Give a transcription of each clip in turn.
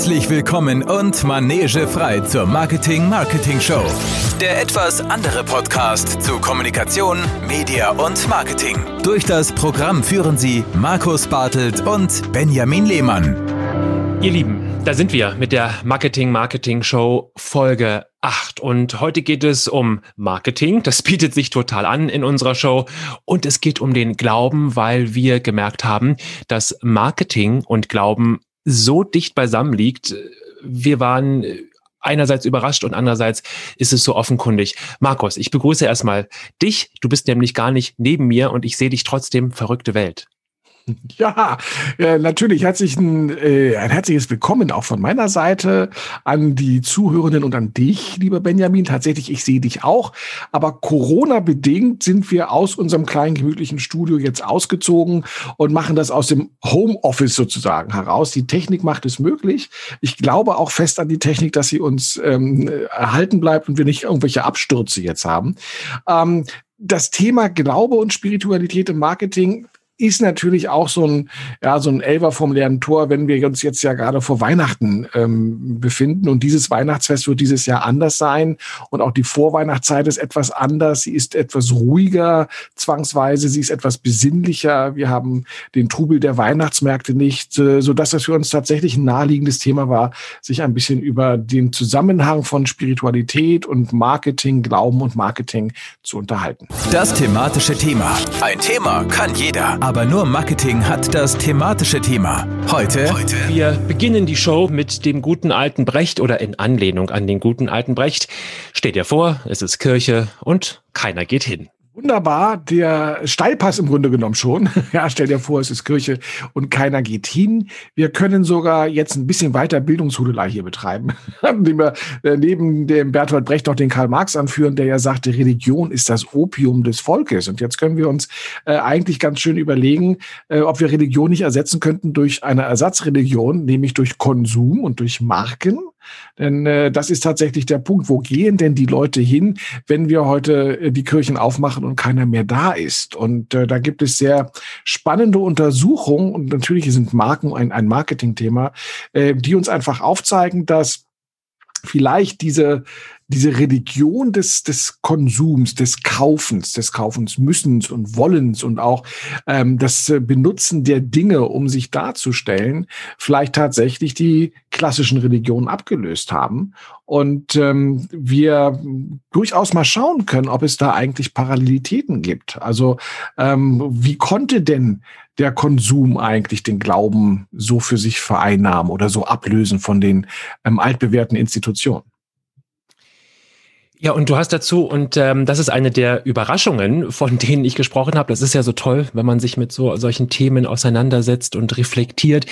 Herzlich willkommen und manegefrei zur Marketing Marketing Show. Der etwas andere Podcast zu Kommunikation, Media und Marketing. Durch das Programm führen Sie Markus Bartelt und Benjamin Lehmann. Ihr Lieben, da sind wir mit der Marketing Marketing Show Folge 8 und heute geht es um Marketing. Das bietet sich total an in unserer Show und es geht um den Glauben, weil wir gemerkt haben, dass Marketing und Glauben so dicht beisammen liegt. Wir waren einerseits überrascht und andererseits ist es so offenkundig. Markus, ich begrüße erstmal dich. Du bist nämlich gar nicht neben mir und ich sehe dich trotzdem verrückte Welt. Ja, äh, natürlich herzlichen, äh, ein herzliches Willkommen auch von meiner Seite an die Zuhörenden und an dich, lieber Benjamin. Tatsächlich, ich sehe dich auch. Aber Corona-bedingt sind wir aus unserem kleinen gemütlichen Studio jetzt ausgezogen und machen das aus dem Homeoffice sozusagen heraus. Die Technik macht es möglich. Ich glaube auch fest an die Technik, dass sie uns ähm, erhalten bleibt und wir nicht irgendwelche Abstürze jetzt haben. Ähm, das Thema Glaube und Spiritualität im Marketing ist natürlich auch so ein, ja, so ein Elfer vom leeren Tor, wenn wir uns jetzt ja gerade vor Weihnachten ähm, befinden. Und dieses Weihnachtsfest wird dieses Jahr anders sein. Und auch die Vorweihnachtszeit ist etwas anders. Sie ist etwas ruhiger, zwangsweise. Sie ist etwas besinnlicher. Wir haben den Trubel der Weihnachtsmärkte nicht, äh, so dass das für uns tatsächlich ein naheliegendes Thema war, sich ein bisschen über den Zusammenhang von Spiritualität und Marketing, Glauben und Marketing zu unterhalten. Das thematische Thema. Ein Thema kann jeder aber nur Marketing hat das thematische Thema. Heute, Heute. Wir beginnen die Show mit dem guten alten Brecht oder in Anlehnung an den guten alten Brecht. Steht dir vor, es ist Kirche und keiner geht hin. Wunderbar, der Steilpass im Grunde genommen schon. ja, stell dir vor, es ist Kirche und keiner geht hin. Wir können sogar jetzt ein bisschen weiter Bildungshudelei hier betreiben, indem wir äh, neben dem Bertolt Brecht noch den Karl Marx anführen, der ja sagte, Religion ist das Opium des Volkes. Und jetzt können wir uns äh, eigentlich ganz schön überlegen, äh, ob wir Religion nicht ersetzen könnten durch eine Ersatzreligion, nämlich durch Konsum und durch Marken. Denn äh, das ist tatsächlich der Punkt. Wo gehen denn die Leute hin, wenn wir heute äh, die Kirchen aufmachen und keiner mehr da ist? Und äh, da gibt es sehr spannende Untersuchungen und natürlich sind Marken ein, ein Marketingthema, äh, die uns einfach aufzeigen, dass vielleicht diese diese Religion des, des Konsums, des Kaufens, des Kaufens müssens und wollens und auch ähm, das Benutzen der Dinge, um sich darzustellen, vielleicht tatsächlich die klassischen Religionen abgelöst haben. Und ähm, wir durchaus mal schauen können, ob es da eigentlich Parallelitäten gibt. Also ähm, wie konnte denn der Konsum eigentlich den Glauben so für sich vereinnahmen oder so ablösen von den ähm, altbewährten Institutionen? Ja, und du hast dazu, und ähm, das ist eine der Überraschungen, von denen ich gesprochen habe. Das ist ja so toll, wenn man sich mit so solchen Themen auseinandersetzt und reflektiert.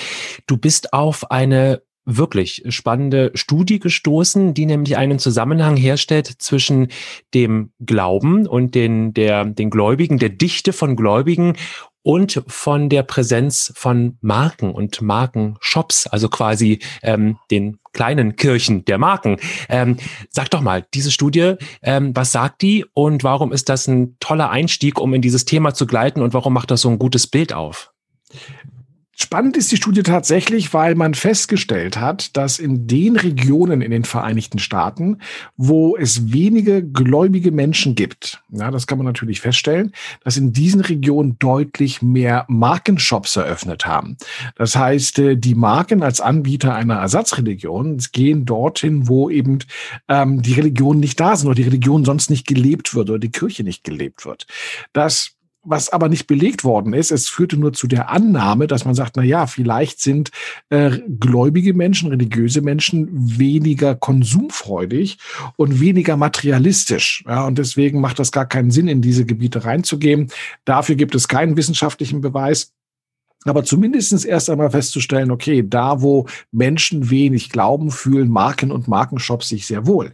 Du bist auf eine wirklich spannende Studie gestoßen, die nämlich einen Zusammenhang herstellt zwischen dem Glauben und den, der, den Gläubigen, der Dichte von Gläubigen und von der Präsenz von Marken und Markenshops, also quasi ähm, den kleinen Kirchen der Marken. Ähm, sag doch mal, diese Studie, ähm, was sagt die und warum ist das ein toller Einstieg, um in dieses Thema zu gleiten und warum macht das so ein gutes Bild auf? Spannend ist die Studie tatsächlich, weil man festgestellt hat, dass in den Regionen in den Vereinigten Staaten, wo es wenige gläubige Menschen gibt, ja, das kann man natürlich feststellen, dass in diesen Regionen deutlich mehr Markenshops eröffnet haben. Das heißt, äh, die Marken als Anbieter einer Ersatzreligion gehen dorthin, wo eben ähm, die Religionen nicht da sind oder die Religion sonst nicht gelebt wird oder die Kirche nicht gelebt wird. Das was aber nicht belegt worden ist. Es führte nur zu der Annahme, dass man sagt, na ja, vielleicht sind äh, gläubige Menschen, religiöse Menschen weniger konsumfreudig und weniger materialistisch. Ja, und deswegen macht das gar keinen Sinn, in diese Gebiete reinzugehen. Dafür gibt es keinen wissenschaftlichen Beweis. Aber zumindestens erst einmal festzustellen, okay, da wo Menschen wenig Glauben fühlen, Marken und Markenshops sich sehr wohl.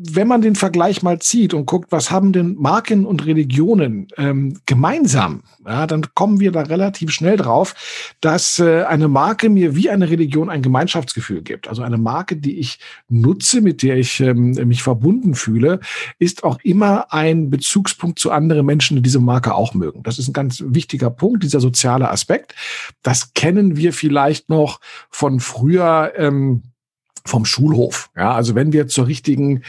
Wenn man den Vergleich mal zieht und guckt, was haben denn Marken und Religionen ähm, gemeinsam, ja, dann kommen wir da relativ schnell drauf, dass äh, eine Marke mir wie eine Religion ein Gemeinschaftsgefühl gibt. Also eine Marke, die ich nutze, mit der ich ähm, mich verbunden fühle, ist auch immer ein Bezugspunkt zu anderen Menschen, die diese Marke auch mögen. Das ist ein ganz wichtiger Punkt, dieser soziale Aspekt. Das kennen wir vielleicht noch von früher. Ähm, vom Schulhof. Ja, also wenn wir zur richtigen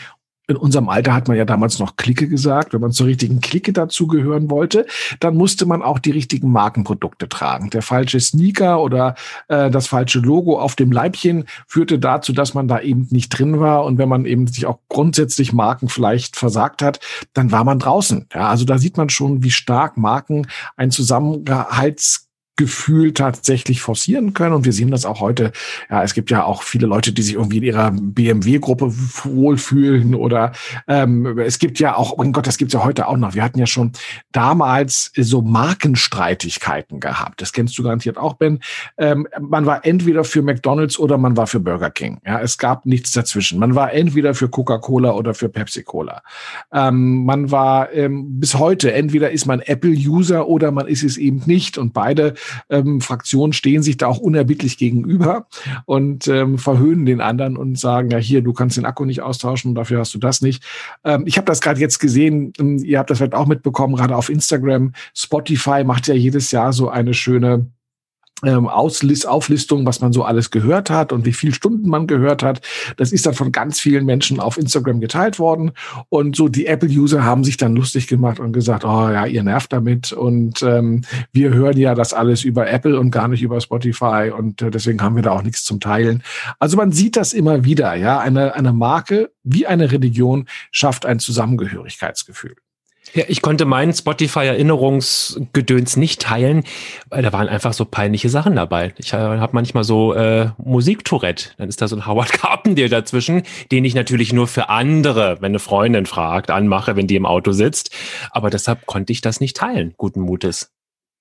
in unserem Alter hat man ja damals noch Clique gesagt. Wenn man zur richtigen Clique dazugehören wollte, dann musste man auch die richtigen Markenprodukte tragen. Der falsche Sneaker oder äh, das falsche Logo auf dem Leibchen führte dazu, dass man da eben nicht drin war. Und wenn man eben sich auch grundsätzlich Marken vielleicht versagt hat, dann war man draußen. Ja, also da sieht man schon, wie stark Marken ein Zusammenhalts Gefühl tatsächlich forcieren können. Und wir sehen das auch heute. Ja, es gibt ja auch viele Leute, die sich irgendwie in ihrer BMW-Gruppe wohlfühlen oder ähm, es gibt ja auch, oh mein Gott, das gibt's ja heute auch noch. Wir hatten ja schon damals so Markenstreitigkeiten gehabt. Das kennst du garantiert auch, Ben. Ähm, man war entweder für McDonalds oder man war für Burger King. Ja, es gab nichts dazwischen. Man war entweder für Coca-Cola oder für Pepsi-Cola. Ähm, man war ähm, bis heute, entweder ist man Apple-User oder man ist es eben nicht. Und beide ähm, Fraktionen stehen sich da auch unerbittlich gegenüber und ähm, verhöhnen den anderen und sagen, ja hier, du kannst den Akku nicht austauschen, dafür hast du das nicht. Ähm, ich habe das gerade jetzt gesehen, ähm, ihr habt das vielleicht auch mitbekommen, gerade auf Instagram. Spotify macht ja jedes Jahr so eine schöne ähm, Auslist, Auflistung, was man so alles gehört hat und wie viel Stunden man gehört hat. Das ist dann von ganz vielen Menschen auf Instagram geteilt worden. Und so die Apple-User haben sich dann lustig gemacht und gesagt, oh ja, ihr nervt damit. Und ähm, wir hören ja das alles über Apple und gar nicht über Spotify. Und äh, deswegen haben wir da auch nichts zum Teilen. Also man sieht das immer wieder, ja. Eine, eine Marke wie eine Religion schafft ein Zusammengehörigkeitsgefühl. Ja, ich konnte meinen Spotify-Erinnerungsgedöns nicht teilen, weil da waren einfach so peinliche Sachen dabei. Ich äh, habe manchmal so äh, Musiktourette. Dann ist da so ein Howard Carpendale dazwischen, den ich natürlich nur für andere, wenn eine Freundin fragt, anmache, wenn die im Auto sitzt. Aber deshalb konnte ich das nicht teilen, guten Mutes.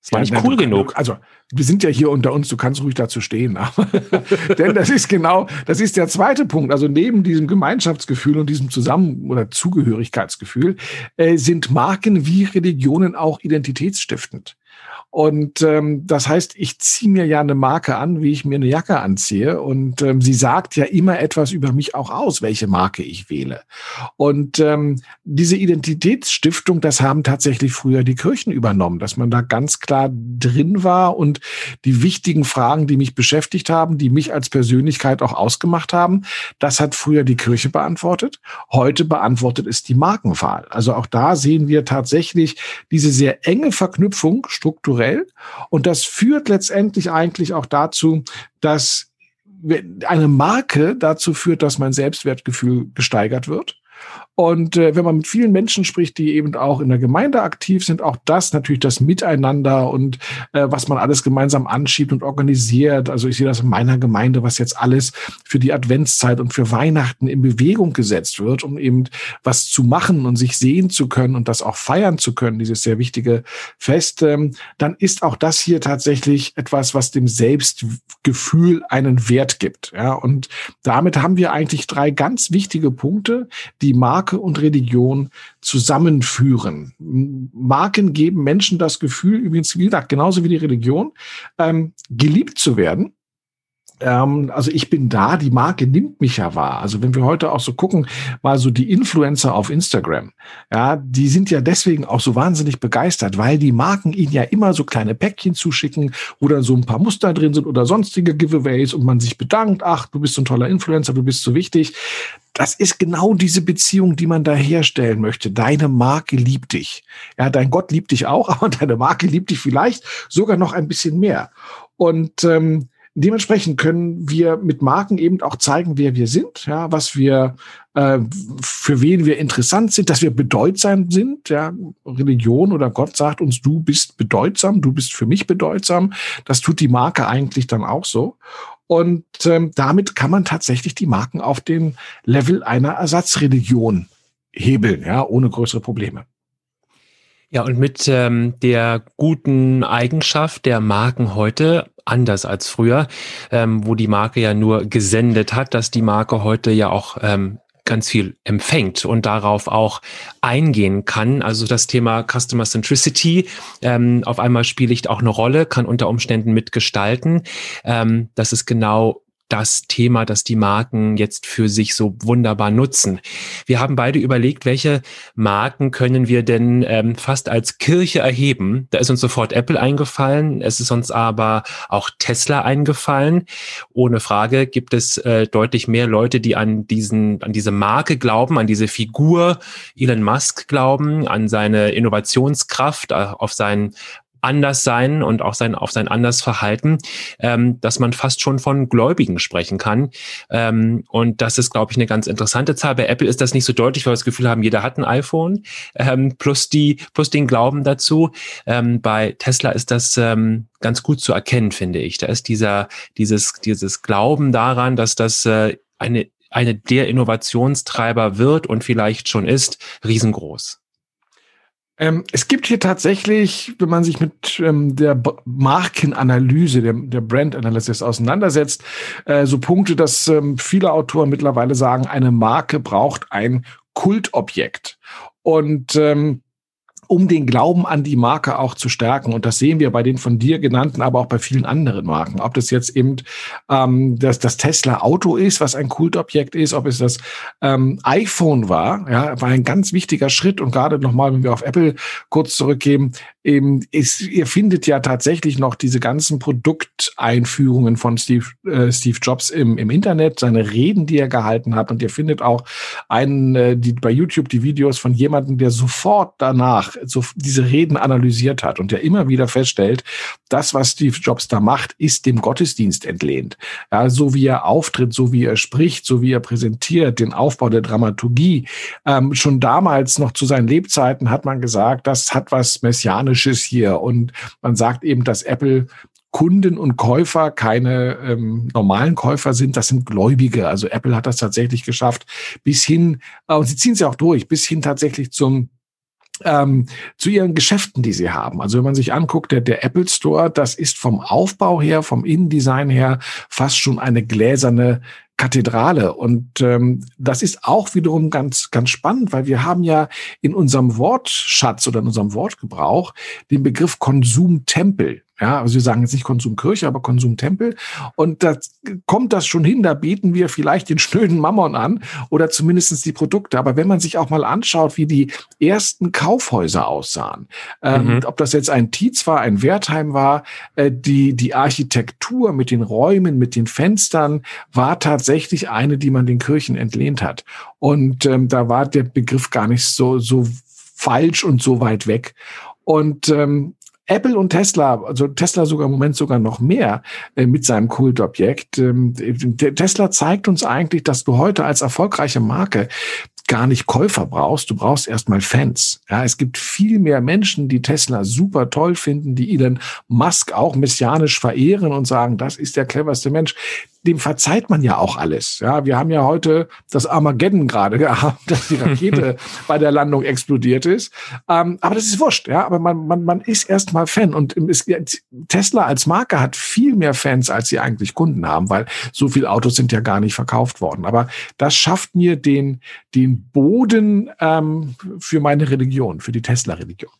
Das war ja, nicht cool du, genug. Also, wir sind ja hier unter uns, du kannst ruhig dazu stehen. Denn das ist genau, das ist der zweite Punkt. Also neben diesem Gemeinschaftsgefühl und diesem Zusammen- oder Zugehörigkeitsgefühl äh, sind Marken wie Religionen auch identitätsstiftend. Und ähm, das heißt, ich ziehe mir ja eine Marke an, wie ich mir eine Jacke anziehe. Und ähm, sie sagt ja immer etwas über mich auch aus, welche Marke ich wähle. Und ähm, diese Identitätsstiftung, das haben tatsächlich früher die Kirchen übernommen, dass man da ganz klar drin war und die wichtigen Fragen, die mich beschäftigt haben, die mich als Persönlichkeit auch ausgemacht haben, das hat früher die Kirche beantwortet. Heute beantwortet es die Markenwahl. Also auch da sehen wir tatsächlich diese sehr enge Verknüpfung strukturell kulturell. Und das führt letztendlich eigentlich auch dazu, dass eine Marke dazu führt, dass mein Selbstwertgefühl gesteigert wird. Und äh, wenn man mit vielen Menschen spricht, die eben auch in der Gemeinde aktiv sind, auch das natürlich das Miteinander und äh, was man alles gemeinsam anschiebt und organisiert. Also ich sehe das in meiner Gemeinde, was jetzt alles für die Adventszeit und für Weihnachten in Bewegung gesetzt wird, um eben was zu machen und sich sehen zu können und das auch feiern zu können, dieses sehr wichtige Fest, ähm, dann ist auch das hier tatsächlich etwas, was dem Selbstgefühl einen Wert gibt. Ja, und damit haben wir eigentlich drei ganz wichtige Punkte, die Marke Marke und Religion zusammenführen. Marken geben Menschen das Gefühl, übrigens, wie gesagt, genauso wie die Religion, ähm, geliebt zu werden ähm, also ich bin da, die Marke nimmt mich ja wahr. Also wenn wir heute auch so gucken, mal so die Influencer auf Instagram, ja, die sind ja deswegen auch so wahnsinnig begeistert, weil die Marken ihnen ja immer so kleine Päckchen zuschicken, wo dann so ein paar Muster drin sind oder sonstige Giveaways und man sich bedankt, ach, du bist so ein toller Influencer, du bist so wichtig. Das ist genau diese Beziehung, die man da herstellen möchte. Deine Marke liebt dich. Ja, dein Gott liebt dich auch, aber deine Marke liebt dich vielleicht sogar noch ein bisschen mehr. Und ähm, dementsprechend können wir mit Marken eben auch zeigen, wer wir sind, ja, was wir, äh, für wen wir interessant sind, dass wir bedeutsam sind. Ja, Religion oder Gott sagt uns, du bist bedeutsam, du bist für mich bedeutsam. Das tut die Marke eigentlich dann auch so. Und ähm, damit kann man tatsächlich die Marken auf den Level einer Ersatzreligion hebeln, ja, ohne größere Probleme. Ja, und mit ähm, der guten Eigenschaft der Marken heute, anders als früher, ähm, wo die Marke ja nur gesendet hat, dass die Marke heute ja auch ähm, ganz viel empfängt und darauf auch eingehen kann. Also das Thema Customer Centricity ähm, auf einmal spielt auch eine Rolle, kann unter Umständen mitgestalten. Ähm, das ist genau das Thema, das die Marken jetzt für sich so wunderbar nutzen. Wir haben beide überlegt, welche Marken können wir denn ähm, fast als Kirche erheben. Da ist uns sofort Apple eingefallen, es ist uns aber auch Tesla eingefallen. Ohne Frage gibt es äh, deutlich mehr Leute, die an diesen, an diese Marke glauben, an diese Figur Elon Musk glauben, an seine Innovationskraft, äh, auf seinen anders sein und auch sein, auf sein anders Verhalten, ähm, dass man fast schon von Gläubigen sprechen kann. Ähm, und das ist, glaube ich, eine ganz interessante Zahl. Bei Apple ist das nicht so deutlich, weil wir das Gefühl haben, jeder hat ein iPhone, ähm, plus die, plus den Glauben dazu. Ähm, bei Tesla ist das ähm, ganz gut zu erkennen, finde ich. Da ist dieser, dieses, dieses Glauben daran, dass das äh, eine eine der Innovationstreiber wird und vielleicht schon ist, riesengroß. Ähm, es gibt hier tatsächlich, wenn man sich mit ähm, der Markenanalyse, der, der Brand Analysis auseinandersetzt, äh, so Punkte, dass ähm, viele Autoren mittlerweile sagen, eine Marke braucht ein Kultobjekt. Und ähm, um den Glauben an die Marke auch zu stärken. Und das sehen wir bei den von dir genannten, aber auch bei vielen anderen Marken. Ob das jetzt eben ähm, das, das Tesla Auto ist, was ein Kultobjekt ist, ob es das ähm, iPhone war, ja, war ein ganz wichtiger Schritt. Und gerade nochmal, wenn wir auf Apple kurz zurückgehen, eben ist, ihr findet ja tatsächlich noch diese ganzen Produkteinführungen von Steve, äh, Steve Jobs im, im Internet, seine Reden, die er gehalten hat. Und ihr findet auch einen, äh, die, bei YouTube die Videos von jemandem, der sofort danach so diese Reden analysiert hat und der immer wieder feststellt, das, was Steve Jobs da macht, ist dem Gottesdienst entlehnt. Ja, so wie er auftritt, so wie er spricht, so wie er präsentiert, den Aufbau der Dramaturgie. Ähm, schon damals noch zu seinen Lebzeiten hat man gesagt, das hat was Messianisches hier. Und man sagt eben, dass Apple Kunden und Käufer keine ähm, normalen Käufer sind, das sind Gläubige. Also Apple hat das tatsächlich geschafft, bis hin, äh, und sie ziehen es ja auch durch, bis hin tatsächlich zum ähm, zu ihren Geschäften, die sie haben. Also wenn man sich anguckt, der, der Apple Store, das ist vom Aufbau her, vom Innendesign her fast schon eine gläserne Kathedrale. Und ähm, das ist auch wiederum ganz, ganz spannend, weil wir haben ja in unserem Wortschatz oder in unserem Wortgebrauch den Begriff Konsumtempel. Ja, also wir sagen jetzt nicht Konsumkirche, aber Konsumtempel. Und da kommt das schon hin, da bieten wir vielleicht den schnöden Mammon an oder zumindestens die Produkte. Aber wenn man sich auch mal anschaut, wie die ersten Kaufhäuser aussahen, ähm, mhm. ob das jetzt ein Tietz war, ein Wertheim war, äh, die, die Architektur mit den Räumen, mit den Fenstern war tatsächlich eine, die man den Kirchen entlehnt hat. Und ähm, da war der Begriff gar nicht so, so falsch und so weit weg. Und ähm, Apple und Tesla, also Tesla sogar im Moment sogar noch mehr äh, mit seinem Kultobjekt. Ähm, Tesla zeigt uns eigentlich, dass du heute als erfolgreiche Marke gar nicht Käufer brauchst, du brauchst erstmal Fans. Ja, es gibt viel mehr Menschen, die Tesla super toll finden, die Elon Musk auch messianisch verehren und sagen, das ist der cleverste Mensch dem verzeiht man ja auch alles. Ja, wir haben ja heute das Armageddon gerade gehabt, dass die Rakete bei der Landung explodiert ist. Ähm, aber das ist wurscht, ja. Aber man, man, man ist erstmal Fan und ist, Tesla als Marke hat viel mehr Fans, als sie eigentlich Kunden haben, weil so viele Autos sind ja gar nicht verkauft worden. Aber das schafft mir den, den Boden ähm, für meine Religion, für die Tesla-Religion.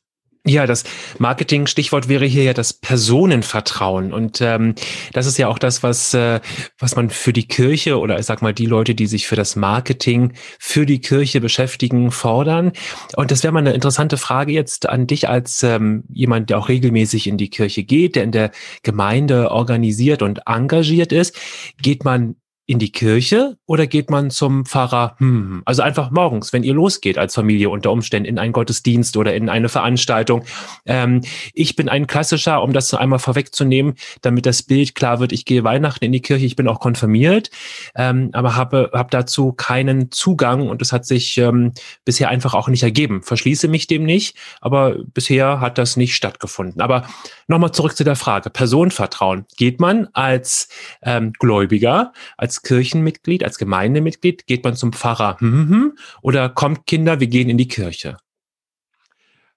Ja, das Marketing-Stichwort wäre hier ja das Personenvertrauen. Und ähm, das ist ja auch das, was, äh, was man für die Kirche oder ich sag mal die Leute, die sich für das Marketing für die Kirche beschäftigen, fordern. Und das wäre mal eine interessante Frage jetzt an dich als ähm, jemand, der auch regelmäßig in die Kirche geht, der in der Gemeinde organisiert und engagiert ist. Geht man in die Kirche oder geht man zum Pfarrer? Hm, also einfach morgens, wenn ihr losgeht als Familie unter Umständen in einen Gottesdienst oder in eine Veranstaltung. Ähm, ich bin ein klassischer, um das einmal vorwegzunehmen, damit das Bild klar wird. Ich gehe Weihnachten in die Kirche, ich bin auch konfirmiert, ähm, aber habe hab dazu keinen Zugang und es hat sich ähm, bisher einfach auch nicht ergeben. Verschließe mich dem nicht, aber bisher hat das nicht stattgefunden. Aber nochmal zurück zu der Frage: Personenvertrauen. Geht man als ähm, Gläubiger, als Kirchenmitglied, als Gemeindemitglied? Geht man zum Pfarrer hm, hm, oder kommt Kinder, wir gehen in die Kirche?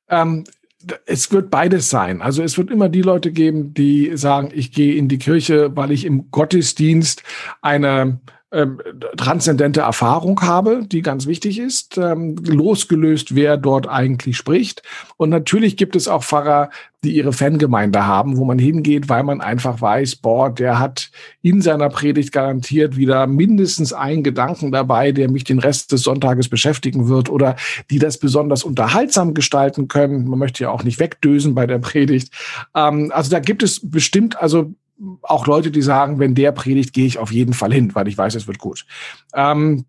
Ähm, es wird beides sein. Also es wird immer die Leute geben, die sagen, ich gehe in die Kirche, weil ich im Gottesdienst eine ähm, transzendente Erfahrung habe, die ganz wichtig ist, ähm, losgelöst, wer dort eigentlich spricht. Und natürlich gibt es auch Pfarrer, die ihre Fangemeinde haben, wo man hingeht, weil man einfach weiß, boah, der hat in seiner Predigt garantiert wieder mindestens einen Gedanken dabei, der mich den Rest des Sonntages beschäftigen wird oder die das besonders unterhaltsam gestalten können. Man möchte ja auch nicht wegdösen bei der Predigt. Ähm, also da gibt es bestimmt also auch Leute, die sagen, wenn der predigt, gehe ich auf jeden Fall hin, weil ich weiß, es wird gut. Ähm,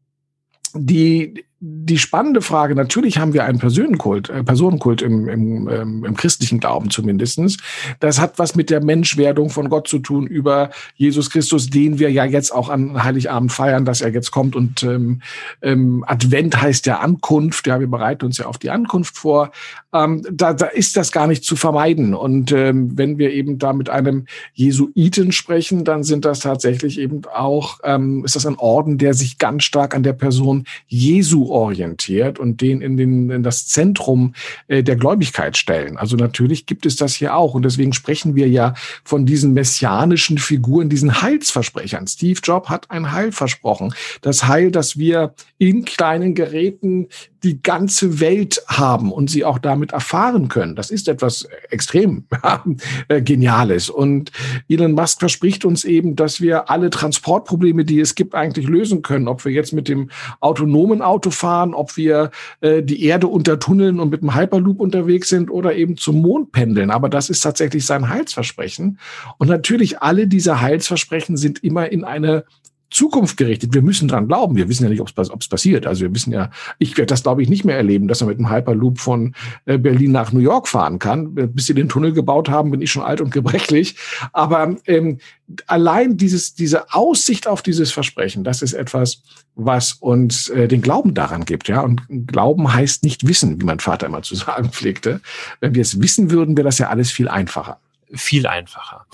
die, die spannende Frage, natürlich haben wir einen Personenkult, äh, Personenkult im, im, ähm, im christlichen Glauben zumindestens. Das hat was mit der Menschwerdung von Gott zu tun über Jesus Christus, den wir ja jetzt auch an Heiligabend feiern, dass er jetzt kommt. Und ähm, ähm, Advent heißt ja Ankunft. Ja, wir bereiten uns ja auf die Ankunft vor. Ähm, da, da ist das gar nicht zu vermeiden. Und ähm, wenn wir eben da mit einem Jesuiten sprechen, dann sind das tatsächlich eben auch, ähm, ist das ein Orden, der sich ganz stark an der Person Jesu orientiert und den in, den, in das Zentrum äh, der Gläubigkeit stellen. Also natürlich gibt es das hier auch. Und deswegen sprechen wir ja von diesen messianischen Figuren, diesen Heilsversprechern. Steve Jobs hat ein Heil versprochen. Das Heil, das wir in kleinen Geräten die ganze Welt haben und sie auch damit erfahren können. Das ist etwas extrem äh, Geniales. Und Elon Musk verspricht uns eben, dass wir alle Transportprobleme, die es gibt, eigentlich lösen können. Ob wir jetzt mit dem autonomen Auto fahren, ob wir äh, die Erde untertunneln und mit dem Hyperloop unterwegs sind oder eben zum Mond pendeln. Aber das ist tatsächlich sein Heilsversprechen. Und natürlich alle diese Heilsversprechen sind immer in eine Zukunft gerichtet. Wir müssen dran glauben. Wir wissen ja nicht, ob es passiert. Also wir wissen ja, ich werde das, glaube ich, nicht mehr erleben, dass man mit einem Hyperloop von äh, Berlin nach New York fahren kann. Bis sie den Tunnel gebaut haben, bin ich schon alt und gebrechlich. Aber ähm, allein dieses, diese Aussicht auf dieses Versprechen, das ist etwas, was uns äh, den Glauben daran gibt. Ja, und Glauben heißt nicht wissen, wie mein Vater immer zu sagen pflegte. Wenn wir es wissen würden, wäre das ja alles viel einfacher viel einfacher.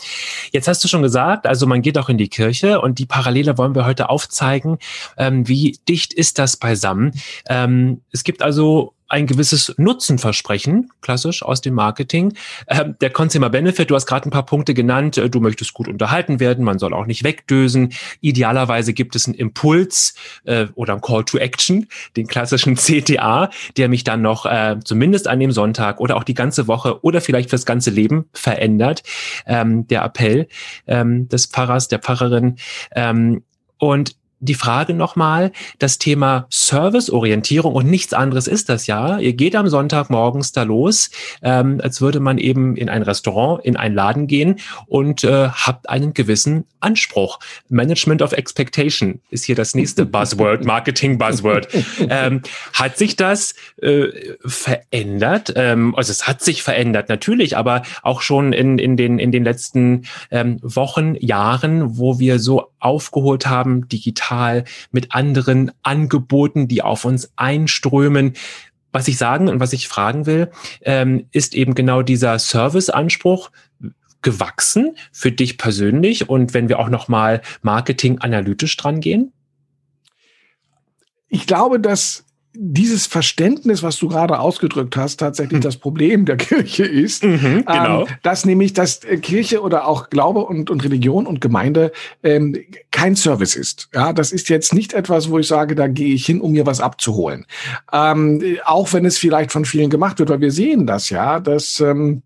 Jetzt hast du schon gesagt, also man geht auch in die Kirche und die Parallele wollen wir heute aufzeigen. Ähm, wie dicht ist das beisammen? Ähm, es gibt also ein gewisses Nutzenversprechen, klassisch aus dem Marketing. Ähm, der Consumer Benefit, du hast gerade ein paar Punkte genannt, äh, du möchtest gut unterhalten werden, man soll auch nicht wegdösen. Idealerweise gibt es einen Impuls äh, oder ein Call to Action, den klassischen CTA, der mich dann noch äh, zumindest an dem Sonntag oder auch die ganze Woche oder vielleicht fürs ganze Leben verändert. Ähm, der Appell ähm, des Pfarrers, der Pfarrerin. Ähm, und die Frage nochmal, das Thema Serviceorientierung und nichts anderes ist das ja. Ihr geht am Sonntag morgens da los, ähm, als würde man eben in ein Restaurant, in einen Laden gehen und äh, habt einen gewissen Anspruch. Management of Expectation ist hier das nächste Buzzword, Marketing Buzzword. Ähm, hat sich das äh, verändert? Ähm, also es hat sich verändert natürlich, aber auch schon in, in, den, in den letzten ähm, Wochen, Jahren, wo wir so aufgeholt haben, digital mit anderen Angeboten, die auf uns einströmen. Was ich sagen und was ich fragen will, ähm, ist eben genau dieser Serviceanspruch gewachsen für dich persönlich und wenn wir auch noch mal Marketing analytisch dran gehen? Ich glaube, dass dieses Verständnis, was du gerade ausgedrückt hast, tatsächlich mhm. das Problem der Kirche ist, mhm, ähm, genau. ähm, dass nämlich, dass äh, Kirche oder auch Glaube und, und Religion und Gemeinde ähm, kein Service ist. Ja, das ist jetzt nicht etwas, wo ich sage, da gehe ich hin, um mir was abzuholen. Ähm, auch wenn es vielleicht von vielen gemacht wird, weil wir sehen das ja, dass ähm,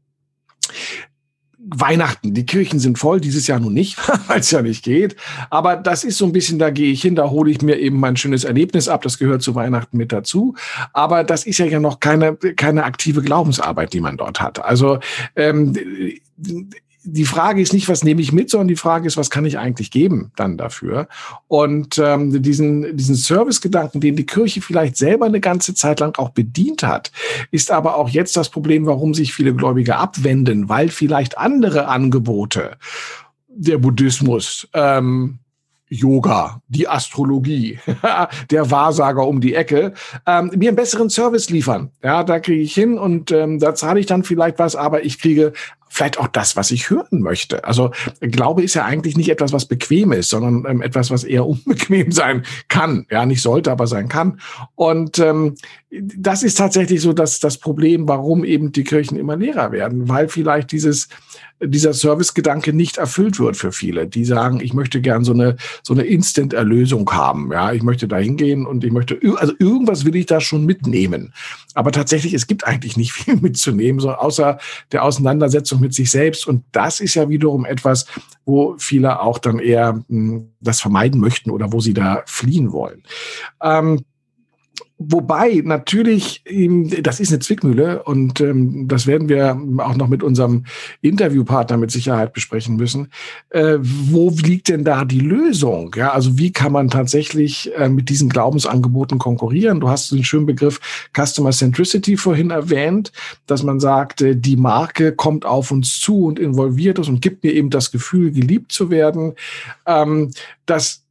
Weihnachten, die Kirchen sind voll, dieses Jahr nun nicht, weil es ja nicht geht. Aber das ist so ein bisschen, da gehe ich hin, da hole ich mir eben mein schönes Erlebnis ab, das gehört zu Weihnachten mit dazu. Aber das ist ja ja noch keine, keine aktive Glaubensarbeit, die man dort hat. Also ähm, die Frage ist nicht, was nehme ich mit, sondern die Frage ist, was kann ich eigentlich geben dann dafür? Und ähm, diesen, diesen Servicegedanken, den die Kirche vielleicht selber eine ganze Zeit lang auch bedient hat, ist aber auch jetzt das Problem, warum sich viele Gläubige abwenden, weil vielleicht andere Angebote, der Buddhismus, ähm, Yoga, die Astrologie, der Wahrsager um die Ecke, ähm, mir einen besseren Service liefern. Ja, da kriege ich hin und ähm, da zahle ich dann vielleicht was, aber ich kriege vielleicht auch das, was ich hören möchte. Also Glaube ist ja eigentlich nicht etwas, was bequem ist, sondern ähm, etwas, was eher unbequem sein kann. Ja, nicht sollte, aber sein kann. Und ähm, das ist tatsächlich so dass das Problem, warum eben die Kirchen immer leerer werden, weil vielleicht dieses dieser Servicegedanke nicht erfüllt wird für viele. Die sagen, ich möchte gern so eine, so eine Instant-Erlösung haben. Ja, ich möchte da hingehen und ich möchte, also irgendwas will ich da schon mitnehmen. Aber tatsächlich, es gibt eigentlich nicht viel mitzunehmen, so außer der Auseinandersetzung mit sich selbst. Und das ist ja wiederum etwas, wo viele auch dann eher mh, hm, das vermeiden möchten oder wo sie da fliehen wollen. Ähm, Wobei natürlich, das ist eine Zwickmühle und ähm, das werden wir auch noch mit unserem Interviewpartner mit Sicherheit besprechen müssen. Äh, wo liegt denn da die Lösung? Ja, also wie kann man tatsächlich äh, mit diesen Glaubensangeboten konkurrieren? Du hast den schönen Begriff Customer Centricity vorhin erwähnt, dass man sagt, äh, die Marke kommt auf uns zu und involviert uns und gibt mir eben das Gefühl, geliebt zu werden. Ähm, das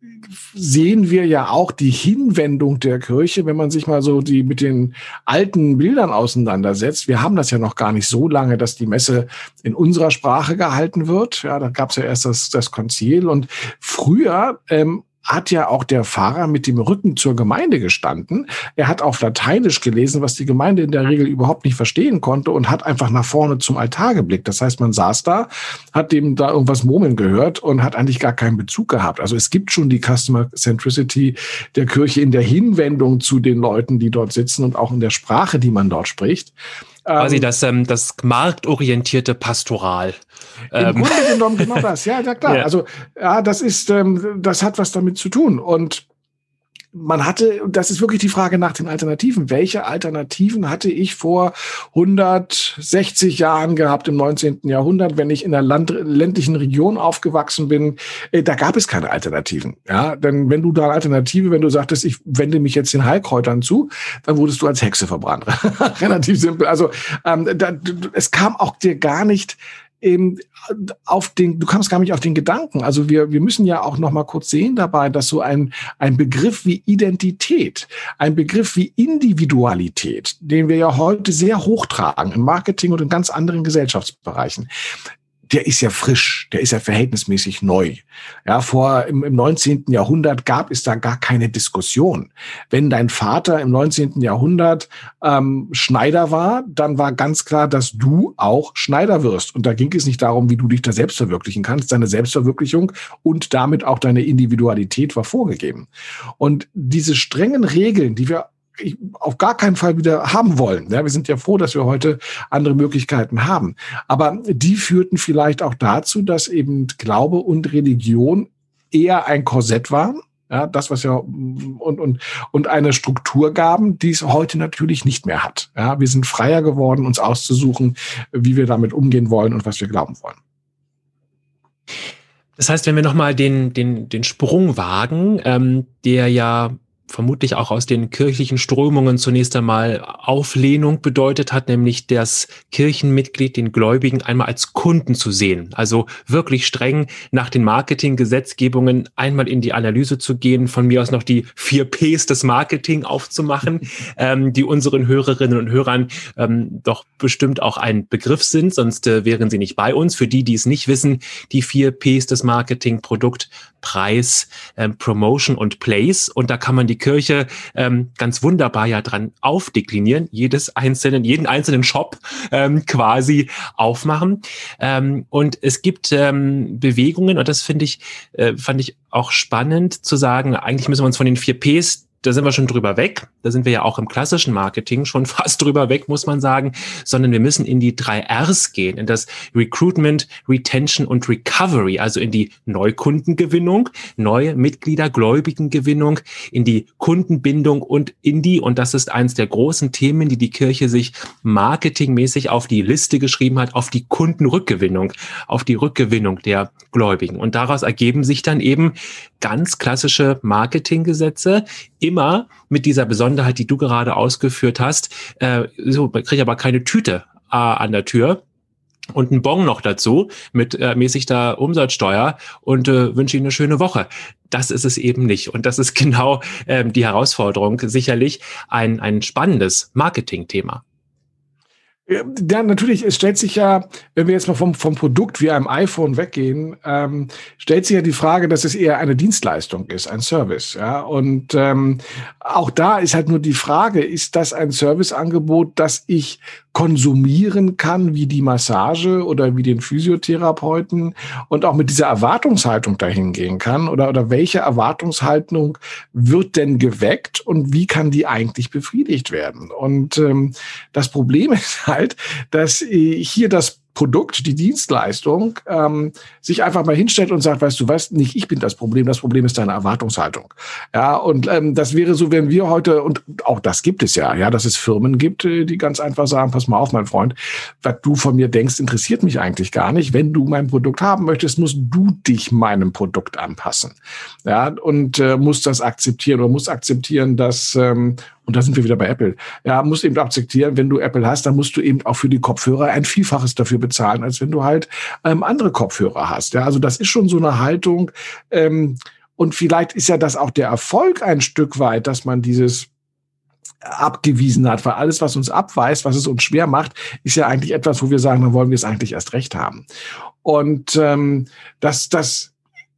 sehen wir ja auch die Hinwendung der Kirche, wenn man sich mal so die mit den alten Bildern auseinandersetzt. Wir haben das ja noch gar nicht so lange, dass die Messe in unserer Sprache gehalten wird. Ja, da gab es ja erst das, das Konzil und früher ähm, hat ja auch der Pfarrer mit dem Rücken zur Gemeinde gestanden. Er hat auf Lateinisch gelesen, was die Gemeinde in der Regel überhaupt nicht verstehen konnte und hat einfach nach vorne zum Altar geblickt. Das heißt, man saß da, hat dem da irgendwas murmeln gehört und hat eigentlich gar keinen Bezug gehabt. Also es gibt schon die Customer Centricity der Kirche in der Hinwendung zu den Leuten, die dort sitzen und auch in der Sprache, die man dort spricht. Quasi ähm, das, ähm, das marktorientierte Pastoral. Im ähm. Grunde genommen genau das, ja, ja klar. Ja. Also ja, das ist, ähm, das hat was damit zu tun. Und man hatte, das ist wirklich die Frage nach den Alternativen. Welche Alternativen hatte ich vor 160 Jahren gehabt im 19. Jahrhundert, wenn ich in einer Land ländlichen Region aufgewachsen bin? Äh, da gab es keine Alternativen. Ja, denn wenn du da eine Alternative, wenn du sagtest, ich wende mich jetzt den Heilkräutern zu, dann wurdest du als Hexe verbrannt. Relativ simpel. Also ähm, da, es kam auch dir gar nicht eben auf den, du kamst gar nicht auf den Gedanken. Also wir, wir müssen ja auch noch mal kurz sehen dabei, dass so ein, ein Begriff wie Identität, ein Begriff wie Individualität, den wir ja heute sehr hochtragen im Marketing und in ganz anderen Gesellschaftsbereichen, der ist ja frisch, der ist ja verhältnismäßig neu. Ja, vor im, im 19. Jahrhundert gab es da gar keine Diskussion. Wenn dein Vater im 19. Jahrhundert ähm, Schneider war, dann war ganz klar, dass du auch Schneider wirst. Und da ging es nicht darum, wie du dich da selbst verwirklichen kannst. Deine Selbstverwirklichung und damit auch deine Individualität war vorgegeben. Und diese strengen Regeln, die wir auf gar keinen Fall wieder haben wollen. Ja, wir sind ja froh, dass wir heute andere Möglichkeiten haben. Aber die führten vielleicht auch dazu, dass eben Glaube und Religion eher ein Korsett waren. Ja, das, was ja und, und, und eine Struktur gaben, die es heute natürlich nicht mehr hat. Ja, wir sind freier geworden, uns auszusuchen, wie wir damit umgehen wollen und was wir glauben wollen. Das heißt, wenn wir nochmal den, den, den Sprung wagen, ähm, der ja vermutlich auch aus den kirchlichen Strömungen zunächst einmal Auflehnung bedeutet hat, nämlich das Kirchenmitglied, den Gläubigen einmal als Kunden zu sehen. Also wirklich streng nach den Marketinggesetzgebungen einmal in die Analyse zu gehen, von mir aus noch die vier Ps des Marketing aufzumachen, ähm, die unseren Hörerinnen und Hörern ähm, doch bestimmt auch ein Begriff sind, sonst äh, wären sie nicht bei uns. Für die, die es nicht wissen, die vier Ps des Marketing, Produkt, Preis, ähm, Promotion und Place. Und da kann man die Kirche ähm, ganz wunderbar ja dran aufdeklinieren, jedes einzelnen, jeden einzelnen Shop ähm, quasi aufmachen. Ähm, und es gibt ähm, Bewegungen, und das finde ich, äh, fand ich auch spannend zu sagen, eigentlich müssen wir uns von den vier Ps da sind wir schon drüber weg. Da sind wir ja auch im klassischen Marketing schon fast drüber weg, muss man sagen, sondern wir müssen in die drei Rs gehen, in das Recruitment, Retention und Recovery, also in die Neukundengewinnung, neue Mitglieder, Gläubigengewinnung, in die Kundenbindung und in die, und das ist eins der großen Themen, die die Kirche sich marketingmäßig auf die Liste geschrieben hat, auf die Kundenrückgewinnung, auf die Rückgewinnung der Gläubigen. Und daraus ergeben sich dann eben ganz klassische Marketinggesetze, immer mit dieser Besonderheit, die du gerade ausgeführt hast. Äh, so, man kriegt aber keine Tüte äh, an der Tür und ein Bon noch dazu mit äh, mäßigter Umsatzsteuer und äh, wünsche Ihnen eine schöne Woche. Das ist es eben nicht. Und das ist genau ähm, die Herausforderung. Sicherlich ein, ein spannendes Marketingthema. Ja, natürlich, es stellt sich ja, wenn wir jetzt mal vom, vom Produkt wie einem iPhone weggehen, ähm, stellt sich ja die Frage, dass es eher eine Dienstleistung ist, ein Service. Ja? Und ähm, auch da ist halt nur die Frage, ist das ein Serviceangebot, das ich konsumieren kann, wie die Massage oder wie den Physiotherapeuten und auch mit dieser Erwartungshaltung dahin gehen kann oder, oder welche Erwartungshaltung wird denn geweckt und wie kann die eigentlich befriedigt werden? Und ähm, das Problem ist halt, dass äh, hier das Produkt, die Dienstleistung, ähm, sich einfach mal hinstellt und sagt, weißt du was, nicht ich bin das Problem, das Problem ist deine Erwartungshaltung. Ja, und ähm, das wäre so, wenn wir heute, und auch das gibt es ja, ja, dass es Firmen gibt, äh, die ganz einfach sagen, pass mal auf, mein Freund, was du von mir denkst, interessiert mich eigentlich gar nicht. Wenn du mein Produkt haben möchtest, musst du dich meinem Produkt anpassen. Ja, und äh, musst das akzeptieren oder musst akzeptieren, dass ähm, und da sind wir wieder bei Apple. Ja, musst eben akzeptieren, wenn du Apple hast, dann musst du eben auch für die Kopfhörer ein Vielfaches dafür bezahlen, als wenn du halt ähm, andere Kopfhörer hast. Ja, also das ist schon so eine Haltung. Ähm, und vielleicht ist ja das auch der Erfolg ein Stück weit, dass man dieses abgewiesen hat, weil alles, was uns abweist, was es uns schwer macht, ist ja eigentlich etwas, wo wir sagen, dann wollen wir es eigentlich erst recht haben. Und ähm, das, das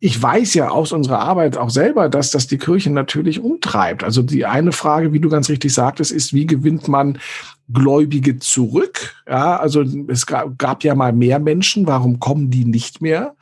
ich weiß ja aus unserer Arbeit auch selber, dass das die Kirche natürlich umtreibt. Also die eine Frage, wie du ganz richtig sagtest, ist, wie gewinnt man Gläubige zurück. Ja, also es gab, ja mal mehr Menschen, warum kommen die nicht mehr?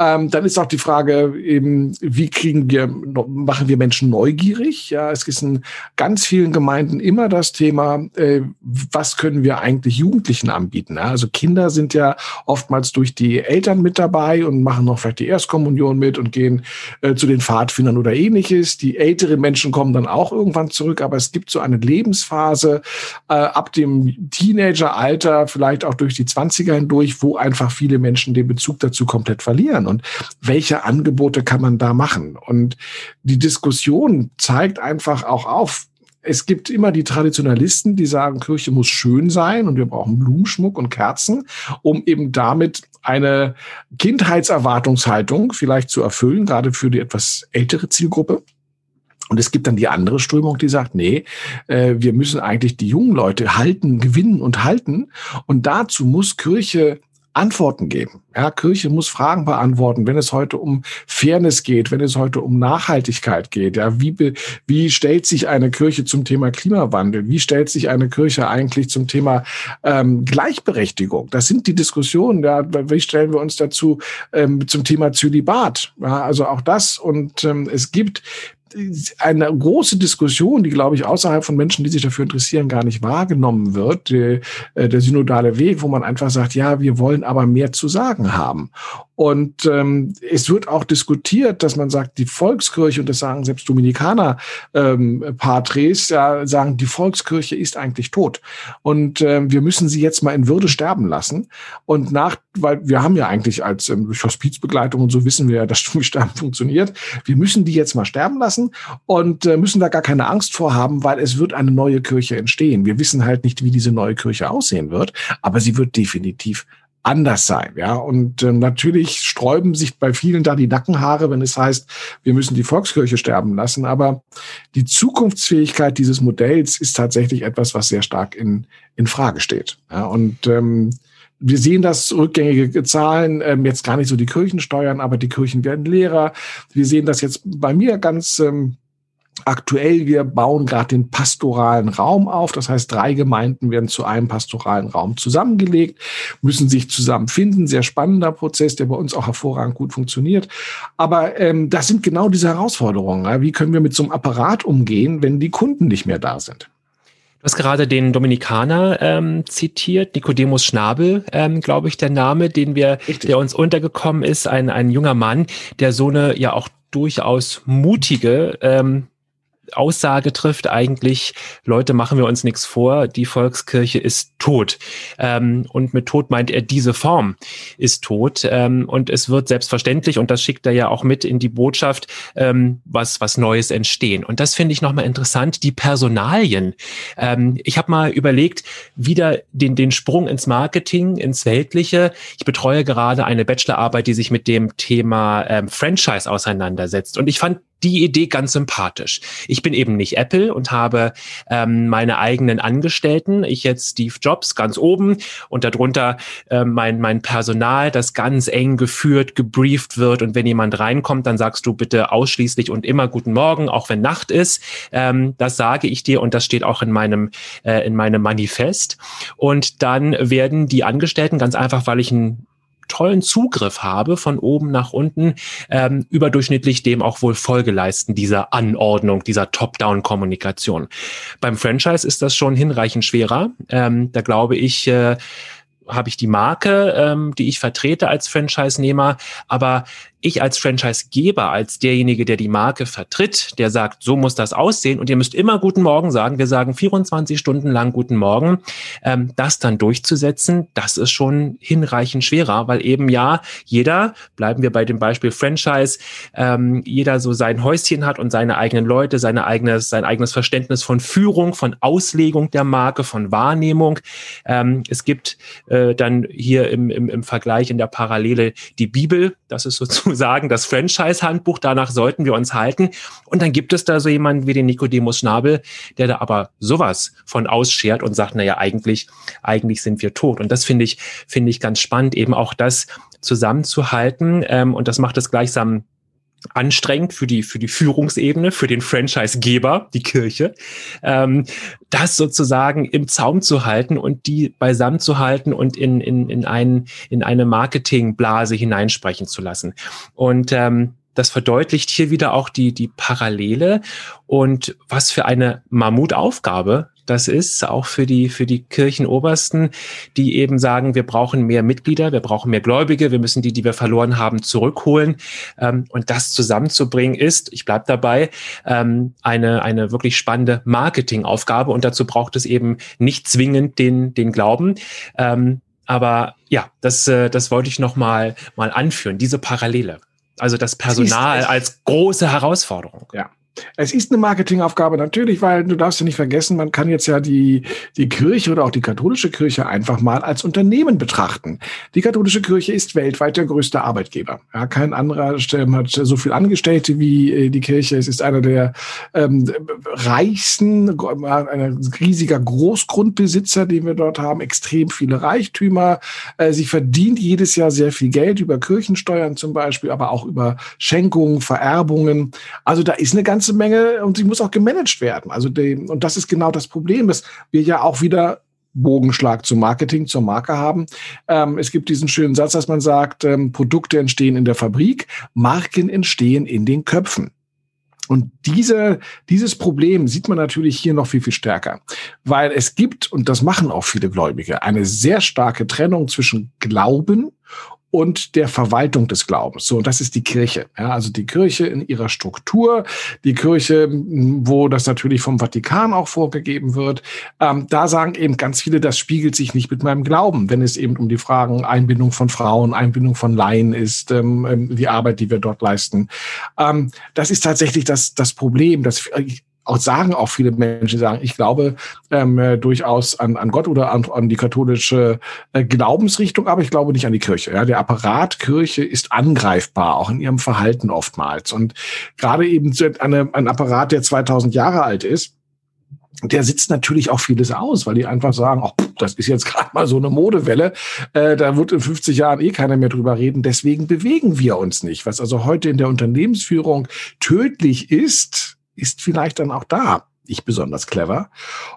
Ähm, dann ist auch die Frage eben, wie kriegen wir, machen wir Menschen neugierig? Ja, es ist in ganz vielen Gemeinden immer das Thema, äh, was können wir eigentlich Jugendlichen anbieten? Ja, also Kinder sind ja oftmals durch die Eltern mit dabei und machen noch vielleicht die Erstkommunion mit und gehen äh, zu den Pfadfindern oder ähnliches. Die älteren Menschen kommen dann auch irgendwann zurück, aber es gibt so eine Lebensphase, äh, ab dem Teenageralter, vielleicht auch durch die 20er hindurch, wo einfach viele Menschen den Bezug dazu komplett verlieren. Und welche Angebote kann man da machen? Und die Diskussion zeigt einfach auch auf, es gibt immer die Traditionalisten, die sagen, Kirche muss schön sein und wir brauchen Blumenschmuck und Kerzen, um eben damit eine Kindheitserwartungshaltung vielleicht zu erfüllen, gerade für die etwas ältere Zielgruppe. Und es gibt dann die andere Strömung, die sagt, nee, äh, wir müssen eigentlich die jungen Leute halten, gewinnen und halten. Und dazu muss Kirche Antworten geben. Ja, Kirche muss Fragen beantworten, wenn es heute um Fairness geht, wenn es heute um Nachhaltigkeit geht. Ja, wie, wie stellt sich eine Kirche zum Thema Klimawandel? Wie stellt sich eine Kirche eigentlich zum Thema ähm, Gleichberechtigung? Das sind die Diskussionen. Ja, wie stellen wir uns dazu ähm, zum Thema Zölibat? Ja, also auch das. Und ähm, es gibt eine große Diskussion, die, glaube ich, außerhalb von Menschen, die sich dafür interessieren, gar nicht wahrgenommen wird, der, äh, der synodale Weg, wo man einfach sagt, ja, wir wollen aber mehr zu sagen haben. Und ähm, es wird auch diskutiert, dass man sagt, die Volkskirche, und das sagen selbst Dominikaner ähm, Patres, ja, sagen, die Volkskirche ist eigentlich tot. Und ähm, wir müssen sie jetzt mal in Würde sterben lassen. Und nach, weil wir haben ja eigentlich als ähm, durch Hospizbegleitung und so wissen wir ja, dass Sterben funktioniert. Wir müssen die jetzt mal sterben lassen und äh, müssen da gar keine Angst vor haben, weil es wird eine neue Kirche entstehen. Wir wissen halt nicht, wie diese neue Kirche aussehen wird, aber sie wird definitiv anders sein. Ja, und äh, natürlich sträuben sich bei vielen da die Nackenhaare, wenn es heißt, wir müssen die Volkskirche sterben lassen. Aber die Zukunftsfähigkeit dieses Modells ist tatsächlich etwas, was sehr stark in, in Frage steht. Ja, und ähm, wir sehen das rückgängige Zahlen, ähm, jetzt gar nicht so die Kirchensteuern, aber die Kirchen werden leerer. Wir sehen das jetzt bei mir ganz ähm, aktuell, wir bauen gerade den pastoralen Raum auf. Das heißt, drei Gemeinden werden zu einem pastoralen Raum zusammengelegt, müssen sich zusammenfinden. Sehr spannender Prozess, der bei uns auch hervorragend gut funktioniert. Aber ähm, das sind genau diese Herausforderungen. Wie können wir mit so einem Apparat umgehen, wenn die Kunden nicht mehr da sind? Du hast gerade den Dominikaner ähm, zitiert, Nicodemus Schnabel, ähm, glaube ich, der Name, den wir, Richtig. der uns untergekommen ist, ein, ein junger Mann, der so eine ja auch durchaus mutige ähm, Aussage trifft eigentlich, Leute, machen wir uns nichts vor, die Volkskirche ist tot. Ähm, und mit tot meint er, diese Form ist tot. Ähm, und es wird selbstverständlich, und das schickt er ja auch mit in die Botschaft, ähm, was, was Neues entstehen. Und das finde ich nochmal interessant, die Personalien. Ähm, ich habe mal überlegt, wieder den, den Sprung ins Marketing, ins Weltliche. Ich betreue gerade eine Bachelorarbeit, die sich mit dem Thema ähm, Franchise auseinandersetzt. Und ich fand die Idee ganz sympathisch. Ich bin eben nicht Apple und habe ähm, meine eigenen Angestellten. Ich jetzt Steve Jobs ganz oben und darunter äh, mein, mein Personal, das ganz eng geführt, gebrieft wird. Und wenn jemand reinkommt, dann sagst du bitte ausschließlich und immer guten Morgen, auch wenn Nacht ist. Ähm, das sage ich dir und das steht auch in meinem, äh, in meinem Manifest. Und dann werden die Angestellten ganz einfach, weil ich ein tollen Zugriff habe von oben nach unten, ähm, überdurchschnittlich dem auch wohl Folge leisten, dieser Anordnung, dieser Top-Down-Kommunikation. Beim Franchise ist das schon hinreichend schwerer. Ähm, da glaube ich, äh, habe ich die Marke, ähm, die ich vertrete als Franchise-Nehmer, aber ich als Franchise-Geber, als derjenige, der die Marke vertritt, der sagt, so muss das aussehen und ihr müsst immer guten Morgen sagen, wir sagen 24 Stunden lang guten Morgen, ähm, das dann durchzusetzen, das ist schon hinreichend schwerer, weil eben ja, jeder, bleiben wir bei dem Beispiel Franchise, ähm, jeder so sein Häuschen hat und seine eigenen Leute, seine eigenes, sein eigenes Verständnis von Führung, von Auslegung der Marke, von Wahrnehmung. Ähm, es gibt äh, dann hier im, im, im Vergleich in der Parallele die Bibel, das ist sozusagen das Franchise-Handbuch, danach sollten wir uns halten. Und dann gibt es da so jemanden wie den Nicodemus Schnabel, der da aber sowas von ausschert und sagt, naja, eigentlich, eigentlich sind wir tot. Und das finde ich, finde ich ganz spannend, eben auch das zusammenzuhalten. Ähm, und das macht es gleichsam anstrengend für die, für die Führungsebene, für den Franchise-Geber, die Kirche, ähm, das sozusagen im Zaum zu halten und die beisammen zu halten und in, in, in, ein, in eine Marketingblase hineinsprechen zu lassen. Und ähm, das verdeutlicht hier wieder auch die, die Parallele und was für eine Mammutaufgabe das ist, auch für die, für die Kirchenobersten, die eben sagen, wir brauchen mehr Mitglieder, wir brauchen mehr Gläubige, wir müssen die, die wir verloren haben, zurückholen. Ähm, und das zusammenzubringen ist, ich bleib dabei, ähm, eine, eine wirklich spannende Marketingaufgabe. Und dazu braucht es eben nicht zwingend den, den Glauben. Ähm, aber ja, das, äh, das wollte ich noch mal, mal anführen, diese Parallele. Also das Personal als große Herausforderung. Ja. Es ist eine Marketingaufgabe natürlich, weil du darfst ja nicht vergessen, man kann jetzt ja die, die Kirche oder auch die katholische Kirche einfach mal als Unternehmen betrachten. Die katholische Kirche ist weltweit der größte Arbeitgeber. Ja, kein anderer hat so viel Angestellte wie äh, die Kirche. Es ist einer der ähm, reichsten, ein riesiger Großgrundbesitzer, den wir dort haben, extrem viele Reichtümer. Äh, sie verdient jedes Jahr sehr viel Geld über Kirchensteuern zum Beispiel, aber auch über Schenkungen, Vererbungen. Also da ist eine ganze ganze Menge und sie muss auch gemanagt werden. Also die, und das ist genau das Problem, dass wir ja auch wieder Bogenschlag zum Marketing, zur Marke haben. Ähm, es gibt diesen schönen Satz, dass man sagt, ähm, Produkte entstehen in der Fabrik, Marken entstehen in den Köpfen. Und diese, dieses Problem sieht man natürlich hier noch viel, viel stärker, weil es gibt, und das machen auch viele Gläubige, eine sehr starke Trennung zwischen Glauben und der Verwaltung des Glaubens. So, und das ist die Kirche. Ja, also die Kirche in ihrer Struktur, die Kirche, wo das natürlich vom Vatikan auch vorgegeben wird. Ähm, da sagen eben ganz viele, das spiegelt sich nicht mit meinem Glauben, wenn es eben um die Fragen Einbindung von Frauen, Einbindung von Laien ist, ähm, ähm die Arbeit, die wir dort leisten. Ähm, das ist tatsächlich das, das Problem, dass auch sagen auch viele Menschen, sagen, ich glaube ähm, äh, durchaus an, an Gott oder an, an die katholische äh, Glaubensrichtung, aber ich glaube nicht an die Kirche. Ja? Der Apparat Kirche ist angreifbar, auch in ihrem Verhalten oftmals. Und gerade eben eine, ein Apparat, der 2000 Jahre alt ist, der sitzt natürlich auch vieles aus, weil die einfach sagen, ach, das ist jetzt gerade mal so eine Modewelle, äh, da wird in 50 Jahren eh keiner mehr drüber reden, deswegen bewegen wir uns nicht. Was also heute in der Unternehmensführung tödlich ist, ist vielleicht dann auch da nicht besonders clever.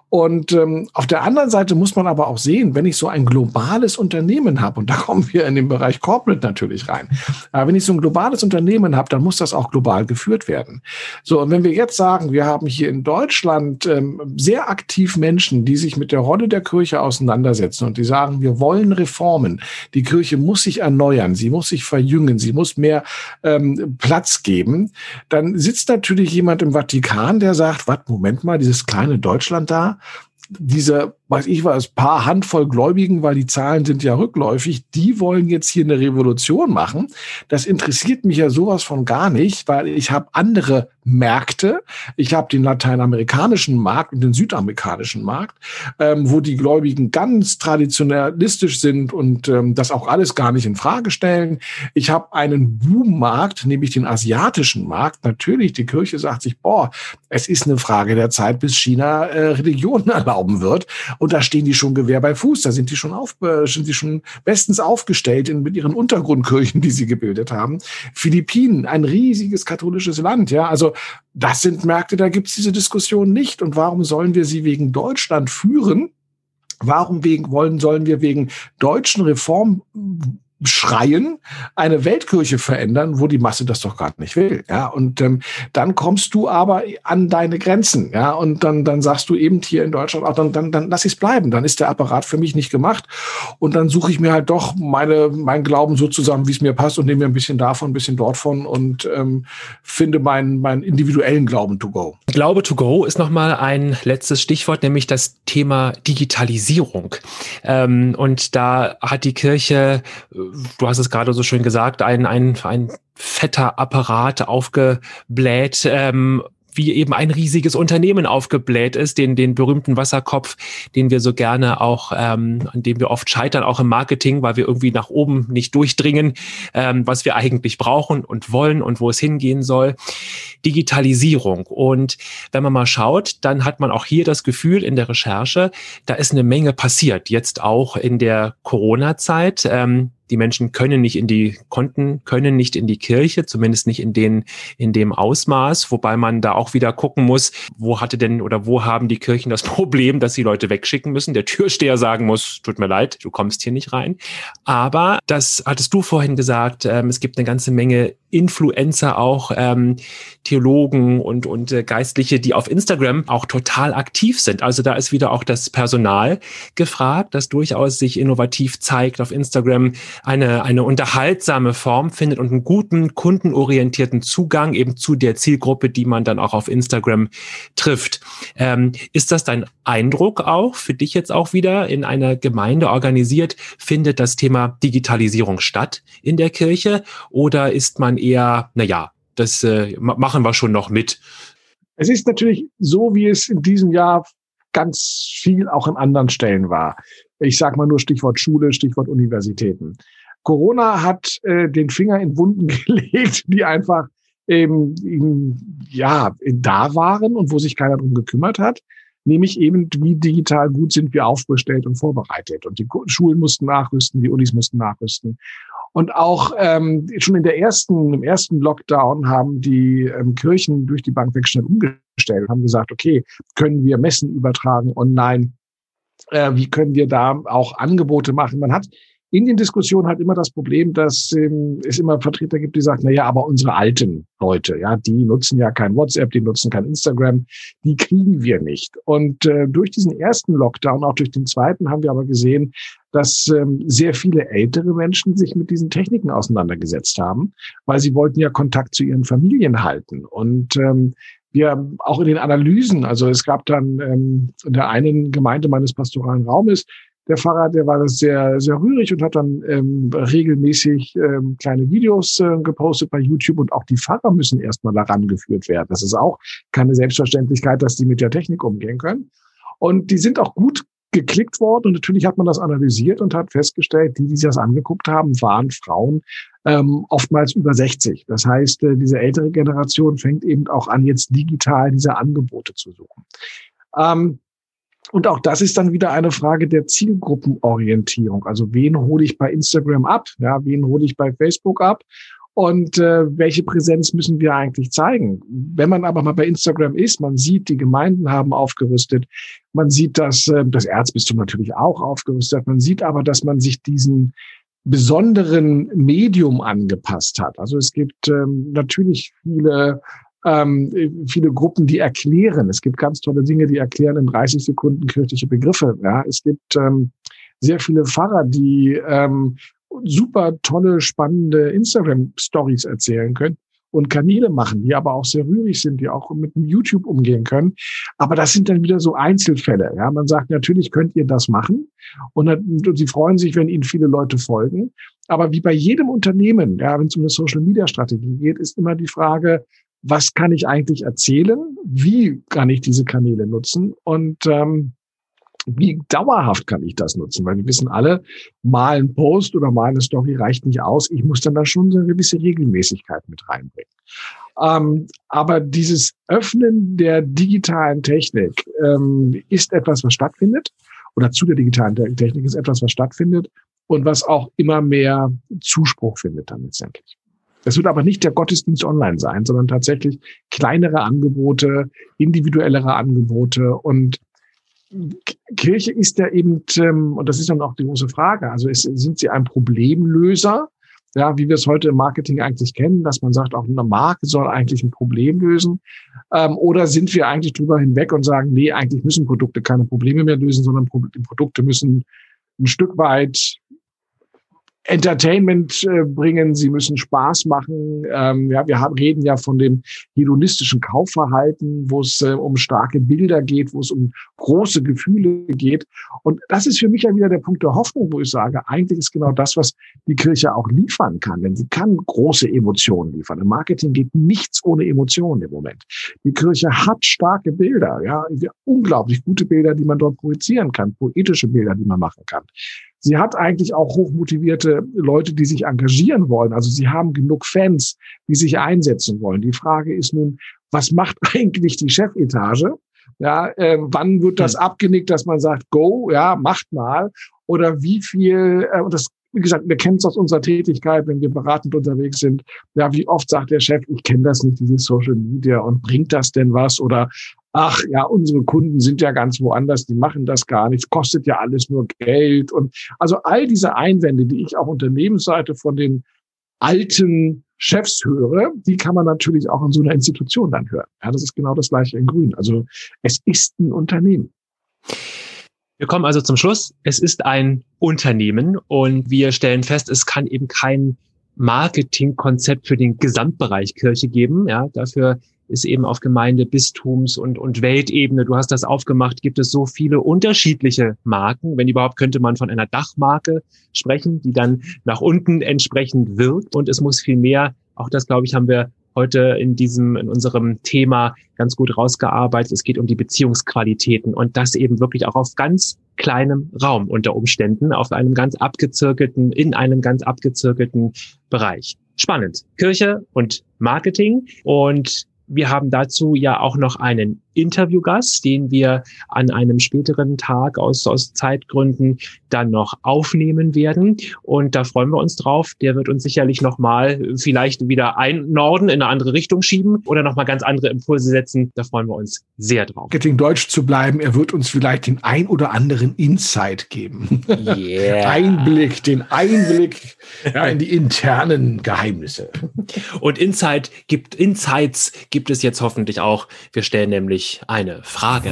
Und ähm, auf der anderen Seite muss man aber auch sehen, wenn ich so ein globales Unternehmen habe, und da kommen wir in den Bereich Corporate natürlich rein, aber wenn ich so ein globales Unternehmen habe, dann muss das auch global geführt werden. So, und wenn wir jetzt sagen, wir haben hier in Deutschland ähm, sehr aktiv Menschen, die sich mit der Rolle der Kirche auseinandersetzen und die sagen, wir wollen Reformen. Die Kirche muss sich erneuern, sie muss sich verjüngen, sie muss mehr ähm, Platz geben, dann sitzt natürlich jemand im Vatikan, der sagt, was, Moment mal, dieses kleine Deutschland da, diese, weiß ich was, paar Handvoll Gläubigen, weil die Zahlen sind ja rückläufig, die wollen jetzt hier eine Revolution machen. Das interessiert mich ja sowas von gar nicht, weil ich habe andere Märkte. Ich habe den lateinamerikanischen Markt und den südamerikanischen Markt, ähm, wo die Gläubigen ganz traditionalistisch sind und ähm, das auch alles gar nicht in Frage stellen. Ich habe einen Boom-Markt, nämlich den asiatischen Markt. Natürlich, die Kirche sagt sich, boah, es ist eine Frage der Zeit, bis China äh, Religionen erlauben wird. Und da stehen die schon Gewehr bei Fuß. Da sind die schon auf, äh, sind die schon bestens aufgestellt in, mit ihren Untergrundkirchen, die sie gebildet haben. Philippinen, ein riesiges katholisches Land. Ja, also das sind Märkte, da gibt es diese Diskussion nicht. Und warum sollen wir sie wegen Deutschland führen? Warum wegen, wollen, sollen wir wegen deutschen Reform schreien, eine Weltkirche verändern, wo die Masse das doch gerade nicht will. Ja, und ähm, dann kommst du aber an deine Grenzen. Ja, und dann, dann sagst du eben hier in Deutschland auch, dann, dann, dann lass ich es bleiben. Dann ist der Apparat für mich nicht gemacht. Und dann suche ich mir halt doch meine, mein Glauben so zusammen, wie es mir passt und nehme mir ein bisschen davon, ein bisschen dort von und ähm, finde meinen, meinen individuellen Glauben to go. Glaube to go ist nochmal ein letztes Stichwort, nämlich das Thema Digitalisierung. Ähm, und da hat die Kirche du hast es gerade so schön gesagt, ein, ein, ein fetter Apparat aufgebläht, ähm, wie eben ein riesiges Unternehmen aufgebläht ist, den, den berühmten Wasserkopf, den wir so gerne auch, ähm, an dem wir oft scheitern, auch im Marketing, weil wir irgendwie nach oben nicht durchdringen, ähm, was wir eigentlich brauchen und wollen und wo es hingehen soll. Digitalisierung. Und wenn man mal schaut, dann hat man auch hier das Gefühl in der Recherche, da ist eine Menge passiert. Jetzt auch in der Corona-Zeit. Ähm, die Menschen können nicht in die Konten, können nicht in die Kirche, zumindest nicht in den, in dem Ausmaß, wobei man da auch wieder gucken muss, wo hatte denn oder wo haben die Kirchen das Problem, dass sie Leute wegschicken müssen. Der Türsteher sagen muss, tut mir leid, du kommst hier nicht rein. Aber das hattest du vorhin gesagt, ähm, es gibt eine ganze Menge Influencer auch, ähm, Theologen und, und äh, Geistliche, die auf Instagram auch total aktiv sind. Also da ist wieder auch das Personal gefragt, das durchaus sich innovativ zeigt auf Instagram, eine, eine unterhaltsame Form findet und einen guten, kundenorientierten Zugang eben zu der Zielgruppe, die man dann auch auf Instagram trifft. Ähm, ist das dein Eindruck auch für dich jetzt auch wieder in einer Gemeinde organisiert? Findet das Thema Digitalisierung statt in der Kirche oder ist man eher, na ja, das äh, machen wir schon noch mit? Es ist natürlich so, wie es in diesem Jahr ganz viel auch in anderen Stellen war. Ich sage mal nur Stichwort Schule, Stichwort Universitäten. Corona hat äh, den Finger in Wunden gelegt, die einfach ähm, in, ja da waren und wo sich keiner drum gekümmert hat. Nämlich eben, wie digital gut sind wir aufgestellt und vorbereitet. Und die Schulen mussten nachrüsten, die Unis mussten nachrüsten. Und auch ähm, schon in der ersten, im ersten Lockdown haben die ähm, Kirchen durch die Bank weg schnell umgestellt, haben gesagt, okay, können wir Messen übertragen online? Äh, wie können wir da auch Angebote machen? Man hat in den Diskussionen halt immer das Problem, dass ähm, es immer Vertreter gibt, die sagen, na ja, aber unsere alten Leute, ja, die nutzen ja kein WhatsApp, die nutzen kein Instagram, die kriegen wir nicht. Und äh, durch diesen ersten Lockdown, auch durch den zweiten, haben wir aber gesehen, dass ähm, sehr viele ältere Menschen sich mit diesen Techniken auseinandergesetzt haben, weil sie wollten ja Kontakt zu ihren Familien halten. Und ähm, wir auch in den Analysen, also es gab dann ähm, in der einen Gemeinde meines pastoralen Raumes der Pfarrer, der war sehr, sehr rührig und hat dann ähm, regelmäßig ähm, kleine Videos äh, gepostet bei YouTube und auch die Pfarrer müssen erstmal daran geführt werden. Das ist auch keine Selbstverständlichkeit, dass die mit der Technik umgehen können. Und die sind auch gut geklickt worden und natürlich hat man das analysiert und hat festgestellt, die, die sich das angeguckt haben, waren Frauen ähm, oftmals über 60. Das heißt, äh, diese ältere Generation fängt eben auch an, jetzt digital diese Angebote zu suchen. Ähm, und auch das ist dann wieder eine Frage der Zielgruppenorientierung. Also wen hole ich bei Instagram ab? Ja, wen hole ich bei Facebook ab? Und äh, welche Präsenz müssen wir eigentlich zeigen? Wenn man aber mal bei Instagram ist, man sieht, die Gemeinden haben aufgerüstet, man sieht, dass äh, das Erzbistum natürlich auch aufgerüstet hat, man sieht aber, dass man sich diesen besonderen Medium angepasst hat. Also es gibt ähm, natürlich viele ähm, viele Gruppen, die erklären. Es gibt ganz tolle Dinge, die erklären in 30 Sekunden kirchliche Begriffe. Ja, es gibt ähm, sehr viele Pfarrer, die ähm, super tolle, spannende Instagram-Stories erzählen können. und Kanäle machen, die aber auch sehr rührig sind, die auch mit YouTube umgehen können. Aber das sind dann wieder so Einzelfälle. Ja, man sagt, natürlich könnt ihr das machen und, und sie freuen sich, wenn ihnen viele Leute folgen. Aber wie bei jedem Unternehmen, ja, wenn es um eine Social Media Strategie geht, ist immer die Frage, was kann ich eigentlich erzählen? Wie kann ich diese Kanäle nutzen? Und ähm, wie dauerhaft kann ich das nutzen? Weil wir wissen alle, mal ein Post oder mal eine Story reicht nicht aus. Ich muss dann da schon so eine gewisse Regelmäßigkeit mit reinbringen. Ähm, aber dieses Öffnen der digitalen Technik ähm, ist etwas, was stattfindet. Oder zu der digitalen Technik ist etwas, was stattfindet und was auch immer mehr Zuspruch findet dann letztendlich. Das wird aber nicht der Gottesdienst online sein, sondern tatsächlich kleinere Angebote, individuellere Angebote. Und Kirche ist ja eben, ähm, und das ist dann auch die große Frage, also ist, sind sie ein Problemlöser, ja, wie wir es heute im Marketing eigentlich kennen, dass man sagt, auch eine Marke soll eigentlich ein Problem lösen, ähm, oder sind wir eigentlich drüber hinweg und sagen, nee, eigentlich müssen Produkte keine Probleme mehr lösen, sondern Produkte müssen ein Stück weit Entertainment äh, bringen, sie müssen Spaß machen. Ähm, ja, wir haben, reden ja von dem hedonistischen Kaufverhalten, wo es äh, um starke Bilder geht, wo es um große Gefühle geht. Und das ist für mich ja wieder der Punkt der Hoffnung, wo ich sage, eigentlich ist genau das, was die Kirche auch liefern kann. Denn sie kann große Emotionen liefern. Im Marketing geht nichts ohne Emotionen im Moment. Die Kirche hat starke Bilder, ja, unglaublich gute Bilder, die man dort projizieren kann, poetische Bilder, die man machen kann. Sie hat eigentlich auch hochmotivierte Leute, die sich engagieren wollen. Also sie haben genug Fans, die sich einsetzen wollen. Die Frage ist nun, was macht eigentlich die Chefetage? Ja, äh, wann wird das hm. abgenickt, dass man sagt, go, ja, macht mal? Oder wie viel, äh, und das wie gesagt, wir kennen es aus unserer Tätigkeit, wenn wir beratend unterwegs sind. Ja, wie oft sagt der Chef, ich kenne das nicht, dieses Social Media und bringt das denn was? Oder ach ja, unsere Kunden sind ja ganz woanders, die machen das gar nicht, kostet ja alles nur Geld. Und also all diese Einwände, die ich auf Unternehmensseite von den alten Chefs höre, die kann man natürlich auch in so einer Institution dann hören. Ja, das ist genau das gleiche in Grün. Also es ist ein Unternehmen. Wir kommen also zum Schluss. Es ist ein Unternehmen und wir stellen fest, es kann eben kein Marketingkonzept für den Gesamtbereich Kirche geben. Ja, dafür ist eben auf Gemeinde, Bistums und, und Weltebene, du hast das aufgemacht, gibt es so viele unterschiedliche Marken. Wenn überhaupt könnte man von einer Dachmarke sprechen, die dann nach unten entsprechend wirkt. Und es muss viel mehr, auch das glaube ich, haben wir heute in diesem, in unserem Thema ganz gut rausgearbeitet. Es geht um die Beziehungsqualitäten und das eben wirklich auch auf ganz kleinem Raum unter Umständen, auf einem ganz abgezirkelten, in einem ganz abgezirkelten Bereich. Spannend. Kirche und Marketing und wir haben dazu ja auch noch einen Interviewgast, den wir an einem späteren Tag aus, aus Zeitgründen dann noch aufnehmen werden. Und da freuen wir uns drauf. Der wird uns sicherlich nochmal vielleicht wieder ein Norden in eine andere Richtung schieben oder nochmal ganz andere Impulse setzen. Da freuen wir uns sehr drauf. Marketing Deutsch zu bleiben, er wird uns vielleicht den ein oder anderen Insight geben. Yeah. Einblick, den Einblick ja, in die internen Geheimnisse. Und Insight gibt, Insights gibt es jetzt hoffentlich auch. Wir stellen nämlich nämlich eine Frage.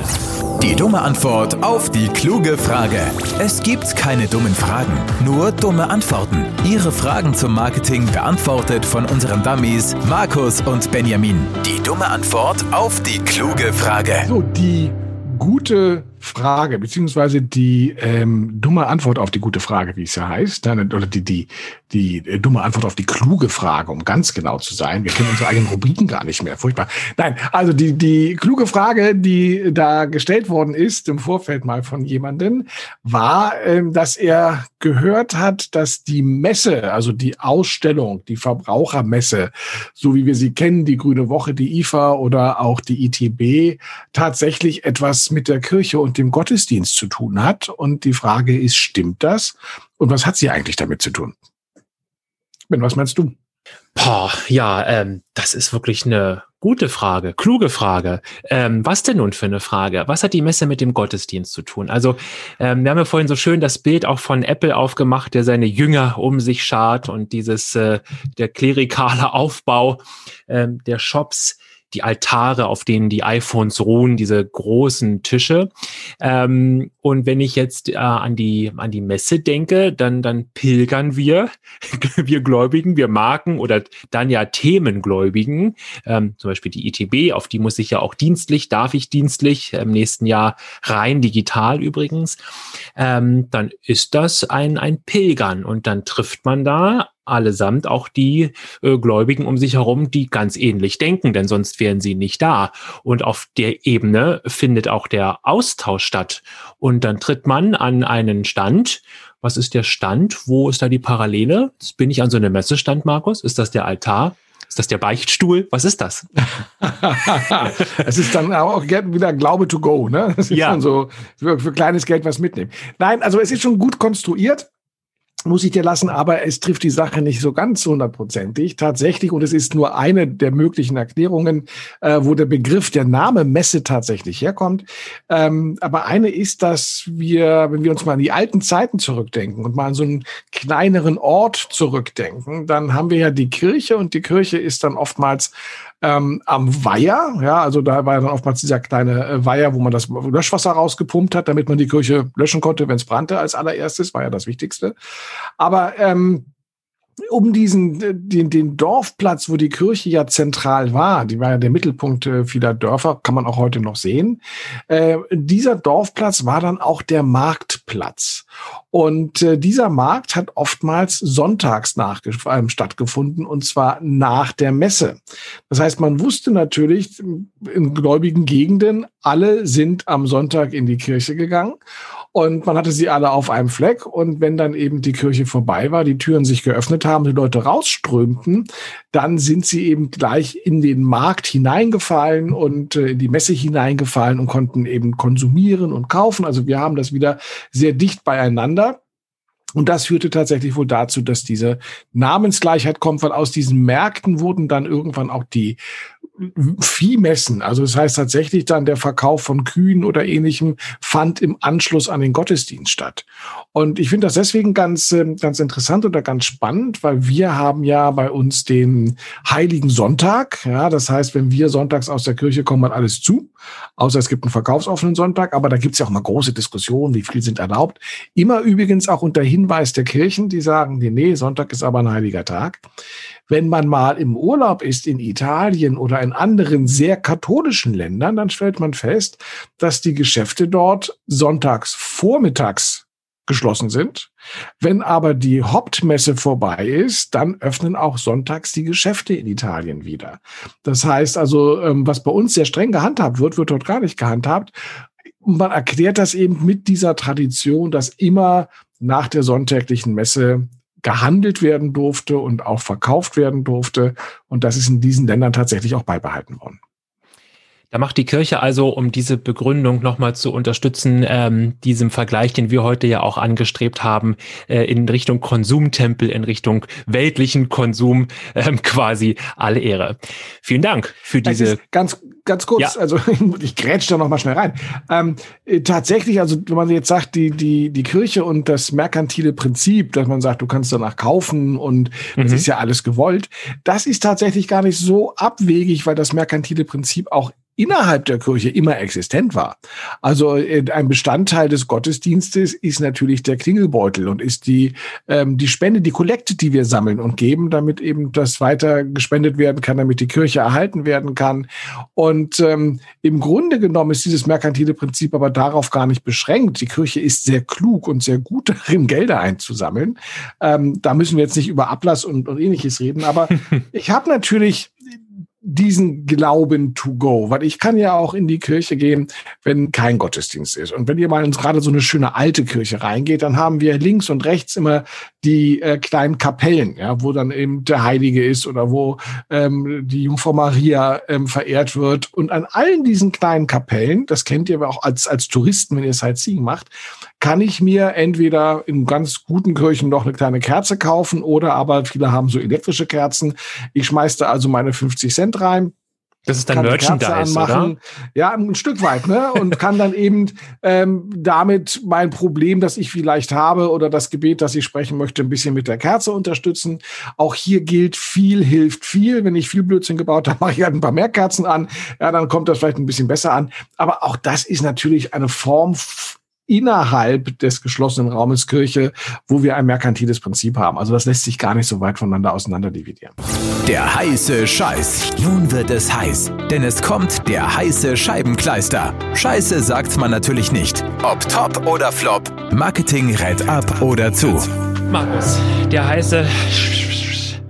Die dumme Antwort auf die kluge Frage. Es gibt keine dummen Fragen, nur dumme Antworten. Ihre Fragen zum Marketing beantwortet von unseren Dummies Markus und Benjamin. Die dumme Antwort auf die kluge Frage. So, die gute Frage, beziehungsweise die ähm, dumme Antwort auf die gute Frage, wie es ja heißt, oder die, die, die äh, dumme Antwort auf die kluge Frage, um ganz genau zu sein. Wir kennen unsere eigenen Rubriken gar nicht mehr. Furchtbar. Nein, also die, die kluge Frage, die da gestellt worden ist im Vorfeld mal von jemandem, war, ähm, dass er gehört hat, dass die Messe, also die Ausstellung, die Verbrauchermesse, so wie wir sie kennen, die Grüne Woche, die IFA oder auch die ITB, tatsächlich etwas mit der Kirche und dem Gottesdienst zu tun hat. Und die Frage ist, stimmt das? Und was hat sie eigentlich damit zu tun? Ben, was meinst du? Boah, ja, ähm, das ist wirklich eine gute Frage, kluge Frage. Ähm, was denn nun für eine Frage? Was hat die Messe mit dem Gottesdienst zu tun? Also, ähm, wir haben ja vorhin so schön das Bild auch von Apple aufgemacht, der seine Jünger um sich schart und dieses, äh, der klerikale Aufbau ähm, der Shops die Altare, auf denen die iPhones ruhen, diese großen Tische. Ähm, und wenn ich jetzt äh, an die an die Messe denke, dann dann pilgern wir, wir Gläubigen, wir Marken oder dann ja Themengläubigen, ähm, zum Beispiel die ITB, auf die muss ich ja auch dienstlich, darf ich dienstlich im nächsten Jahr rein digital übrigens. Ähm, dann ist das ein ein Pilgern und dann trifft man da allesamt auch die äh, Gläubigen um sich herum, die ganz ähnlich denken, denn sonst wären sie nicht da. Und auf der Ebene findet auch der Austausch statt. Und dann tritt man an einen Stand. Was ist der Stand? Wo ist da die Parallele? Jetzt bin ich an so einem Messestand, Markus. Ist das der Altar? Ist das der Beichtstuhl? Was ist das? es ist dann auch wieder Glaube to go, ne? Das ist ja. dann so für, für kleines Geld was mitnehmen. Nein, also es ist schon gut konstruiert muss ich dir lassen, aber es trifft die Sache nicht so ganz hundertprozentig. Tatsächlich, und es ist nur eine der möglichen Erklärungen, äh, wo der Begriff, der Name Messe tatsächlich herkommt. Ähm, aber eine ist, dass wir, wenn wir uns mal an die alten Zeiten zurückdenken und mal an so einen kleineren Ort zurückdenken, dann haben wir ja die Kirche und die Kirche ist dann oftmals ähm, am Weiher. Ja, also da war dann oftmals dieser kleine äh, Weiher, wo man das Löschwasser rausgepumpt hat, damit man die Kirche löschen konnte, wenn es brannte als allererstes, war ja das Wichtigste. Aber ähm, um diesen den, den Dorfplatz, wo die Kirche ja zentral war, die war ja der Mittelpunkt äh, vieler Dörfer, kann man auch heute noch sehen. Äh, dieser Dorfplatz war dann auch der Marktplatz. Und äh, dieser Markt hat oftmals sonntags nach, äh, stattgefunden und zwar nach der Messe. Das heißt, man wusste natürlich in gläubigen Gegenden, alle sind am Sonntag in die Kirche gegangen und man hatte sie alle auf einem Fleck. Und wenn dann eben die Kirche vorbei war, die Türen sich geöffnet haben, die Leute rausströmten, dann sind sie eben gleich in den Markt hineingefallen und äh, in die Messe hineingefallen und konnten eben konsumieren und kaufen. Also wir haben das wieder sehr dicht beieinander. Und das führte tatsächlich wohl dazu, dass diese Namensgleichheit kommt, weil aus diesen Märkten wurden dann irgendwann auch die Viehmessen, also das heißt tatsächlich dann der Verkauf von Kühen oder ähnlichem, fand im Anschluss an den Gottesdienst statt. Und ich finde das deswegen ganz, ähm, ganz interessant oder ganz spannend, weil wir haben ja bei uns den Heiligen Sonntag. Ja, das heißt, wenn wir sonntags aus der Kirche kommen, hat alles zu, außer es gibt einen verkaufsoffenen Sonntag. Aber da gibt es ja auch mal große Diskussionen, wie viel sind erlaubt. Immer übrigens auch unter Hinweis der Kirchen, die sagen, nee, nee, Sonntag ist aber ein heiliger Tag. Wenn man mal im Urlaub ist in Italien oder in anderen sehr katholischen Ländern, dann stellt man fest, dass die Geschäfte dort sonntags vormittags geschlossen sind. Wenn aber die Hauptmesse vorbei ist, dann öffnen auch sonntags die Geschäfte in Italien wieder. Das heißt also, ähm, was bei uns sehr streng gehandhabt wird, wird dort gar nicht gehandhabt. Und man erklärt das eben mit dieser Tradition, dass immer nach der sonntäglichen Messe gehandelt werden durfte und auch verkauft werden durfte. Und das ist in diesen Ländern tatsächlich auch beibehalten worden. Da macht die Kirche also, um diese Begründung nochmal zu unterstützen, ähm, diesem Vergleich, den wir heute ja auch angestrebt haben, äh, in Richtung Konsumtempel, in Richtung weltlichen Konsum ähm, quasi alle Ehre. Vielen Dank für diese. Ganz, ganz kurz, ja. also ich grätsch da nochmal schnell rein. Ähm, äh, tatsächlich, also wenn man jetzt sagt, die, die, die Kirche und das merkantile Prinzip, dass man sagt, du kannst danach kaufen und das mhm. ist ja alles gewollt, das ist tatsächlich gar nicht so abwegig, weil das merkantile Prinzip auch innerhalb der Kirche immer existent war. Also äh, ein Bestandteil des Gottesdienstes ist natürlich der Klingelbeutel und ist die, ähm, die Spende, die Kollekte, die wir sammeln und geben, damit eben das weiter gespendet werden kann, damit die Kirche erhalten werden kann. Und ähm, im Grunde genommen ist dieses merkantile Prinzip aber darauf gar nicht beschränkt. Die Kirche ist sehr klug und sehr gut darin, Gelder einzusammeln. Ähm, da müssen wir jetzt nicht über Ablass und, und ähnliches reden, aber ich habe natürlich diesen Glauben to go, weil ich kann ja auch in die Kirche gehen, wenn kein Gottesdienst ist. Und wenn ihr mal in gerade so eine schöne alte Kirche reingeht, dann haben wir links und rechts immer die äh, kleinen Kapellen, ja, wo dann eben der Heilige ist oder wo ähm, die Jungfrau Maria ähm, verehrt wird. Und an allen diesen kleinen Kapellen, das kennt ihr aber auch als, als Touristen, wenn ihr Sightseeing macht, kann ich mir entweder in ganz guten Kirchen noch eine kleine Kerze kaufen oder aber viele haben so elektrische Kerzen. Ich schmeiß da also meine 50 Cent rein Das ist dann Merchandise, oder? Ja, ein Stück weit, ne? Und kann dann eben ähm, damit mein Problem, das ich vielleicht habe oder das Gebet, das ich sprechen möchte, ein bisschen mit der Kerze unterstützen. Auch hier gilt, viel hilft viel. Wenn ich viel Blödsinn gebaut habe, mache ich halt ein paar mehr Kerzen an. Ja, dann kommt das vielleicht ein bisschen besser an. Aber auch das ist natürlich eine Form innerhalb des geschlossenen Raumes Kirche, wo wir ein merkantiles Prinzip haben. Also das lässt sich gar nicht so weit voneinander auseinander dividieren. Der heiße Scheiß. Nun wird es heiß, denn es kommt der heiße Scheibenkleister. Scheiße sagt man natürlich nicht. Ob top oder flop, Marketing rät ab oder zu. Markus, der heiße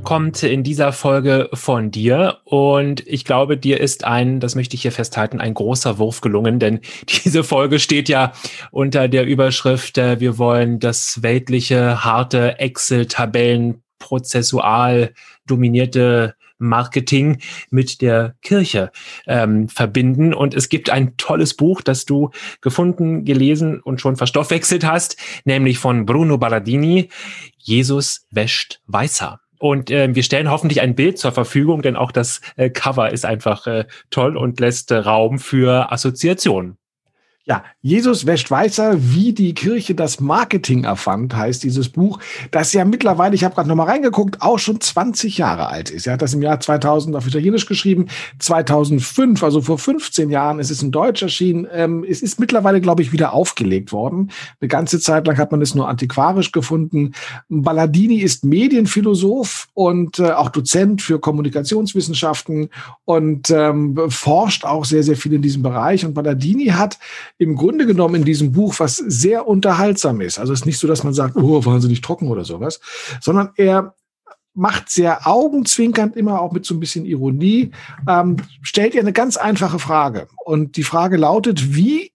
kommt in dieser Folge von dir und ich glaube, dir ist ein, das möchte ich hier festhalten, ein großer Wurf gelungen, denn diese Folge steht ja unter der Überschrift, äh, wir wollen das weltliche, harte Excel-Tabellen prozessual dominierte Marketing mit der Kirche ähm, verbinden. Und es gibt ein tolles Buch, das du gefunden, gelesen und schon verstoffwechselt hast, nämlich von Bruno Balladini, Jesus wäscht weißer. Und äh, wir stellen hoffentlich ein Bild zur Verfügung, denn auch das äh, Cover ist einfach äh, toll und lässt äh, Raum für Assoziationen. Ja, Jesus wäscht weißer, wie die Kirche das Marketing erfand, heißt dieses Buch, das ja mittlerweile, ich habe gerade nochmal reingeguckt, auch schon 20 Jahre alt ist. Er hat das im Jahr 2000 auf Italienisch geschrieben, 2005, also vor 15 Jahren ist es in Deutsch erschienen. Ähm, es ist mittlerweile, glaube ich, wieder aufgelegt worden. Eine ganze Zeit lang hat man es nur antiquarisch gefunden. Balladini ist Medienphilosoph und äh, auch Dozent für Kommunikationswissenschaften und ähm, forscht auch sehr, sehr viel in diesem Bereich. Und Balladini hat im Grunde genommen in diesem Buch, was sehr unterhaltsam ist. Also es ist nicht so, dass man sagt, oh, wahnsinnig trocken oder sowas, sondern er macht sehr augenzwinkernd immer auch mit so ein bisschen Ironie, ähm, stellt ihr eine ganz einfache Frage. Und die Frage lautet, wie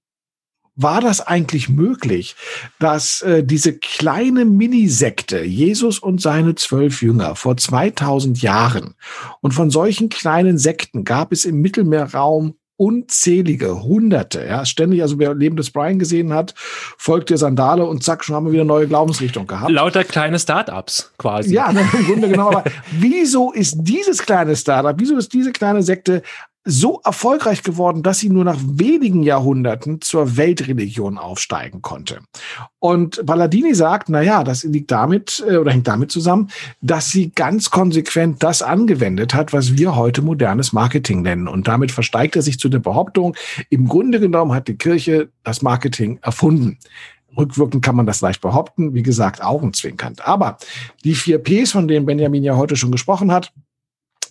war das eigentlich möglich, dass äh, diese kleine Minisekte, Jesus und seine zwölf Jünger, vor 2000 Jahren, und von solchen kleinen Sekten gab es im Mittelmeerraum unzählige, hunderte, ja, ständig, also wer Leben des Brian gesehen hat, folgt der Sandale und zack, schon haben wir wieder neue Glaubensrichtung gehabt. Lauter kleine Startups quasi. Ja, ne, im Grunde genau. Aber wieso ist dieses kleine Startup, wieso ist diese kleine Sekte so erfolgreich geworden, dass sie nur nach wenigen Jahrhunderten zur Weltreligion aufsteigen konnte. Und Balladini sagt, na ja, das liegt damit äh, oder hängt damit zusammen, dass sie ganz konsequent das angewendet hat, was wir heute modernes Marketing nennen. Und damit versteigt er sich zu der Behauptung, im Grunde genommen hat die Kirche das Marketing erfunden. Rückwirkend kann man das leicht behaupten, wie gesagt, augenzwinkernd. Aber die vier Ps, von denen Benjamin ja heute schon gesprochen hat,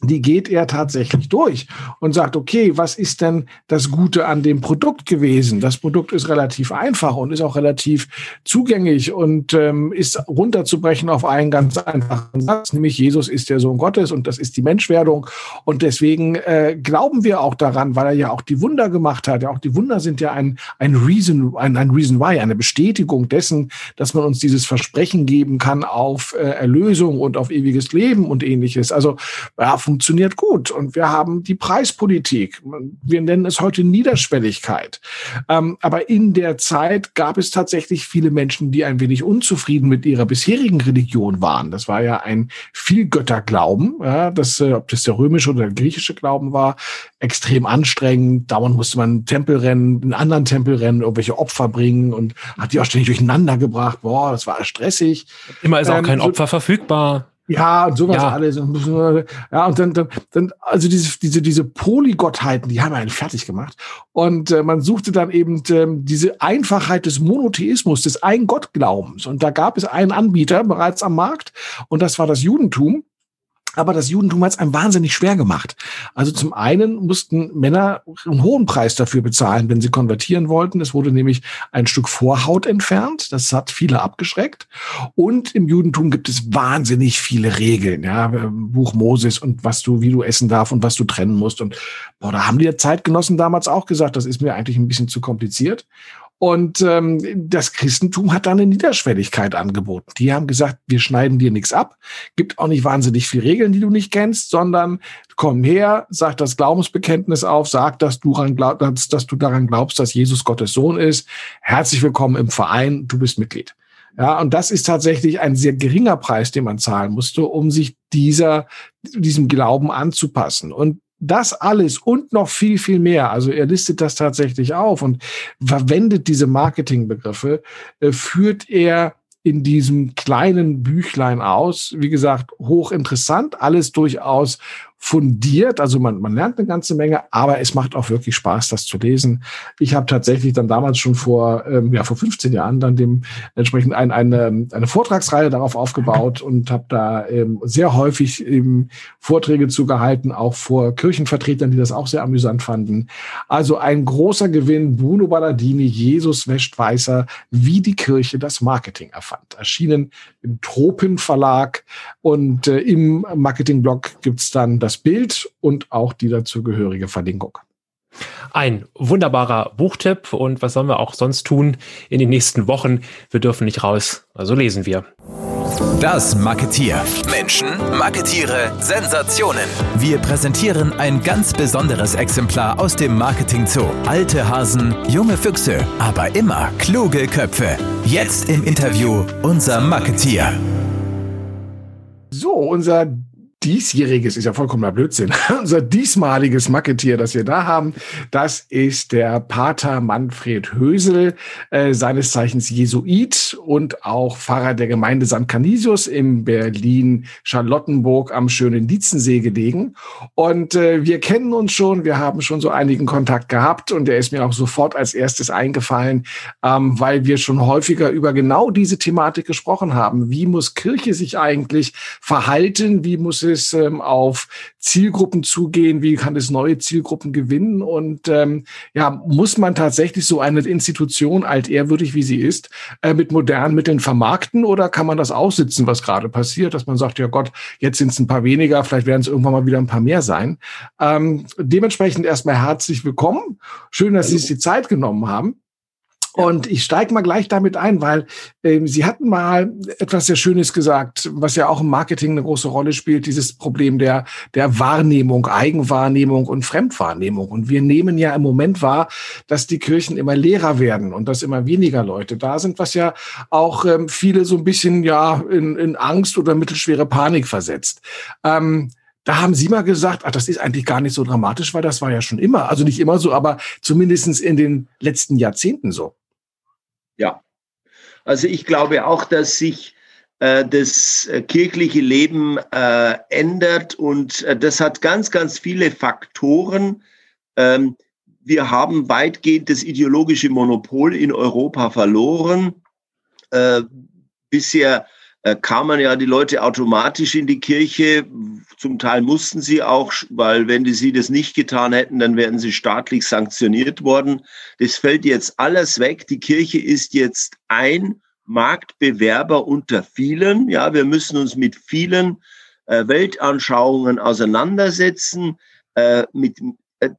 die geht er tatsächlich durch und sagt, okay, was ist denn das Gute an dem Produkt gewesen? Das Produkt ist relativ einfach und ist auch relativ zugänglich und ähm, ist runterzubrechen auf einen ganz einfachen Satz, nämlich Jesus ist der Sohn Gottes und das ist die Menschwerdung. Und deswegen äh, glauben wir auch daran, weil er ja auch die Wunder gemacht hat. Ja, auch die Wunder sind ja ein, ein Reason, ein, ein Reason why, eine Bestätigung dessen, dass man uns dieses Versprechen geben kann auf äh, Erlösung und auf ewiges Leben und ähnliches. Also ja, funktioniert gut. Und wir haben die Preispolitik. Wir nennen es heute Niederschwelligkeit. Ähm, aber in der Zeit gab es tatsächlich viele Menschen, die ein wenig unzufrieden mit ihrer bisherigen Religion waren. Das war ja ein Vielgötterglauben, ja, das, äh, ob das der römische oder der griechische Glauben war, extrem anstrengend. Dauernd musste man einen Tempel rennen, einen anderen Tempel rennen, irgendwelche Opfer bringen und hat die auch ständig durcheinander gebracht. Boah, das war stressig. Immer ist auch ähm, kein Opfer verfügbar. Ja, und sowas ja. alles. Ja, und dann, dann, dann also diese, diese, diese Polygottheiten, die haben einen fertig gemacht. Und äh, man suchte dann eben ähm, diese Einfachheit des Monotheismus, des Ein-Gott-Glaubens. Und da gab es einen Anbieter bereits am Markt, und das war das Judentum. Aber das Judentum hat es einem wahnsinnig schwer gemacht. Also zum einen mussten Männer einen hohen Preis dafür bezahlen, wenn sie konvertieren wollten. Es wurde nämlich ein Stück Vorhaut entfernt. Das hat viele abgeschreckt. Und im Judentum gibt es wahnsinnig viele Regeln. Ja, Buch Moses und was du, wie du essen darf und was du trennen musst. Und boah, da haben die Zeitgenossen damals auch gesagt, das ist mir eigentlich ein bisschen zu kompliziert. Und ähm, das Christentum hat da eine Niederschwelligkeit angeboten. Die haben gesagt, wir schneiden dir nichts ab, gibt auch nicht wahnsinnig viele Regeln, die du nicht kennst, sondern komm her, sag das Glaubensbekenntnis auf, sag, dass du, daran glaub, dass, dass du daran glaubst, dass Jesus Gottes Sohn ist. Herzlich willkommen im Verein, du bist Mitglied. Ja, und das ist tatsächlich ein sehr geringer Preis, den man zahlen musste, um sich dieser, diesem Glauben anzupassen. Und das alles und noch viel, viel mehr, also er listet das tatsächlich auf und verwendet diese Marketingbegriffe, äh, führt er in diesem kleinen Büchlein aus. Wie gesagt, hochinteressant, alles durchaus fundiert. Also man, man lernt eine ganze Menge, aber es macht auch wirklich Spaß, das zu lesen. Ich habe tatsächlich dann damals schon vor, ähm, ja, vor 15 Jahren dann dem entsprechend ein, eine, eine Vortragsreihe darauf aufgebaut und habe da ähm, sehr häufig eben Vorträge zugehalten, auch vor Kirchenvertretern, die das auch sehr amüsant fanden. Also ein großer Gewinn, Bruno Balladini, Jesus wäscht weißer, wie die Kirche das Marketing erfand. Erschienen im Tropen Verlag und äh, im Marketingblog gibt's dann das das Bild und auch die dazugehörige Verlinkung. Ein wunderbarer Buchtipp und was sollen wir auch sonst tun in den nächsten Wochen? Wir dürfen nicht raus, also lesen wir. Das Marketier. Menschen, Marketiere, Sensationen. Wir präsentieren ein ganz besonderes Exemplar aus dem Marketing Zoo. Alte Hasen, junge Füchse, aber immer kluge Köpfe. Jetzt im Interview unser Marketier. So, unser diesjähriges, ist ja vollkommener Blödsinn, unser diesmaliges Macketier, das wir da haben, das ist der Pater Manfred Hösel, äh, seines Zeichens Jesuit und auch Pfarrer der Gemeinde St. Canisius in Berlin-Charlottenburg am schönen Lietzensee gelegen. Und äh, wir kennen uns schon, wir haben schon so einigen Kontakt gehabt und er ist mir auch sofort als erstes eingefallen, ähm, weil wir schon häufiger über genau diese Thematik gesprochen haben. Wie muss Kirche sich eigentlich verhalten? Wie muss es es ähm, auf Zielgruppen zugehen? Wie kann es neue Zielgruppen gewinnen? Und ähm, ja, muss man tatsächlich so eine Institution, altehrwürdig wie sie ist, äh, mit modernen Mitteln vermarkten oder kann man das aussitzen, was gerade passiert, dass man sagt, ja Gott, jetzt sind es ein paar weniger, vielleicht werden es irgendwann mal wieder ein paar mehr sein. Ähm, dementsprechend erstmal herzlich willkommen. Schön, dass Sie sich die Zeit genommen haben. Und ich steige mal gleich damit ein, weil ähm, Sie hatten mal etwas sehr Schönes gesagt, was ja auch im Marketing eine große Rolle spielt, dieses Problem der, der Wahrnehmung, Eigenwahrnehmung und Fremdwahrnehmung. Und wir nehmen ja im Moment wahr, dass die Kirchen immer leerer werden und dass immer weniger Leute da sind, was ja auch ähm, viele so ein bisschen ja in, in Angst oder mittelschwere Panik versetzt. Ähm, da haben Sie mal gesagt, ach, das ist eigentlich gar nicht so dramatisch, weil das war ja schon immer, also nicht immer so, aber zumindestens in den letzten Jahrzehnten so. Ja, also ich glaube auch, dass sich äh, das äh, kirchliche Leben äh, ändert und äh, das hat ganz, ganz viele Faktoren. Ähm, wir haben weitgehend das ideologische Monopol in Europa verloren. Äh, bisher kamen ja die Leute automatisch in die Kirche. Zum Teil mussten sie auch, weil wenn die sie das nicht getan hätten, dann wären sie staatlich sanktioniert worden. Das fällt jetzt alles weg. Die Kirche ist jetzt ein Marktbewerber unter vielen. Ja, wir müssen uns mit vielen äh, Weltanschauungen auseinandersetzen. Äh, mit, äh,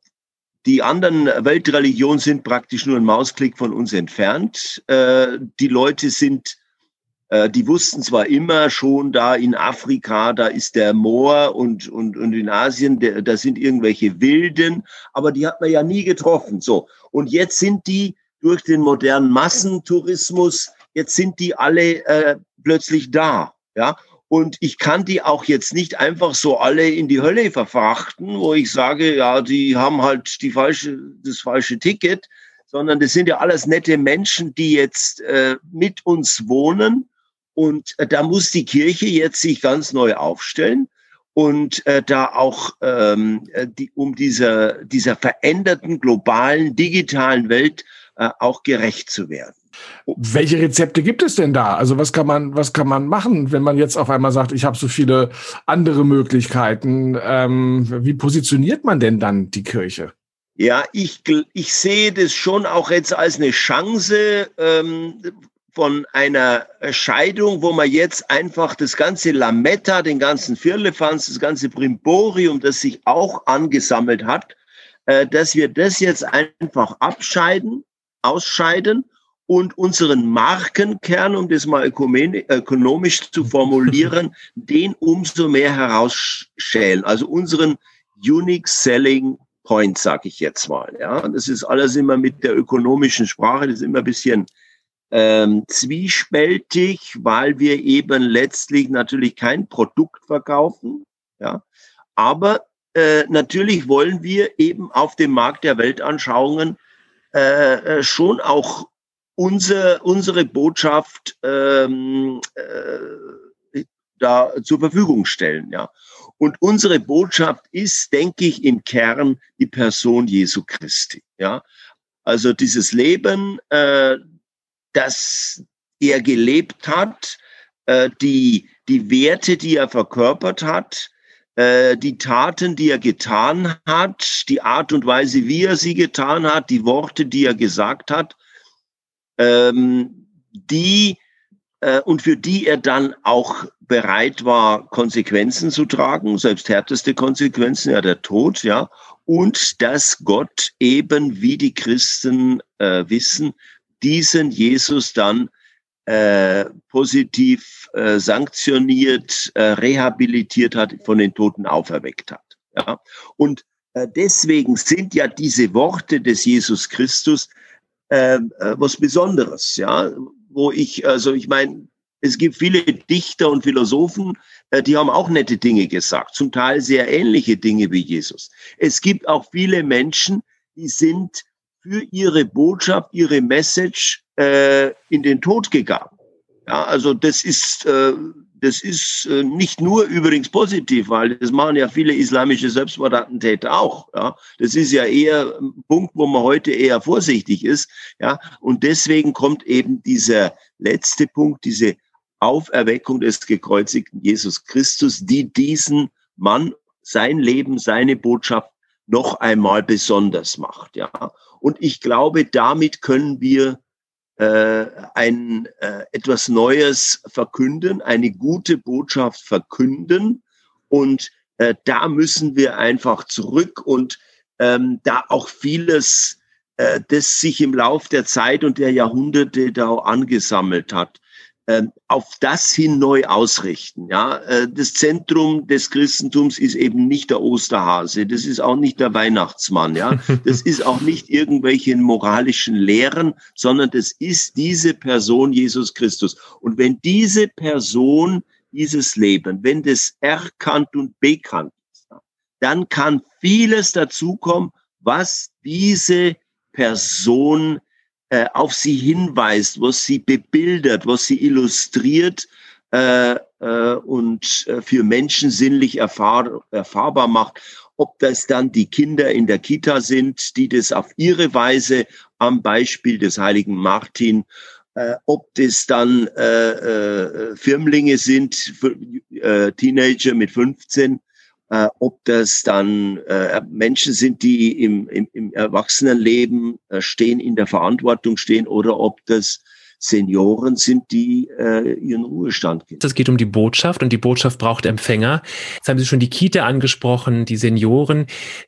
die anderen Weltreligionen sind praktisch nur ein Mausklick von uns entfernt. Äh, die Leute sind äh, die wussten zwar immer schon, da in Afrika, da ist der Moor und, und, und in Asien, da sind irgendwelche Wilden, aber die hat man ja nie getroffen. So. Und jetzt sind die durch den modernen Massentourismus, jetzt sind die alle äh, plötzlich da. Ja. Und ich kann die auch jetzt nicht einfach so alle in die Hölle verfrachten, wo ich sage, ja, die haben halt die falsche, das falsche Ticket, sondern das sind ja alles nette Menschen, die jetzt äh, mit uns wohnen und äh, da muss die Kirche jetzt sich ganz neu aufstellen und äh, da auch ähm, äh, die, um dieser, dieser veränderten globalen digitalen Welt äh, auch gerecht zu werden. Welche Rezepte gibt es denn da? Also was kann man, was kann man machen, wenn man jetzt auf einmal sagt, ich habe so viele andere Möglichkeiten? Ähm, wie positioniert man denn dann die Kirche? Ja, ich, ich sehe das schon auch jetzt als eine Chance, ähm, von einer Scheidung, wo man jetzt einfach das ganze Lametta, den ganzen Firlefanz, das ganze Brimborium, das sich auch angesammelt hat, äh, dass wir das jetzt einfach abscheiden, ausscheiden und unseren Markenkern, um das mal ökonomisch zu formulieren, den umso mehr herausschälen. Also unseren Unique Selling Point, sage ich jetzt mal. Ja, das ist alles immer mit der ökonomischen Sprache, das ist immer ein bisschen ähm, zwiespältig, weil wir eben letztlich natürlich kein Produkt verkaufen, ja, aber äh, natürlich wollen wir eben auf dem Markt der Weltanschauungen äh, äh schon auch unser, unsere Botschaft ähm, äh, da zur Verfügung stellen. Ja. Und unsere Botschaft ist, denke ich, im Kern die Person Jesu Christi. Ja. Also dieses Leben, äh, das er gelebt hat, äh, die, die Werte, die er verkörpert hat, äh, die Taten, die er getan hat, die Art und Weise, wie er sie getan hat, die Worte, die er gesagt hat, ähm, die äh, und für die er dann auch bereit war, Konsequenzen zu tragen, selbst härteste Konsequenzen, ja der Tod, ja, und dass Gott eben, wie die Christen äh, wissen, diesen Jesus dann äh, positiv äh, sanktioniert, äh, rehabilitiert hat, von den Toten auferweckt hat. Ja? Und äh, deswegen sind ja diese Worte des Jesus Christus äh, äh, was Besonderes, ja, wo ich, also ich meine, es gibt viele Dichter und Philosophen, äh, die haben auch nette Dinge gesagt, zum Teil sehr ähnliche Dinge wie Jesus. Es gibt auch viele Menschen, die sind für ihre Botschaft, ihre Message äh, in den Tod gegangen. Ja, also das ist, äh, das ist äh, nicht nur übrigens positiv, weil das machen ja viele islamische Selbstmordattentäter auch. Ja, das ist ja eher ein Punkt, wo man heute eher vorsichtig ist. Ja, und deswegen kommt eben dieser letzte Punkt, diese Auferweckung des gekreuzigten Jesus Christus, die diesen Mann, sein Leben, seine Botschaft noch einmal besonders macht. Ja, und ich glaube, damit können wir äh, ein äh, etwas Neues verkünden, eine gute Botschaft verkünden. Und äh, da müssen wir einfach zurück und ähm, da auch vieles, äh, das sich im Lauf der Zeit und der Jahrhunderte da angesammelt hat, auf das hin neu ausrichten. Ja, äh, das Zentrum des Christentums ist eben nicht der Osterhase, das ist auch nicht der Weihnachtsmann, ja, das ist auch nicht irgendwelche moralischen Lehren, sondern das ist diese Person Jesus Christus. Und wenn diese Person dieses Leben, wenn das erkannt und bekannt ist, dann kann vieles dazukommen, was diese Person äh, auf sie hinweist, was sie bebildert, was sie illustriert äh, äh, und äh, für Menschen sinnlich erfahr erfahrbar macht. Ob das dann die Kinder in der Kita sind, die das auf ihre Weise am Beispiel des heiligen Martin äh, ob das dann äh, äh, Firmlinge sind, äh, Teenager mit 15, äh, ob das dann äh, Menschen sind, die im, im, im Erwachsenenleben äh, stehen, in der Verantwortung stehen, oder ob das Senioren sind, die äh, ihren Ruhestand gehen. Das geht um die Botschaft und die Botschaft braucht Empfänger. Jetzt haben Sie schon die Kita angesprochen, die Senioren.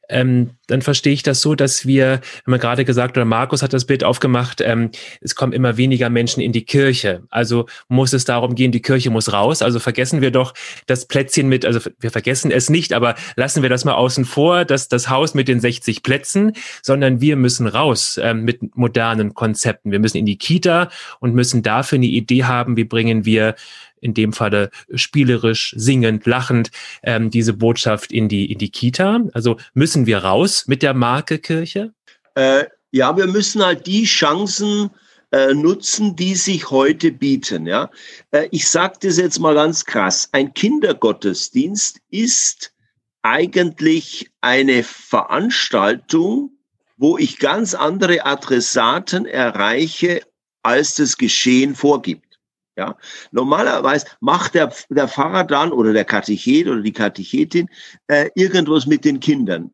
Ähm, dann verstehe ich das so, dass wir, wenn man gerade gesagt, oder Markus hat das Bild aufgemacht, ähm, es kommen immer weniger Menschen in die Kirche. Also muss es darum gehen, die Kirche muss raus. Also vergessen wir doch das Plätzchen mit, also wir vergessen es nicht, aber lassen wir das mal außen vor, dass das Haus mit den 60 Plätzen, sondern wir müssen raus ähm, mit modernen Konzepten. Wir müssen in die Kita und müssen dafür eine Idee haben, wie bringen wir in dem Falle spielerisch, singend, lachend, ähm, diese Botschaft in die, in die Kita? Also müssen wir raus mit der Marke Kirche? Äh, ja, wir müssen halt die Chancen äh, nutzen, die sich heute bieten. Ja, äh, ich sage das jetzt mal ganz krass: Ein Kindergottesdienst ist eigentlich eine Veranstaltung, wo ich ganz andere Adressaten erreiche, als das Geschehen vorgibt. Ja, normalerweise macht der, der Pfarrer dann oder der Katechet oder die Katechetin äh, irgendwas mit den Kindern.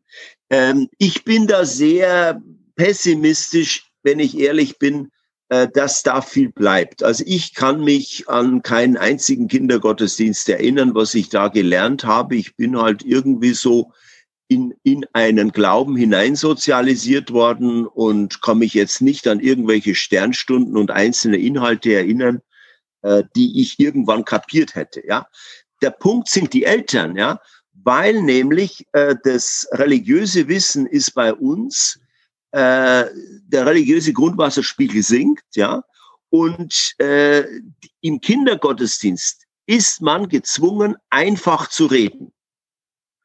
Ähm, ich bin da sehr pessimistisch, wenn ich ehrlich bin, äh, dass da viel bleibt. Also ich kann mich an keinen einzigen Kindergottesdienst erinnern, was ich da gelernt habe. Ich bin halt irgendwie so in, in einen Glauben hineinsozialisiert worden und kann mich jetzt nicht an irgendwelche Sternstunden und einzelne Inhalte erinnern äh, die ich irgendwann kapiert hätte. Ja, der Punkt sind die Eltern, ja, weil nämlich äh, das religiöse Wissen ist bei uns äh, der religiöse Grundwasserspiegel sinkt, ja, und äh, im Kindergottesdienst ist man gezwungen, einfach zu reden.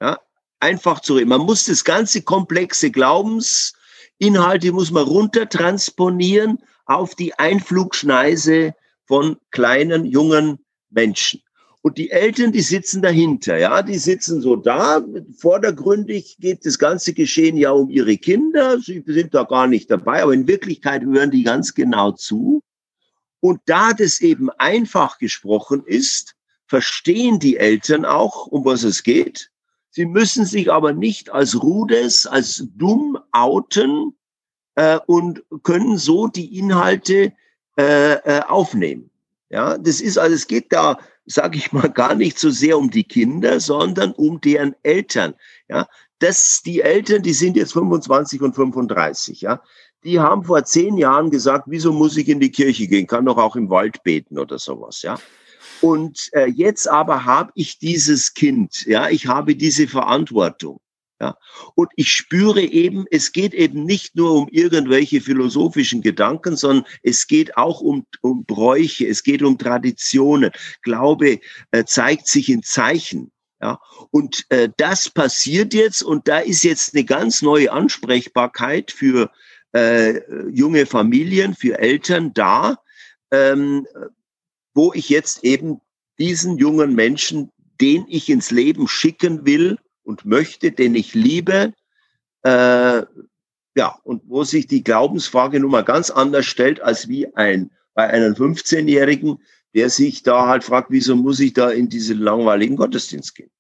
Ja, einfach zu reden. Man muss das ganze komplexe Glaubensinhalte muss man runter transponieren auf die Einflugschneise von kleinen, jungen Menschen. Und die Eltern, die sitzen dahinter, ja, die sitzen so da. Vordergründig geht das ganze Geschehen ja um ihre Kinder. Sie sind da gar nicht dabei, aber in Wirklichkeit hören die ganz genau zu. Und da das eben einfach gesprochen ist, verstehen die Eltern auch, um was es geht. Sie müssen sich aber nicht als Rudes, als dumm outen äh, und können so die Inhalte äh, äh, aufnehmen. Ja, das ist also, es geht da, sage ich mal, gar nicht so sehr um die Kinder, sondern um deren Eltern. Ja, das, die Eltern, die sind jetzt 25 und 35. Ja, die haben vor zehn Jahren gesagt, wieso muss ich in die Kirche gehen? Kann doch auch im Wald beten oder sowas. Ja, und äh, jetzt aber habe ich dieses Kind, ja, ich habe diese Verantwortung. Ja, und ich spüre eben, es geht eben nicht nur um irgendwelche philosophischen Gedanken, sondern es geht auch um, um Bräuche, es geht um Traditionen. Glaube äh, zeigt sich in Zeichen. Ja, und äh, das passiert jetzt und da ist jetzt eine ganz neue Ansprechbarkeit für äh, junge Familien, für Eltern da, ähm, wo ich jetzt eben diesen jungen Menschen, den ich ins Leben schicken will und möchte, den ich liebe, äh, ja, und wo sich die Glaubensfrage nun mal ganz anders stellt als wie ein bei einem 15-Jährigen, der sich da halt fragt, wieso muss ich da in diesen langweiligen Gottesdienst gehen?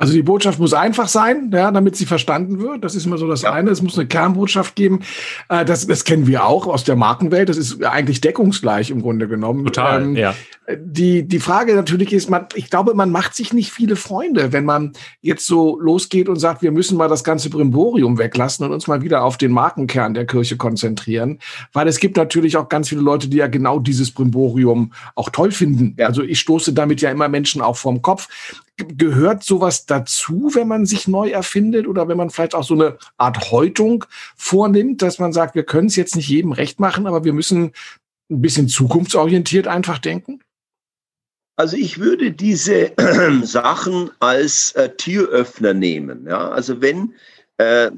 Also die Botschaft muss einfach sein, ja, damit sie verstanden wird. Das ist immer so das ja. eine. Es muss eine Kernbotschaft geben. Äh, das, das kennen wir auch aus der Markenwelt. Das ist eigentlich deckungsgleich im Grunde genommen. Total, ähm, ja. Die, die Frage natürlich ist, man, ich glaube, man macht sich nicht viele Freunde, wenn man jetzt so losgeht und sagt, wir müssen mal das ganze Brimborium weglassen und uns mal wieder auf den Markenkern der Kirche konzentrieren. Weil es gibt natürlich auch ganz viele Leute, die ja genau dieses Brimborium auch toll finden. Ja. Also ich stoße damit ja immer Menschen auch vorm Kopf gehört sowas dazu, wenn man sich neu erfindet oder wenn man vielleicht auch so eine Art Häutung vornimmt, dass man sagt, wir können es jetzt nicht jedem recht machen, aber wir müssen ein bisschen zukunftsorientiert einfach denken? Also ich würde diese äh, Sachen als äh, Türöffner nehmen. Ja? Also wenn, äh,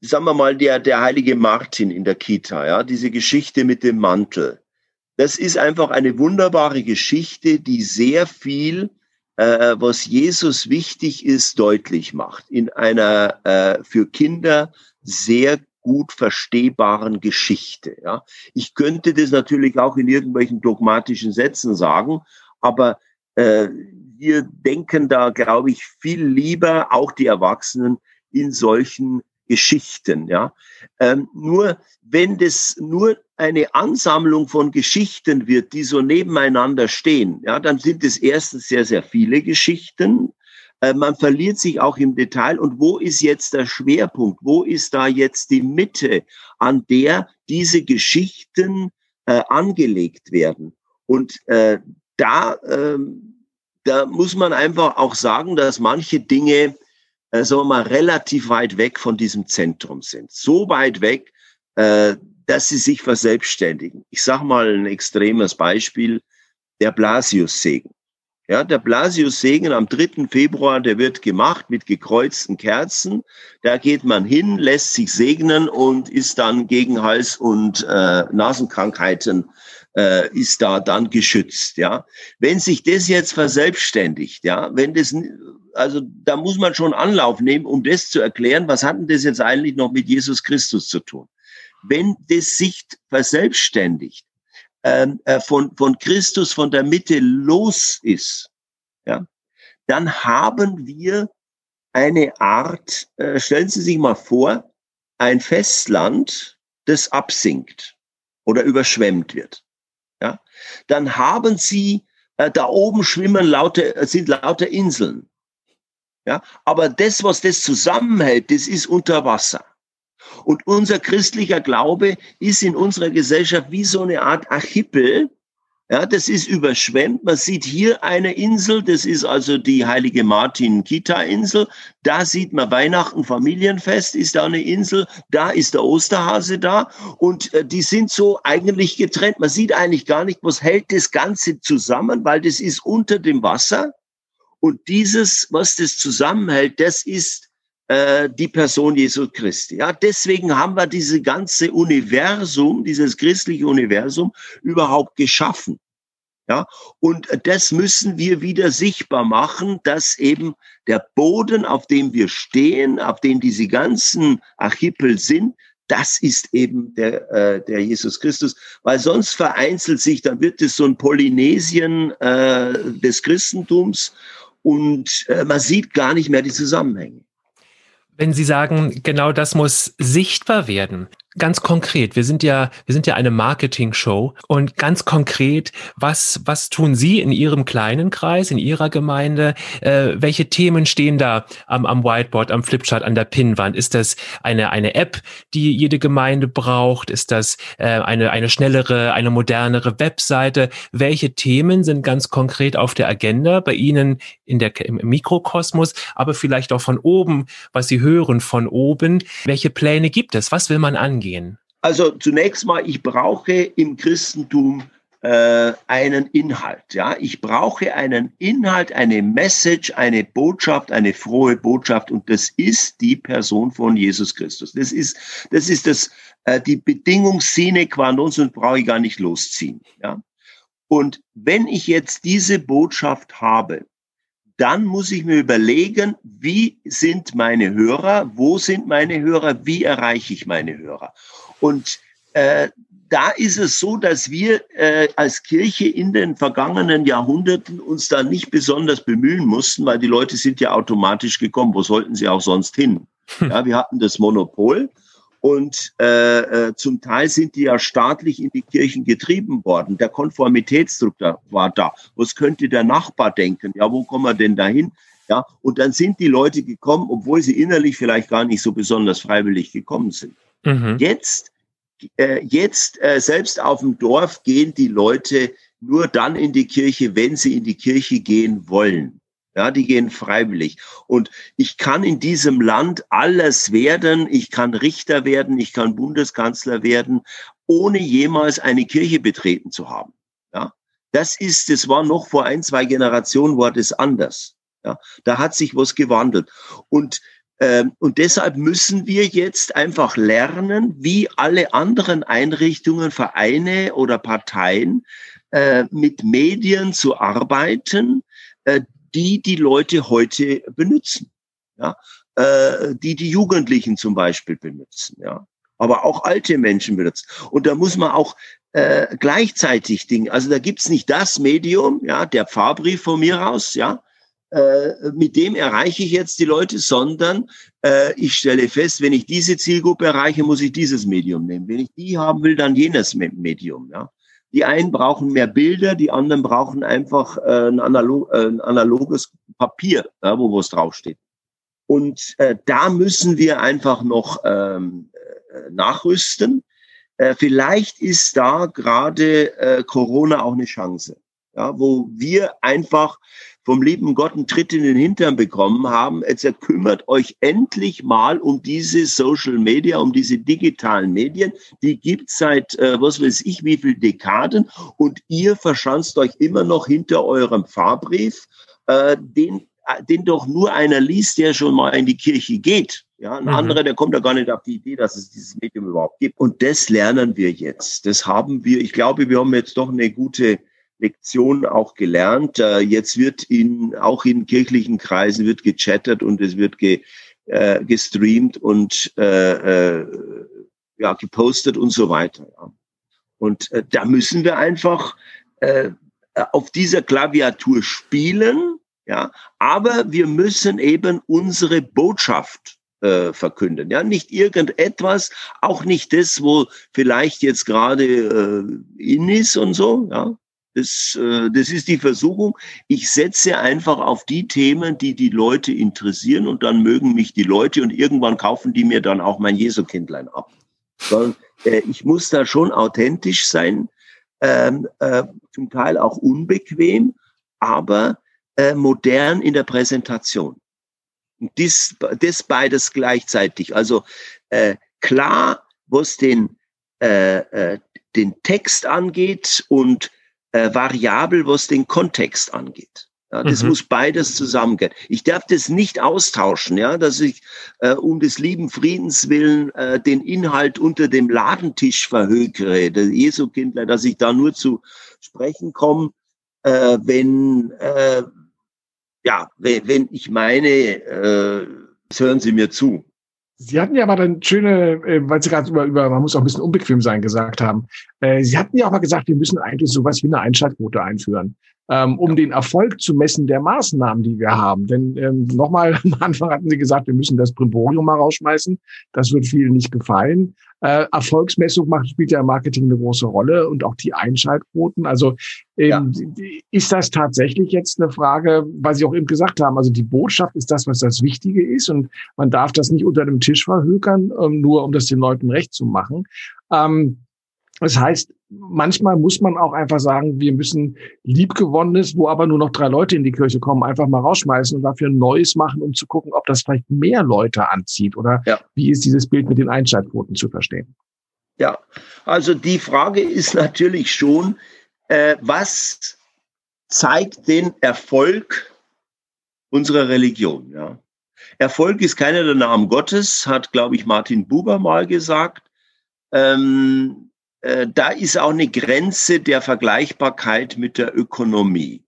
sagen wir mal, der, der heilige Martin in der Kita, ja, diese Geschichte mit dem Mantel, das ist einfach eine wunderbare Geschichte, die sehr viel äh, was Jesus wichtig ist, deutlich macht in einer äh, für Kinder sehr gut verstehbaren Geschichte. Ja. Ich könnte das natürlich auch in irgendwelchen dogmatischen Sätzen sagen, aber äh, wir denken da, glaube ich, viel lieber, auch die Erwachsenen, in solchen Geschichten. Ja. Ähm, nur wenn das nur eine Ansammlung von Geschichten wird, die so nebeneinander stehen, ja, dann sind es erstens sehr, sehr viele Geschichten. Äh, man verliert sich auch im Detail. Und wo ist jetzt der Schwerpunkt? Wo ist da jetzt die Mitte, an der diese Geschichten äh, angelegt werden? Und äh, da, äh, da muss man einfach auch sagen, dass manche Dinge, äh, sagen wir mal, relativ weit weg von diesem Zentrum sind. So weit weg, äh, dass sie sich verselbstständigen. Ich sage mal ein extremes Beispiel, der Blasius-Segen. Ja, der Blasius-Segen am 3. Februar, der wird gemacht mit gekreuzten Kerzen. Da geht man hin, lässt sich segnen und ist dann gegen Hals- und äh, Nasenkrankheiten äh, ist da dann geschützt. Ja, wenn sich das jetzt verselbstständigt, ja, wenn das also da muss man schon Anlauf nehmen, um das zu erklären, was hat denn das jetzt eigentlich noch mit Jesus Christus zu tun? Wenn das sich verselbstständigt, ähm, äh, von, von Christus, von der Mitte los ist, ja, dann haben wir eine Art, äh, stellen Sie sich mal vor, ein Festland, das absinkt oder überschwemmt wird. Ja, dann haben Sie, äh, da oben schwimmen lauter, sind lauter Inseln. Ja, aber das, was das zusammenhält, das ist unter Wasser. Und unser christlicher Glaube ist in unserer Gesellschaft wie so eine Art Archipel. Ja, das ist überschwemmt. Man sieht hier eine Insel, das ist also die heilige Martin-Kita-Insel. Da sieht man Weihnachten, Familienfest ist da eine Insel. Da ist der Osterhase da. Und äh, die sind so eigentlich getrennt. Man sieht eigentlich gar nicht, was hält das Ganze zusammen, weil das ist unter dem Wasser. Und dieses, was das zusammenhält, das ist äh, die Person Jesu Christi. Ja, deswegen haben wir diese ganze Universum, dieses christliche Universum überhaupt geschaffen. Ja, und das müssen wir wieder sichtbar machen, dass eben der Boden, auf dem wir stehen, auf dem diese ganzen Archipel sind, das ist eben der, äh, der Jesus Christus, weil sonst vereinzelt sich, dann wird es so ein Polynesien äh, des Christentums und äh, man sieht gar nicht mehr die Zusammenhänge. Wenn Sie sagen, genau das muss sichtbar werden, Ganz konkret, wir sind ja, wir sind ja eine Marketing-Show und ganz konkret, was, was tun Sie in Ihrem kleinen Kreis, in Ihrer Gemeinde? Äh, welche Themen stehen da am, am Whiteboard, am Flipchart, an der Pinnwand? Ist das eine, eine App, die jede Gemeinde braucht? Ist das äh, eine, eine schnellere, eine modernere Webseite? Welche Themen sind ganz konkret auf der Agenda bei Ihnen in der, im Mikrokosmos, aber vielleicht auch von oben, was Sie hören von oben? Welche Pläne gibt es? Was will man angehen? Angehen? Also zunächst mal, ich brauche im Christentum äh, einen Inhalt. Ja, ich brauche einen Inhalt, eine Message, eine Botschaft, eine frohe Botschaft, und das ist die Person von Jesus Christus. Das ist das ist das äh, die Bedingung sine qua non, sonst brauche ich gar nicht losziehen. Ja, und wenn ich jetzt diese Botschaft habe, dann muss ich mir überlegen, wie sind meine Hörer, wo sind meine Hörer, wie erreiche ich meine Hörer. Und äh, da ist es so, dass wir äh, als Kirche in den vergangenen Jahrhunderten uns da nicht besonders bemühen mussten, weil die Leute sind ja automatisch gekommen. Wo sollten sie auch sonst hin? Ja, wir hatten das Monopol und äh, äh, zum Teil sind die ja staatlich in die Kirchen getrieben worden. Der Konformitätsdruck da, war da. Was könnte der Nachbar denken? Ja, wo kommen wir denn dahin? Ja, und dann sind die Leute gekommen, obwohl sie innerlich vielleicht gar nicht so besonders freiwillig gekommen sind. Mhm. Jetzt, äh, jetzt äh, selbst auf dem Dorf gehen die Leute nur dann in die Kirche, wenn sie in die Kirche gehen wollen. Ja, die gehen freiwillig. Und ich kann in diesem Land alles werden. Ich kann Richter werden, ich kann Bundeskanzler werden, ohne jemals eine Kirche betreten zu haben. Ja, das ist, das war noch vor ein, zwei Generationen war das anders. Ja, da hat sich was gewandelt. Und ähm, und deshalb müssen wir jetzt einfach lernen, wie alle anderen Einrichtungen, Vereine oder Parteien äh, mit Medien zu arbeiten, äh, die die Leute heute benutzen. Ja? Äh, die die Jugendlichen zum Beispiel benutzen. Ja? Aber auch alte Menschen benutzen. Und da muss man auch äh, gleichzeitig Dinge, also da gibt's nicht das Medium, ja, der Fahrbrief von mir aus, ja, äh, mit dem erreiche ich jetzt die Leute, sondern äh, ich stelle fest, wenn ich diese Zielgruppe erreiche, muss ich dieses Medium nehmen. Wenn ich die haben will, dann jenes Medium. Ja. Die einen brauchen mehr Bilder, die anderen brauchen einfach äh, ein, analog, äh, ein analoges Papier, ja, wo was draufsteht. Und äh, da müssen wir einfach noch ähm, äh, nachrüsten. Äh, vielleicht ist da gerade äh, Corona auch eine Chance, ja, wo wir einfach vom lieben Gott einen Tritt in den Hintern bekommen haben. Jetzt kümmert euch endlich mal um diese Social Media, um diese digitalen Medien. Die gibt seit, äh, was weiß ich, wie viel Dekaden. Und ihr verschanzt euch immer noch hinter eurem Fahrbrief, äh, den, äh, den doch nur einer liest, der schon mal in die Kirche geht. Ja, ein mhm. anderer, der kommt da gar nicht auf die Idee, dass es dieses Medium überhaupt gibt. Und das lernen wir jetzt. Das haben wir, ich glaube, wir haben jetzt doch eine gute Lektion auch gelernt. Äh, jetzt wird in, auch in kirchlichen Kreisen wird gechattet und es wird ge, äh, gestreamt und äh, äh, ja, gepostet und so weiter. Ja. Und äh, da müssen wir einfach äh, auf dieser Klaviatur spielen, ja, aber wir müssen eben unsere Botschaft äh, verkünden. Ja, nicht irgendetwas, auch nicht das, wo vielleicht jetzt gerade äh, in ist und so, ja, das, äh, das ist die Versuchung. Ich setze einfach auf die Themen, die die Leute interessieren und dann mögen mich die Leute und irgendwann kaufen die mir dann auch mein Jesukindlein ab. Sondern, äh, ich muss da schon authentisch sein, ähm, äh, zum Teil auch unbequem, aber äh, modern in der Präsentation. Und dies, das beides gleichzeitig. Also äh, klar, was den, äh, äh, den Text angeht und äh, variabel, was den Kontext angeht. Ja, das mhm. muss beides zusammengehen. Ich darf das nicht austauschen, ja, dass ich äh, um des lieben Friedens willen äh, den Inhalt unter dem Ladentisch verhökere, der Jesu-Kindler, dass ich da nur zu sprechen komme, äh, wenn, äh, ja, wenn, wenn ich meine, äh, hören Sie mir zu. Sie hatten ja mal dann schöne, äh, weil Sie gerade über, über, man muss auch ein bisschen unbequem sein, gesagt haben. Äh, Sie hatten ja auch mal gesagt, wir müssen eigentlich sowas wie eine Einschaltquote einführen ähm, um den Erfolg zu messen der Maßnahmen, die wir haben. Denn ähm, nochmal, am Anfang hatten Sie gesagt, wir müssen das Brimborium mal rausschmeißen. Das wird vielen nicht gefallen. Äh, Erfolgsmessung macht, spielt ja im Marketing eine große Rolle und auch die Einschaltquoten. Also ähm, ja. ist das tatsächlich jetzt eine Frage, was Sie auch eben gesagt haben. Also die Botschaft ist das, was das Wichtige ist und man darf das nicht unter dem Tisch verhökern, ähm, nur um das den Leuten recht zu machen. Ähm, das heißt, manchmal muss man auch einfach sagen, wir müssen liebgewonnenes, wo aber nur noch drei Leute in die Kirche kommen, einfach mal rausschmeißen und dafür ein Neues machen, um zu gucken, ob das vielleicht mehr Leute anzieht oder ja. wie ist dieses Bild mit den Einschaltquoten zu verstehen? Ja, also die Frage ist natürlich schon, äh, was zeigt den Erfolg unserer Religion? Ja? Erfolg ist keiner der Namen Gottes, hat, glaube ich, Martin Buber mal gesagt. Ähm, äh, da ist auch eine Grenze der Vergleichbarkeit mit der Ökonomie.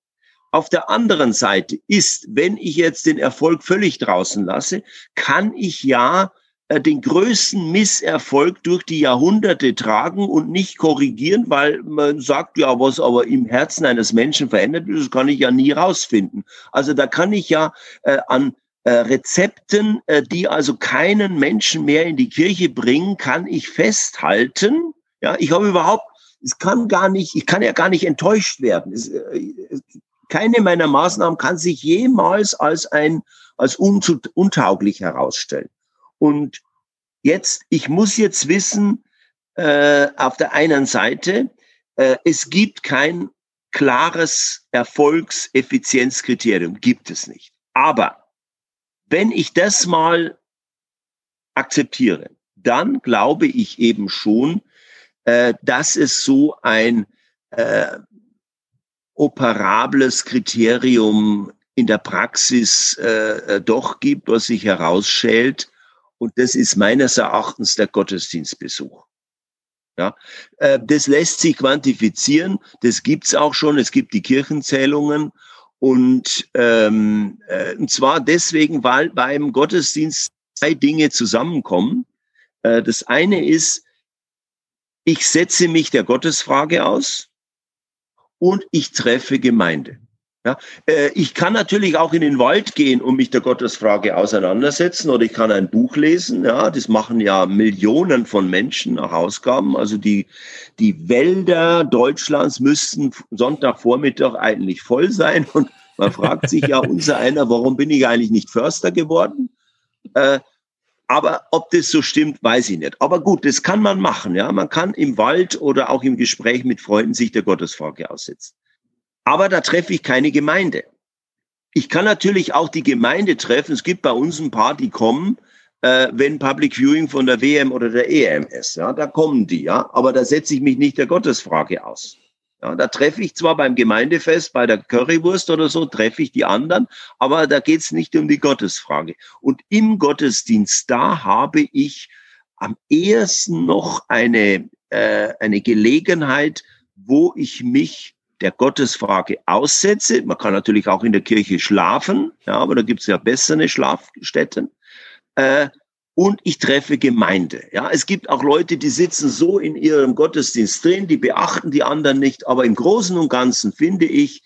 Auf der anderen Seite ist, wenn ich jetzt den Erfolg völlig draußen lasse, kann ich ja äh, den größten Misserfolg durch die Jahrhunderte tragen und nicht korrigieren, weil man sagt, ja, was aber im Herzen eines Menschen verändert wird, das kann ich ja nie rausfinden. Also da kann ich ja äh, an äh, Rezepten, äh, die also keinen Menschen mehr in die Kirche bringen, kann ich festhalten, ja, ich habe überhaupt, es kann gar nicht, ich kann ja gar nicht enttäuscht werden. Es, äh, keine meiner Maßnahmen kann sich jemals als ein, als untauglich herausstellen. Und jetzt, ich muss jetzt wissen, äh, auf der einen Seite, äh, es gibt kein klares Erfolgseffizienzkriterium, gibt es nicht. Aber wenn ich das mal akzeptiere, dann glaube ich eben schon, äh, dass es so ein äh, operables Kriterium in der Praxis äh, äh, doch gibt, was sich herausschält. Und das ist meines Erachtens der Gottesdienstbesuch. Ja, äh, das lässt sich quantifizieren. Das gibt's auch schon. Es gibt die Kirchenzählungen. Und, ähm, äh, und zwar deswegen, weil beim Gottesdienst zwei Dinge zusammenkommen. Äh, das eine ist, ich setze mich der Gottesfrage aus und ich treffe Gemeinde. Ja, äh, ich kann natürlich auch in den Wald gehen und mich der Gottesfrage auseinandersetzen oder ich kann ein Buch lesen. Ja, das machen ja Millionen von Menschen nach Ausgaben. Also die, die Wälder Deutschlands müssten Sonntagvormittag eigentlich voll sein und man fragt sich ja unser einer, warum bin ich eigentlich nicht Förster geworden? Äh, aber ob das so stimmt, weiß ich nicht. Aber gut, das kann man machen. Ja, man kann im Wald oder auch im Gespräch mit Freunden sich der Gottesfrage aussetzen. Aber da treffe ich keine Gemeinde. Ich kann natürlich auch die Gemeinde treffen. Es gibt bei uns ein paar, die kommen, äh, wenn Public Viewing von der WM oder der EM ist. Ja, da kommen die. Ja, aber da setze ich mich nicht der Gottesfrage aus. Ja, da treffe ich zwar beim Gemeindefest, bei der Currywurst oder so, treffe ich die anderen, aber da geht es nicht um die Gottesfrage. Und im Gottesdienst, da habe ich am ehesten noch eine, äh, eine Gelegenheit, wo ich mich der Gottesfrage aussetze. Man kann natürlich auch in der Kirche schlafen, ja, aber da gibt es ja bessere Schlafstätten. Äh, und ich treffe Gemeinde. Ja, es gibt auch Leute, die sitzen so in ihrem Gottesdienst drin, die beachten die anderen nicht. Aber im Großen und Ganzen finde ich,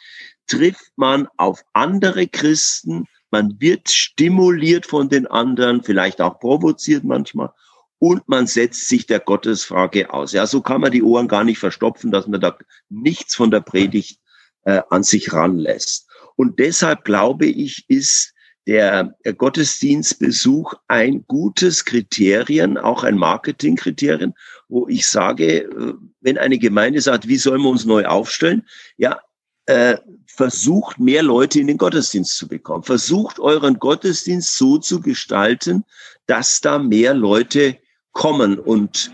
trifft man auf andere Christen. Man wird stimuliert von den anderen, vielleicht auch provoziert manchmal. Und man setzt sich der Gottesfrage aus. Ja, so kann man die Ohren gar nicht verstopfen, dass man da nichts von der Predigt äh, an sich ranlässt. Und deshalb glaube ich, ist der Gottesdienstbesuch ein gutes Kriterien, auch ein Marketingkriterien, wo ich sage, äh, wenn eine Gemeinde sagt, wie sollen wir uns neu aufstellen? Ja, äh, versucht mehr Leute in den Gottesdienst zu bekommen. Versucht euren Gottesdienst so zu gestalten, dass da mehr Leute kommen und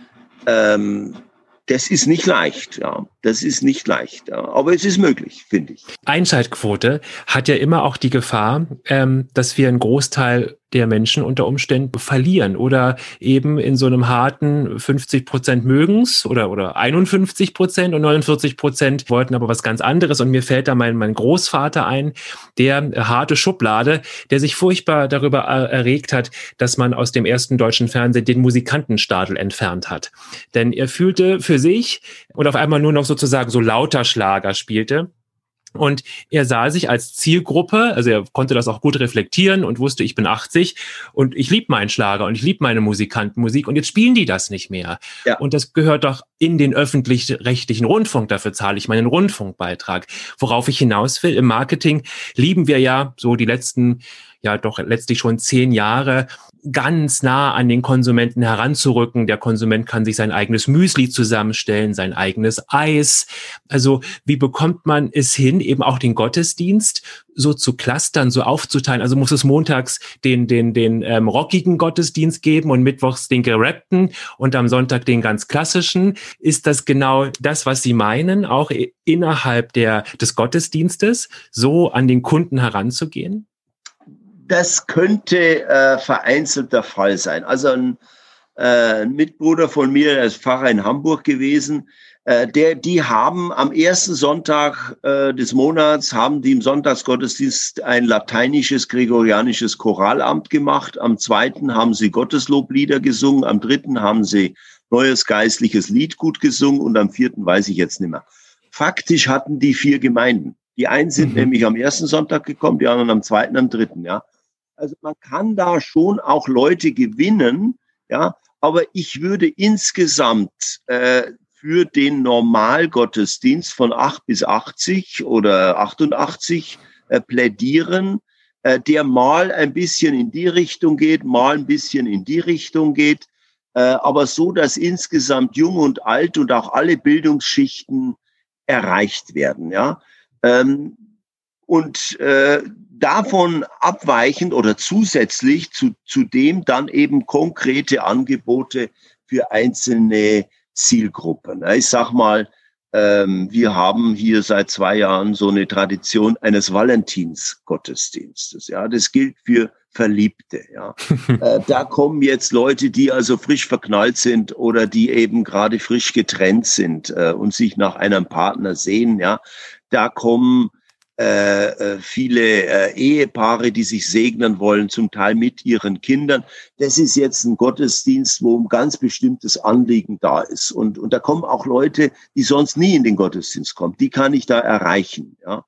ähm, das ist nicht leicht, ja. Das ist nicht leicht, ja. aber es ist möglich, finde ich. Einschaltquote hat ja immer auch die Gefahr, ähm, dass wir einen Großteil der Menschen unter Umständen verlieren oder eben in so einem harten 50 Prozent mögens oder, oder 51 Prozent und 49 Prozent wollten aber was ganz anderes. Und mir fällt da mein, mein Großvater ein, der äh, harte Schublade, der sich furchtbar darüber äh, erregt hat, dass man aus dem ersten deutschen Fernsehen den Musikantenstadel entfernt hat. Denn er fühlte für sich und auf einmal nur noch sozusagen so lauter Schlager spielte. Und er sah sich als Zielgruppe, also er konnte das auch gut reflektieren und wusste, ich bin 80 und ich liebe meinen Schlager und ich liebe meine Musikantenmusik und jetzt spielen die das nicht mehr. Ja. Und das gehört doch in den öffentlich-rechtlichen Rundfunk, dafür zahle ich meinen Rundfunkbeitrag. Worauf ich hinaus will, im Marketing lieben wir ja so die letzten ja doch letztlich schon zehn Jahre ganz nah an den Konsumenten heranzurücken. Der Konsument kann sich sein eigenes Müsli zusammenstellen, sein eigenes Eis. Also wie bekommt man es hin, eben auch den Gottesdienst so zu clustern, so aufzuteilen? Also muss es montags den, den, den ähm, rockigen Gottesdienst geben und mittwochs den gerappten und am Sonntag den ganz klassischen. Ist das genau das, was Sie meinen, auch innerhalb der, des Gottesdienstes, so an den Kunden heranzugehen? Das könnte äh, vereinzelt der Fall sein. Also ein, äh, ein Mitbruder von mir, der ist Pfarrer in Hamburg gewesen, äh, der, die haben am ersten Sonntag äh, des Monats, haben die im Sonntagsgottesdienst ein lateinisches, gregorianisches Choralamt gemacht. Am zweiten haben sie Gottesloblieder gesungen. Am dritten haben sie neues geistliches Lied gut gesungen. Und am vierten weiß ich jetzt nicht mehr. Faktisch hatten die vier Gemeinden. Die einen sind mhm. nämlich am ersten Sonntag gekommen, die anderen am zweiten, am dritten, ja. Also man kann da schon auch Leute gewinnen, ja, aber ich würde insgesamt äh, für den Normalgottesdienst von 8 bis 80 oder 88 äh, plädieren, äh, der mal ein bisschen in die Richtung geht, mal ein bisschen in die Richtung geht, äh, aber so, dass insgesamt jung und alt und auch alle Bildungsschichten erreicht werden. Ja, ähm, und äh, davon abweichend oder zusätzlich zu, zu dem dann eben konkrete Angebote für einzelne Zielgruppen. Ich sag mal, ähm, wir haben hier seit zwei Jahren so eine Tradition eines Valentinsgottesdienstes. Ja, das gilt für Verliebte. Ja, äh, da kommen jetzt Leute, die also frisch verknallt sind oder die eben gerade frisch getrennt sind äh, und sich nach einem Partner sehen. Ja, da kommen äh, äh, viele äh, Ehepaare, die sich segnen wollen, zum Teil mit ihren Kindern. Das ist jetzt ein Gottesdienst, wo ein ganz bestimmtes Anliegen da ist. Und, und da kommen auch Leute, die sonst nie in den Gottesdienst kommen. Die kann ich da erreichen. Ja.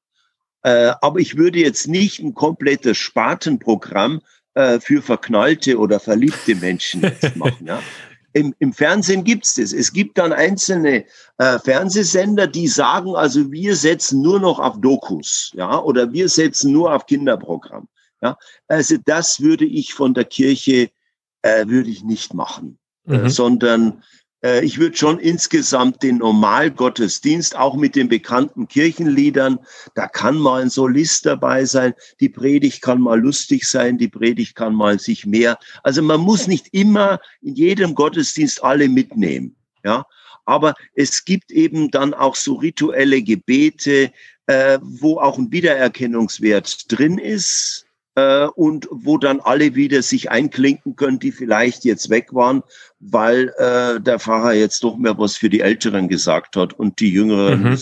Äh, aber ich würde jetzt nicht ein komplettes Spartenprogramm äh, für verknallte oder verliebte Menschen machen. Ja. Im, im Fernsehen gibt's das. Es gibt dann einzelne äh, Fernsehsender, die sagen, also wir setzen nur noch auf Dokus, ja, oder wir setzen nur auf Kinderprogramm. Ja, also das würde ich von der Kirche äh, würde ich nicht machen, äh, mhm. äh, sondern äh, ich würde schon insgesamt den Normalgottesdienst, auch mit den bekannten Kirchenliedern, da kann mal ein Solist dabei sein, die Predigt kann mal lustig sein, die Predigt kann mal sich mehr. Also man muss nicht immer in jedem Gottesdienst alle mitnehmen, ja. Aber es gibt eben dann auch so rituelle Gebete, äh, wo auch ein Wiedererkennungswert drin ist äh, und wo dann alle wieder sich einklinken können, die vielleicht jetzt weg waren, weil äh, der Pfarrer jetzt doch mehr was für die Älteren gesagt hat und die Jüngeren mhm.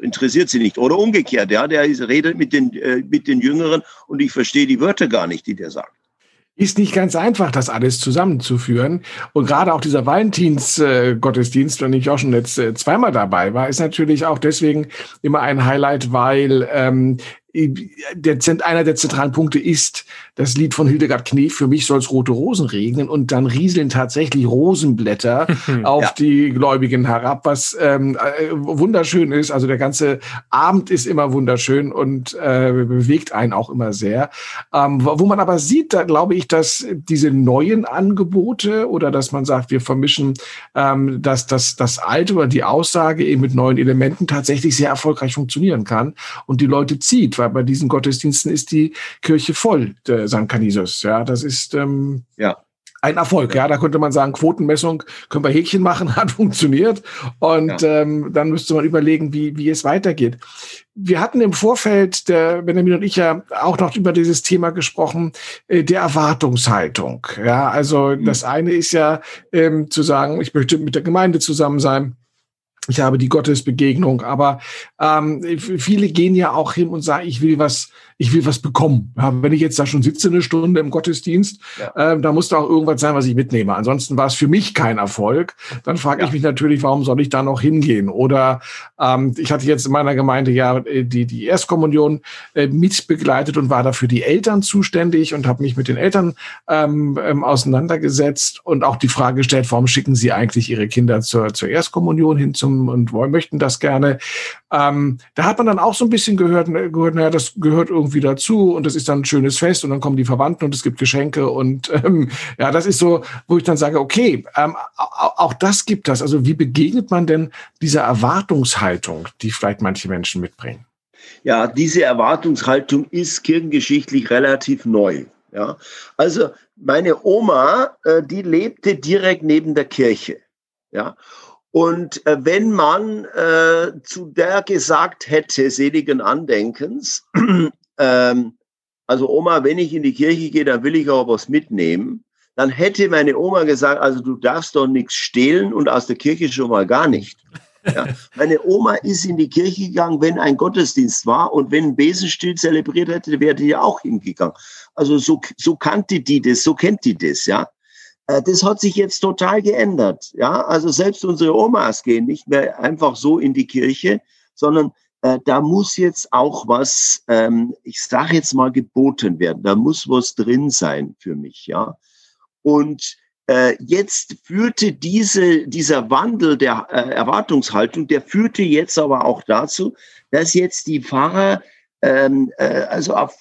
interessiert sie nicht. Oder umgekehrt, ja, der redet mit den, äh, mit den Jüngeren und ich verstehe die Wörter gar nicht, die der sagt ist nicht ganz einfach, das alles zusammenzuführen. Und gerade auch dieser Valentins-Gottesdienst, äh, wenn ich auch schon jetzt äh, zweimal dabei war, ist natürlich auch deswegen immer ein Highlight, weil ähm, der, einer der zentralen Punkte ist das Lied von Hildegard Knef, für mich soll es rote Rosen regnen und dann rieseln tatsächlich Rosenblätter auf ja. die Gläubigen herab, was ähm, äh, wunderschön ist. Also der ganze Abend ist immer wunderschön und äh, bewegt einen auch immer sehr. Ähm, wo man aber sieht, da glaube ich, dass diese neuen Angebote oder dass man sagt, wir vermischen ähm, dass das, das Alte oder die Aussage eben mit neuen Elementen tatsächlich sehr erfolgreich funktionieren kann und die Leute zieht weil bei diesen Gottesdiensten ist die Kirche voll, der St. Canisius. Ja, das ist ähm, ja. Ein Erfolg, ja. Da könnte man sagen, Quotenmessung können wir Häkchen machen, hat funktioniert. Und ja. ähm, dann müsste man überlegen, wie, wie es weitergeht. Wir hatten im Vorfeld, der Benjamin und ich ja auch noch über dieses Thema gesprochen, äh, der Erwartungshaltung. Ja, also mhm. das eine ist ja ähm, zu sagen, ich möchte mit der Gemeinde zusammen sein ich habe die Gottesbegegnung, aber ähm, viele gehen ja auch hin und sagen, ich will was, ich will was bekommen. Ja, wenn ich jetzt da schon sitze eine Stunde im Gottesdienst, ja. ähm, da muss da auch irgendwas sein, was ich mitnehme. Ansonsten war es für mich kein Erfolg. Dann frage ja. ich mich natürlich, warum soll ich da noch hingehen? Oder ähm, ich hatte jetzt in meiner Gemeinde ja äh, die, die Erstkommunion äh, mitbegleitet und war dafür die Eltern zuständig und habe mich mit den Eltern ähm, ähm, auseinandergesetzt und auch die Frage gestellt, warum schicken sie eigentlich ihre Kinder zur, zur Erstkommunion hin zum und wollen, möchten das gerne. Ähm, da hat man dann auch so ein bisschen gehört, ne, gehört, naja, das gehört irgendwie dazu und das ist dann ein schönes Fest und dann kommen die Verwandten und es gibt Geschenke und ähm, ja, das ist so, wo ich dann sage, okay, ähm, auch das gibt das. Also wie begegnet man denn dieser Erwartungshaltung, die vielleicht manche Menschen mitbringen? Ja, diese Erwartungshaltung ist kirchengeschichtlich relativ neu. Ja, also meine Oma, äh, die lebte direkt neben der Kirche. Ja, und äh, wenn man äh, zu der gesagt hätte, seligen Andenkens, ähm, also Oma, wenn ich in die Kirche gehe, dann will ich auch was mitnehmen, dann hätte meine Oma gesagt, also du darfst doch nichts stehlen und aus der Kirche schon mal gar nicht. Ja. Meine Oma ist in die Kirche gegangen, wenn ein Gottesdienst war und wenn ein Besenstiel zelebriert hätte, wäre die ja auch hingegangen. Also so, so kannte die das, so kennt die das, ja. Äh, das hat sich jetzt total geändert. Ja, also selbst unsere Omas gehen nicht mehr einfach so in die Kirche, sondern äh, da muss jetzt auch was, ähm, ich sage jetzt mal, geboten werden. Da muss was drin sein für mich. Ja, und äh, jetzt führte diese, dieser Wandel der äh, Erwartungshaltung, der führte jetzt aber auch dazu, dass jetzt die Pfarrer ähm, äh, also auf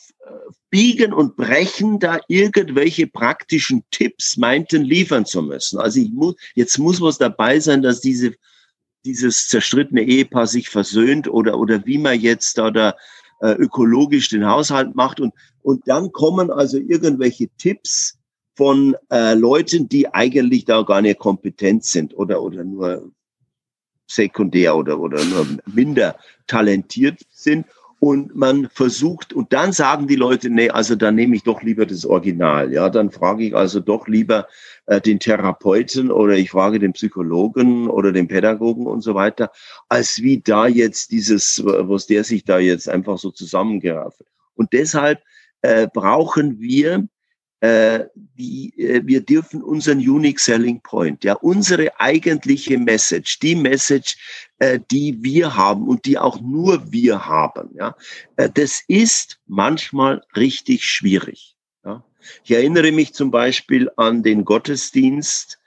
Biegen und Brechen da irgendwelche praktischen Tipps meinten liefern zu müssen. Also ich muss, jetzt muss was dabei sein, dass diese, dieses zerstrittene Ehepaar sich versöhnt oder, oder wie man jetzt da, da äh, ökologisch den Haushalt macht. Und, und dann kommen also irgendwelche Tipps von äh, Leuten, die eigentlich da gar nicht kompetent sind oder, oder nur sekundär oder, oder nur minder talentiert sind und man versucht, und dann sagen die Leute, nee, also dann nehme ich doch lieber das Original. Ja, dann frage ich also doch lieber äh, den Therapeuten oder ich frage den Psychologen oder den Pädagogen und so weiter, als wie da jetzt dieses, was der sich da jetzt einfach so zusammengerafft. Und deshalb äh, brauchen wir äh, die, äh, wir dürfen unseren Unique Selling Point, ja, unsere eigentliche Message, die Message, äh, die wir haben und die auch nur wir haben, ja, äh, das ist manchmal richtig schwierig. Ja. Ich erinnere mich zum Beispiel an den Gottesdienst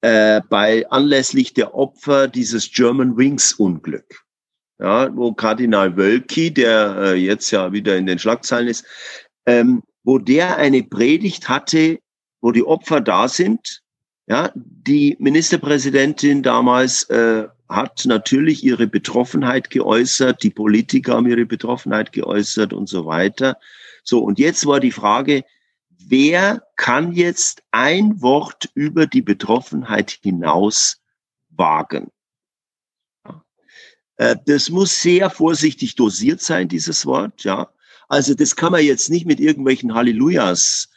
äh, bei anlässlich der Opfer dieses German Wings Unglück. Ja, wo Kardinal Wölki, der äh, jetzt ja wieder in den Schlagzeilen ist, ähm, wo der eine Predigt hatte, wo die Opfer da sind. Ja, die Ministerpräsidentin damals äh, hat natürlich ihre Betroffenheit geäußert, die Politiker haben ihre Betroffenheit geäußert und so weiter. So, und jetzt war die Frage, wer kann jetzt ein Wort über die Betroffenheit hinaus wagen? Äh, das muss sehr vorsichtig dosiert sein, dieses Wort, ja. Also das kann man jetzt nicht mit irgendwelchen Hallelujahs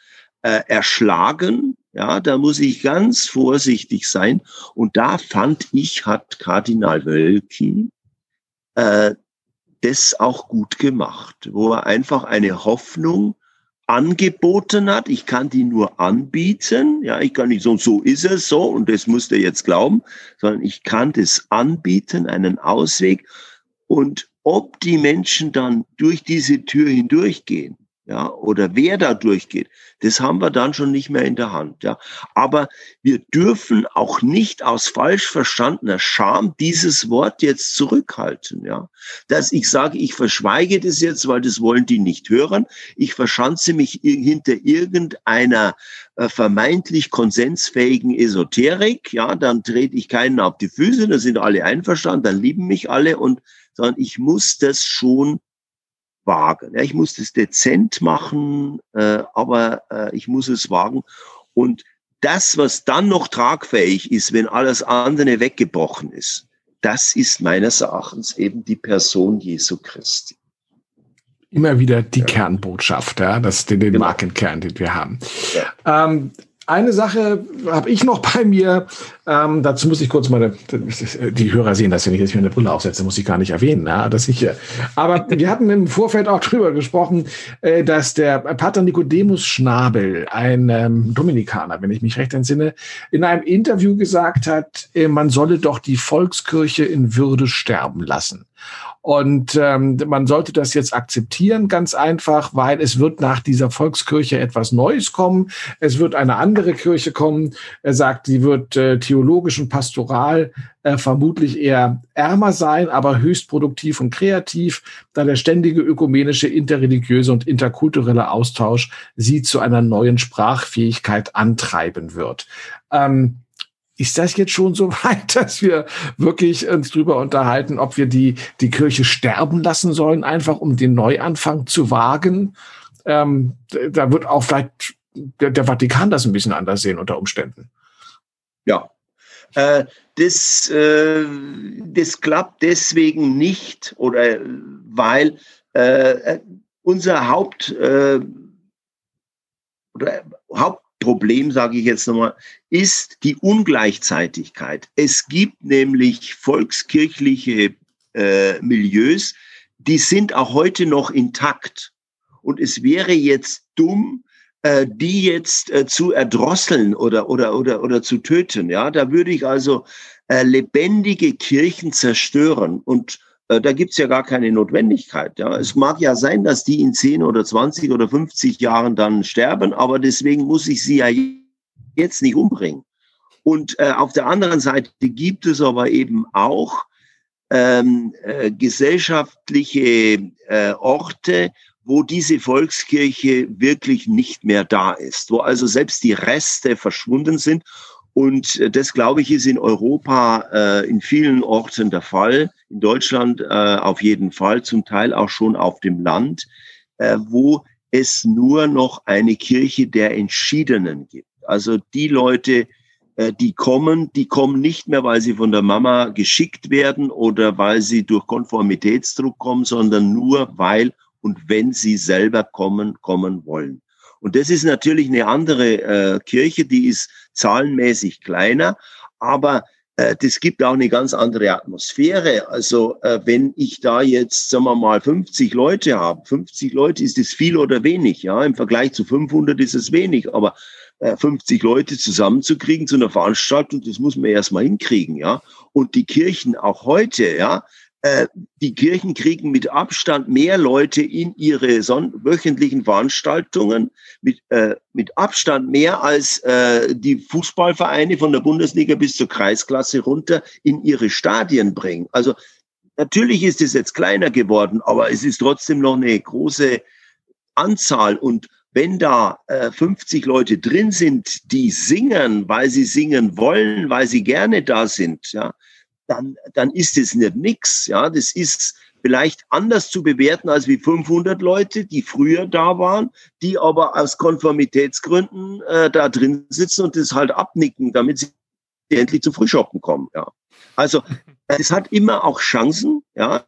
äh, erschlagen. Ja, da muss ich ganz vorsichtig sein. Und da fand ich, hat Kardinal Wölki äh, das auch gut gemacht, wo er einfach eine Hoffnung angeboten hat. Ich kann die nur anbieten. Ja, ich kann nicht so, so ist es so und das muss der jetzt glauben, sondern ich kann das anbieten, einen Ausweg. Und ob die Menschen dann durch diese Tür hindurchgehen, ja, oder wer da durchgeht, das haben wir dann schon nicht mehr in der Hand, ja. Aber wir dürfen auch nicht aus falsch verstandener Scham dieses Wort jetzt zurückhalten, ja. Dass ich sage, ich verschweige das jetzt, weil das wollen die nicht hören. Ich verschanze mich hinter irgendeiner äh, vermeintlich konsensfähigen Esoterik, ja, dann trete ich keinen auf die Füße, da sind alle einverstanden, dann lieben mich alle und sondern ich muss das schon wagen. Ja, ich muss das dezent machen, äh, aber äh, ich muss es wagen. Und das, was dann noch tragfähig ist, wenn alles andere weggebrochen ist, das ist meines Erachtens eben die Person Jesu Christi. Immer wieder die ja. Kernbotschaft, ja, das den, den genau. Markenkern, den wir haben. Ja. Ähm, eine Sache habe ich noch bei mir. Ähm, dazu muss ich kurz meine, die Hörer sehen das ja nicht, dass ich mir eine Brille aufsetze, muss ich gar nicht erwähnen. Ja, dass ich, aber wir hatten im Vorfeld auch drüber gesprochen, äh, dass der Pater Nicodemus Schnabel, ein ähm, Dominikaner, wenn ich mich recht entsinne, in einem Interview gesagt hat, äh, man solle doch die Volkskirche in Würde sterben lassen. Und ähm, man sollte das jetzt akzeptieren, ganz einfach, weil es wird nach dieser Volkskirche etwas Neues kommen. Es wird eine andere Kirche kommen. Er sagt, die wird äh, theologisch und pastoral äh, vermutlich eher ärmer sein, aber höchst produktiv und kreativ, da der ständige ökumenische, interreligiöse und interkulturelle Austausch sie zu einer neuen Sprachfähigkeit antreiben wird. Ähm, ist das jetzt schon so weit, dass wir wirklich uns drüber unterhalten, ob wir die, die Kirche sterben lassen sollen, einfach um den Neuanfang zu wagen? Ähm, da wird auch vielleicht der, der, Vatikan das ein bisschen anders sehen unter Umständen. Ja, äh, das, äh, das klappt deswegen nicht oder weil äh, unser Haupt oder Haupt Problem, sage ich jetzt nochmal, ist die Ungleichzeitigkeit. Es gibt nämlich volkskirchliche äh, Milieus, die sind auch heute noch intakt. Und es wäre jetzt dumm, äh, die jetzt äh, zu erdrosseln oder, oder, oder, oder zu töten. Ja, da würde ich also äh, lebendige Kirchen zerstören. Und da gibt's ja gar keine Notwendigkeit. Ja. Es mag ja sein, dass die in 10 oder 20 oder 50 Jahren dann sterben, aber deswegen muss ich sie ja jetzt nicht umbringen. Und äh, auf der anderen Seite gibt es aber eben auch ähm, äh, gesellschaftliche äh, Orte, wo diese Volkskirche wirklich nicht mehr da ist, wo also selbst die Reste verschwunden sind. Und äh, das, glaube ich, ist in Europa äh, in vielen Orten der Fall, in Deutschland äh, auf jeden Fall, zum Teil auch schon auf dem Land, äh, wo es nur noch eine Kirche der Entschiedenen gibt. Also die Leute, äh, die kommen, die kommen nicht mehr, weil sie von der Mama geschickt werden oder weil sie durch Konformitätsdruck kommen, sondern nur weil und wenn sie selber kommen, kommen wollen. Und das ist natürlich eine andere äh, Kirche, die ist zahlenmäßig kleiner, aber äh, das gibt auch eine ganz andere Atmosphäre. Also äh, wenn ich da jetzt, sagen wir mal, 50 Leute habe, 50 Leute, ist das viel oder wenig? Ja, im Vergleich zu 500 ist es wenig, aber 50 äh, Leute zusammenzukriegen zu einer Veranstaltung, das muss man erstmal hinkriegen, ja. Und die Kirchen auch heute, ja, die Kirchen kriegen mit Abstand mehr Leute in ihre wöchentlichen Veranstaltungen, mit, äh, mit Abstand mehr als äh, die Fußballvereine von der Bundesliga bis zur Kreisklasse runter in ihre Stadien bringen. Also natürlich ist es jetzt kleiner geworden, aber es ist trotzdem noch eine große Anzahl und wenn da äh, 50 Leute drin sind, die singen, weil sie singen wollen, weil sie gerne da sind, ja, dann, dann ist es nicht nix. Ja, das ist vielleicht anders zu bewerten als wie 500 Leute, die früher da waren, die aber aus Konformitätsgründen äh, da drin sitzen und das halt abnicken, damit sie endlich zum Frühshoppen kommen. Ja, also es hat immer auch Chancen. Ja,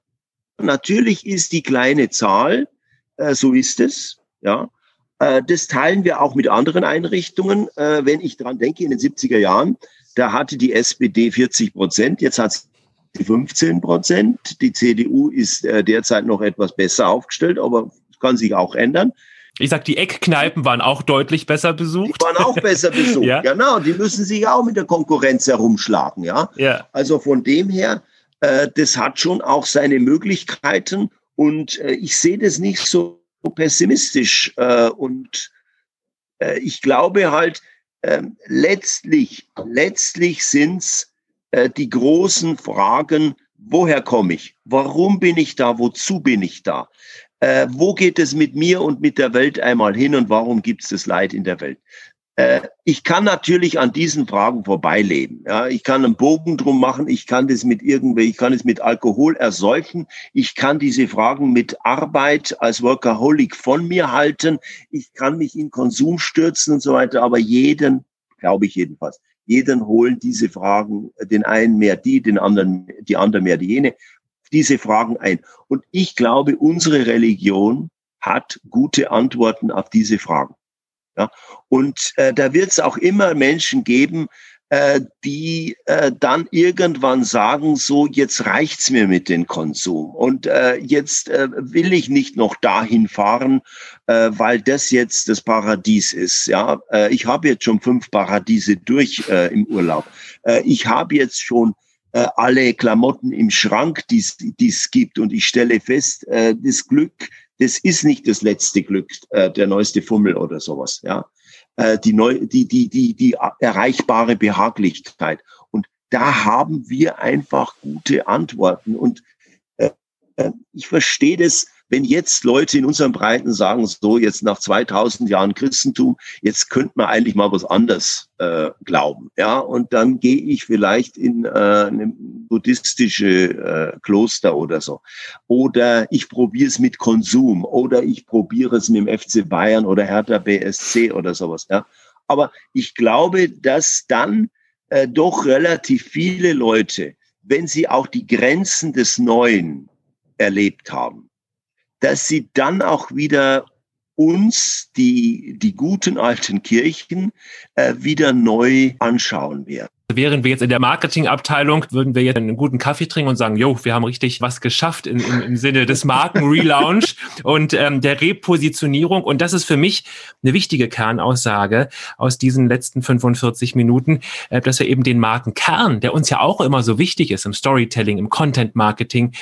natürlich ist die kleine Zahl, äh, so ist es. Ja, äh, das teilen wir auch mit anderen Einrichtungen. Äh, wenn ich dran denke, in den 70er Jahren, da hatte die SPD 40 Prozent, jetzt hat sie 15 Prozent. Die CDU ist äh, derzeit noch etwas besser aufgestellt, aber kann sich auch ändern. Ich sag, die Eckkneipen waren auch deutlich besser besucht. Die waren auch besser besucht, ja. genau. Die müssen sich auch mit der Konkurrenz herumschlagen, ja. ja. Also von dem her, äh, das hat schon auch seine Möglichkeiten und äh, ich sehe das nicht so pessimistisch äh, und äh, ich glaube halt, ähm, letztlich, letztlich sind's äh, die großen Fragen, woher komme ich? Warum bin ich da? Wozu bin ich da? Äh, wo geht es mit mir und mit der Welt einmal hin und warum gibt es das Leid in der Welt? Äh, ich kann natürlich an diesen Fragen vorbeileben. Ja, ich kann einen Bogen drum machen. Ich kann das mit irgendwie, ich kann es mit Alkohol ersäufen. Ich kann diese Fragen mit Arbeit als Workaholic von mir halten. Ich kann mich in Konsum stürzen und so weiter. Aber jeden, glaube ich jedenfalls, jeden holen diese Fragen, den einen mehr die, den anderen, die anderen mehr die jene, diese Fragen ein. Und ich glaube, unsere Religion hat gute Antworten auf diese Fragen. Ja? Und äh, da wird es auch immer Menschen geben, äh, die äh, dann irgendwann sagen, so jetzt reicht's mir mit dem Konsum und äh, jetzt äh, will ich nicht noch dahin fahren, äh, weil das jetzt das Paradies ist. Ja, äh, ich habe jetzt schon fünf Paradiese durch äh, im Urlaub. Äh, ich habe jetzt schon äh, alle Klamotten im Schrank, die es gibt und ich stelle fest, äh, das Glück das ist nicht das letzte Glück, äh, der neueste Fummel oder sowas, ja. Äh, die, neu, die, die, die, die erreichbare Behaglichkeit. Und da haben wir einfach gute Antworten. Und äh, äh ich verstehe das wenn jetzt Leute in unserem Breiten sagen, so jetzt nach 2000 Jahren Christentum, jetzt könnte man eigentlich mal was anderes äh, glauben, ja, und dann gehe ich vielleicht in äh, eine buddhistische äh, Kloster oder so, oder ich probiere es mit Konsum, oder ich probiere es mit dem FC Bayern oder Hertha BSC oder sowas, ja. Aber ich glaube, dass dann äh, doch relativ viele Leute, wenn sie auch die Grenzen des Neuen erlebt haben, dass sie dann auch wieder uns, die, die guten alten Kirchen, äh, wieder neu anschauen werden. Wären wir jetzt in der Marketingabteilung, würden wir jetzt einen guten Kaffee trinken und sagen, jo, wir haben richtig was geschafft in, im, im Sinne des Markenrelaunch und ähm, der Repositionierung. Und das ist für mich eine wichtige Kernaussage aus diesen letzten 45 Minuten, äh, dass wir eben den Markenkern, der uns ja auch immer so wichtig ist im Storytelling, im Content Marketing,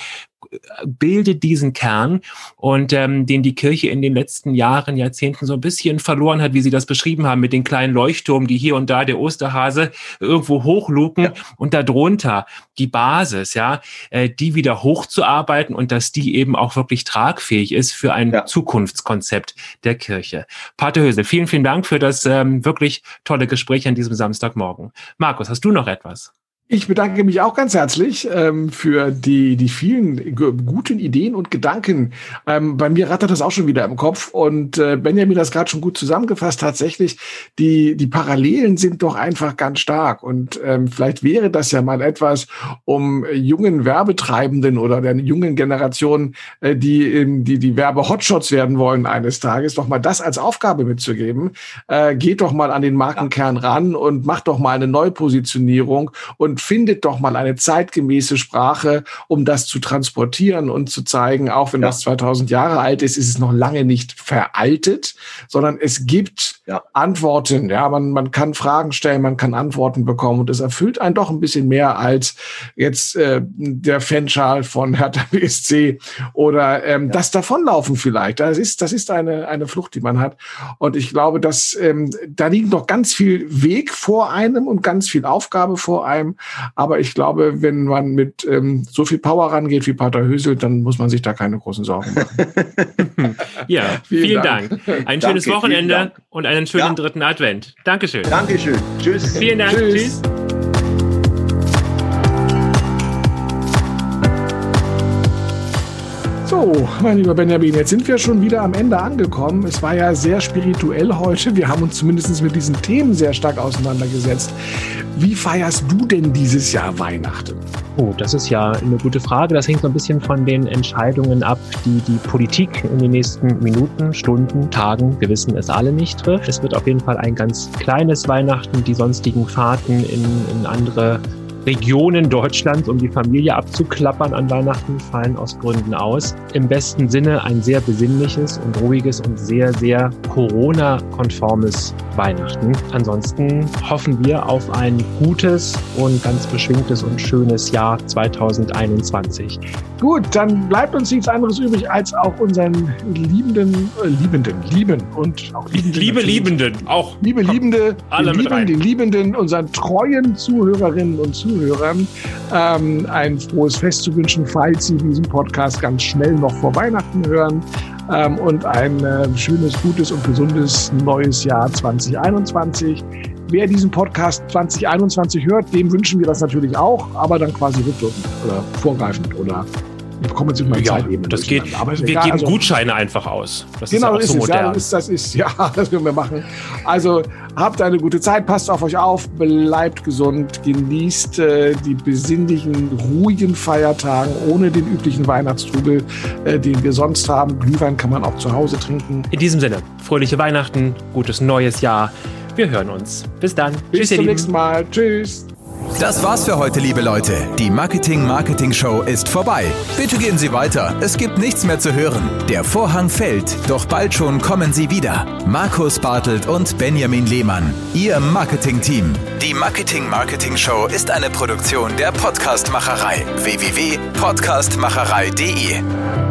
bildet diesen Kern und ähm, den die Kirche in den letzten Jahren, Jahrzehnten so ein bisschen verloren hat, wie Sie das beschrieben haben, mit den kleinen Leuchtturmen, die hier und da der Osterhase irgendwo hochluken ja. und darunter die Basis, ja, äh, die wieder hochzuarbeiten und dass die eben auch wirklich tragfähig ist für ein ja. Zukunftskonzept der Kirche. Pater Hösel, vielen, vielen Dank für das ähm, wirklich tolle Gespräch an diesem Samstagmorgen. Markus, hast du noch etwas? Ich bedanke mich auch ganz herzlich ähm, für die, die vielen guten Ideen und Gedanken. Ähm, bei mir rattert das auch schon wieder im Kopf und äh, Benjamin das gerade schon gut zusammengefasst. Tatsächlich, die, die Parallelen sind doch einfach ganz stark und ähm, vielleicht wäre das ja mal etwas, um jungen Werbetreibenden oder der jungen Generation, äh, die, die die Werbe-Hotshots werden wollen eines Tages, doch mal das als Aufgabe mitzugeben. Äh, geht doch mal an den Markenkern ran und macht doch mal eine Neupositionierung und findet doch mal eine zeitgemäße Sprache, um das zu transportieren und zu zeigen, auch wenn ja. das 2000 Jahre alt ist, ist es noch lange nicht veraltet, sondern es gibt ja. Antworten. Ja, man, man kann Fragen stellen, man kann Antworten bekommen und es erfüllt einen doch ein bisschen mehr als jetzt äh, der Fanschal von Hertha BSC oder ähm, ja. das Davonlaufen vielleicht. Das ist, das ist eine, eine Flucht, die man hat. Und ich glaube, dass ähm, da liegt noch ganz viel Weg vor einem und ganz viel Aufgabe vor einem. Aber ich glaube, wenn man mit ähm, so viel Power rangeht wie Pater Hösel, dann muss man sich da keine großen Sorgen machen. ja, vielen, vielen Dank. Dank. Ein schönes Danke, Wochenende und einen schönen ja. dritten Advent. Dankeschön. Dankeschön. Tschüss. Vielen Dank. Tschüss. Tschüss. So, mein lieber Benjamin, jetzt sind wir schon wieder am Ende angekommen. Es war ja sehr spirituell heute. Wir haben uns zumindest mit diesen Themen sehr stark auseinandergesetzt. Wie feierst du denn dieses Jahr Weihnachten? Oh, das ist ja eine gute Frage. Das hängt so ein bisschen von den Entscheidungen ab, die die Politik in den nächsten Minuten, Stunden, Tagen, wir wissen es alle nicht trifft. Es wird auf jeden Fall ein ganz kleines Weihnachten. Die sonstigen Fahrten in, in andere Regionen Deutschlands, um die Familie abzuklappern an Weihnachten, fallen aus Gründen aus. Im besten Sinne ein sehr besinnliches und ruhiges und sehr, sehr Corona-konformes Weihnachten. Ansonsten hoffen wir auf ein gutes und ganz beschwingtes und schönes Jahr 2021. Gut, dann bleibt uns nichts anderes übrig, als auch unseren liebenden, äh, liebenden, lieben und auch liebenden. Liebe Liebenden, auch. Liebe Liebende, alle den, lieben, den Liebenden, unseren treuen Zuhörerinnen und Zuhörern Zuhörern ähm, ein frohes Fest zu wünschen, falls Sie diesen Podcast ganz schnell noch vor Weihnachten hören. ähm, und ein äh, schönes, gutes und gesundes neues Jahr 2021. Wer diesen Podcast 2021 hört, dem wünschen wir das natürlich auch, aber dann quasi rückwirkend oder vorgreifend oder kommen sich mal ja, Zeitebene. Das geht, aber wir egal, geben also, Gutscheine einfach aus. Das genau, ist, ja so ist es. Ja, das ist, das ist, ja, das können wir machen. Also habt eine gute Zeit, passt auf euch auf, bleibt gesund, genießt äh, die besinnlichen, ruhigen Feiertagen ohne den üblichen Weihnachtstrubel, äh, den wir sonst haben. Glühwein kann man auch zu Hause trinken. In diesem Sinne, fröhliche Weihnachten, gutes neues Jahr. Wir hören uns. Bis dann. Bis Tschüss, zum nächsten Mal. Tschüss. Das war's für heute, liebe Leute. Die Marketing Marketing Show ist vorbei. Bitte gehen Sie weiter. Es gibt nichts mehr zu hören. Der Vorhang fällt, doch bald schon kommen Sie wieder. Markus Bartelt und Benjamin Lehmann, Ihr Marketing-Team. Die Marketing Marketing Show ist eine Produktion der Podcastmacherei. www.podcastmacherei.de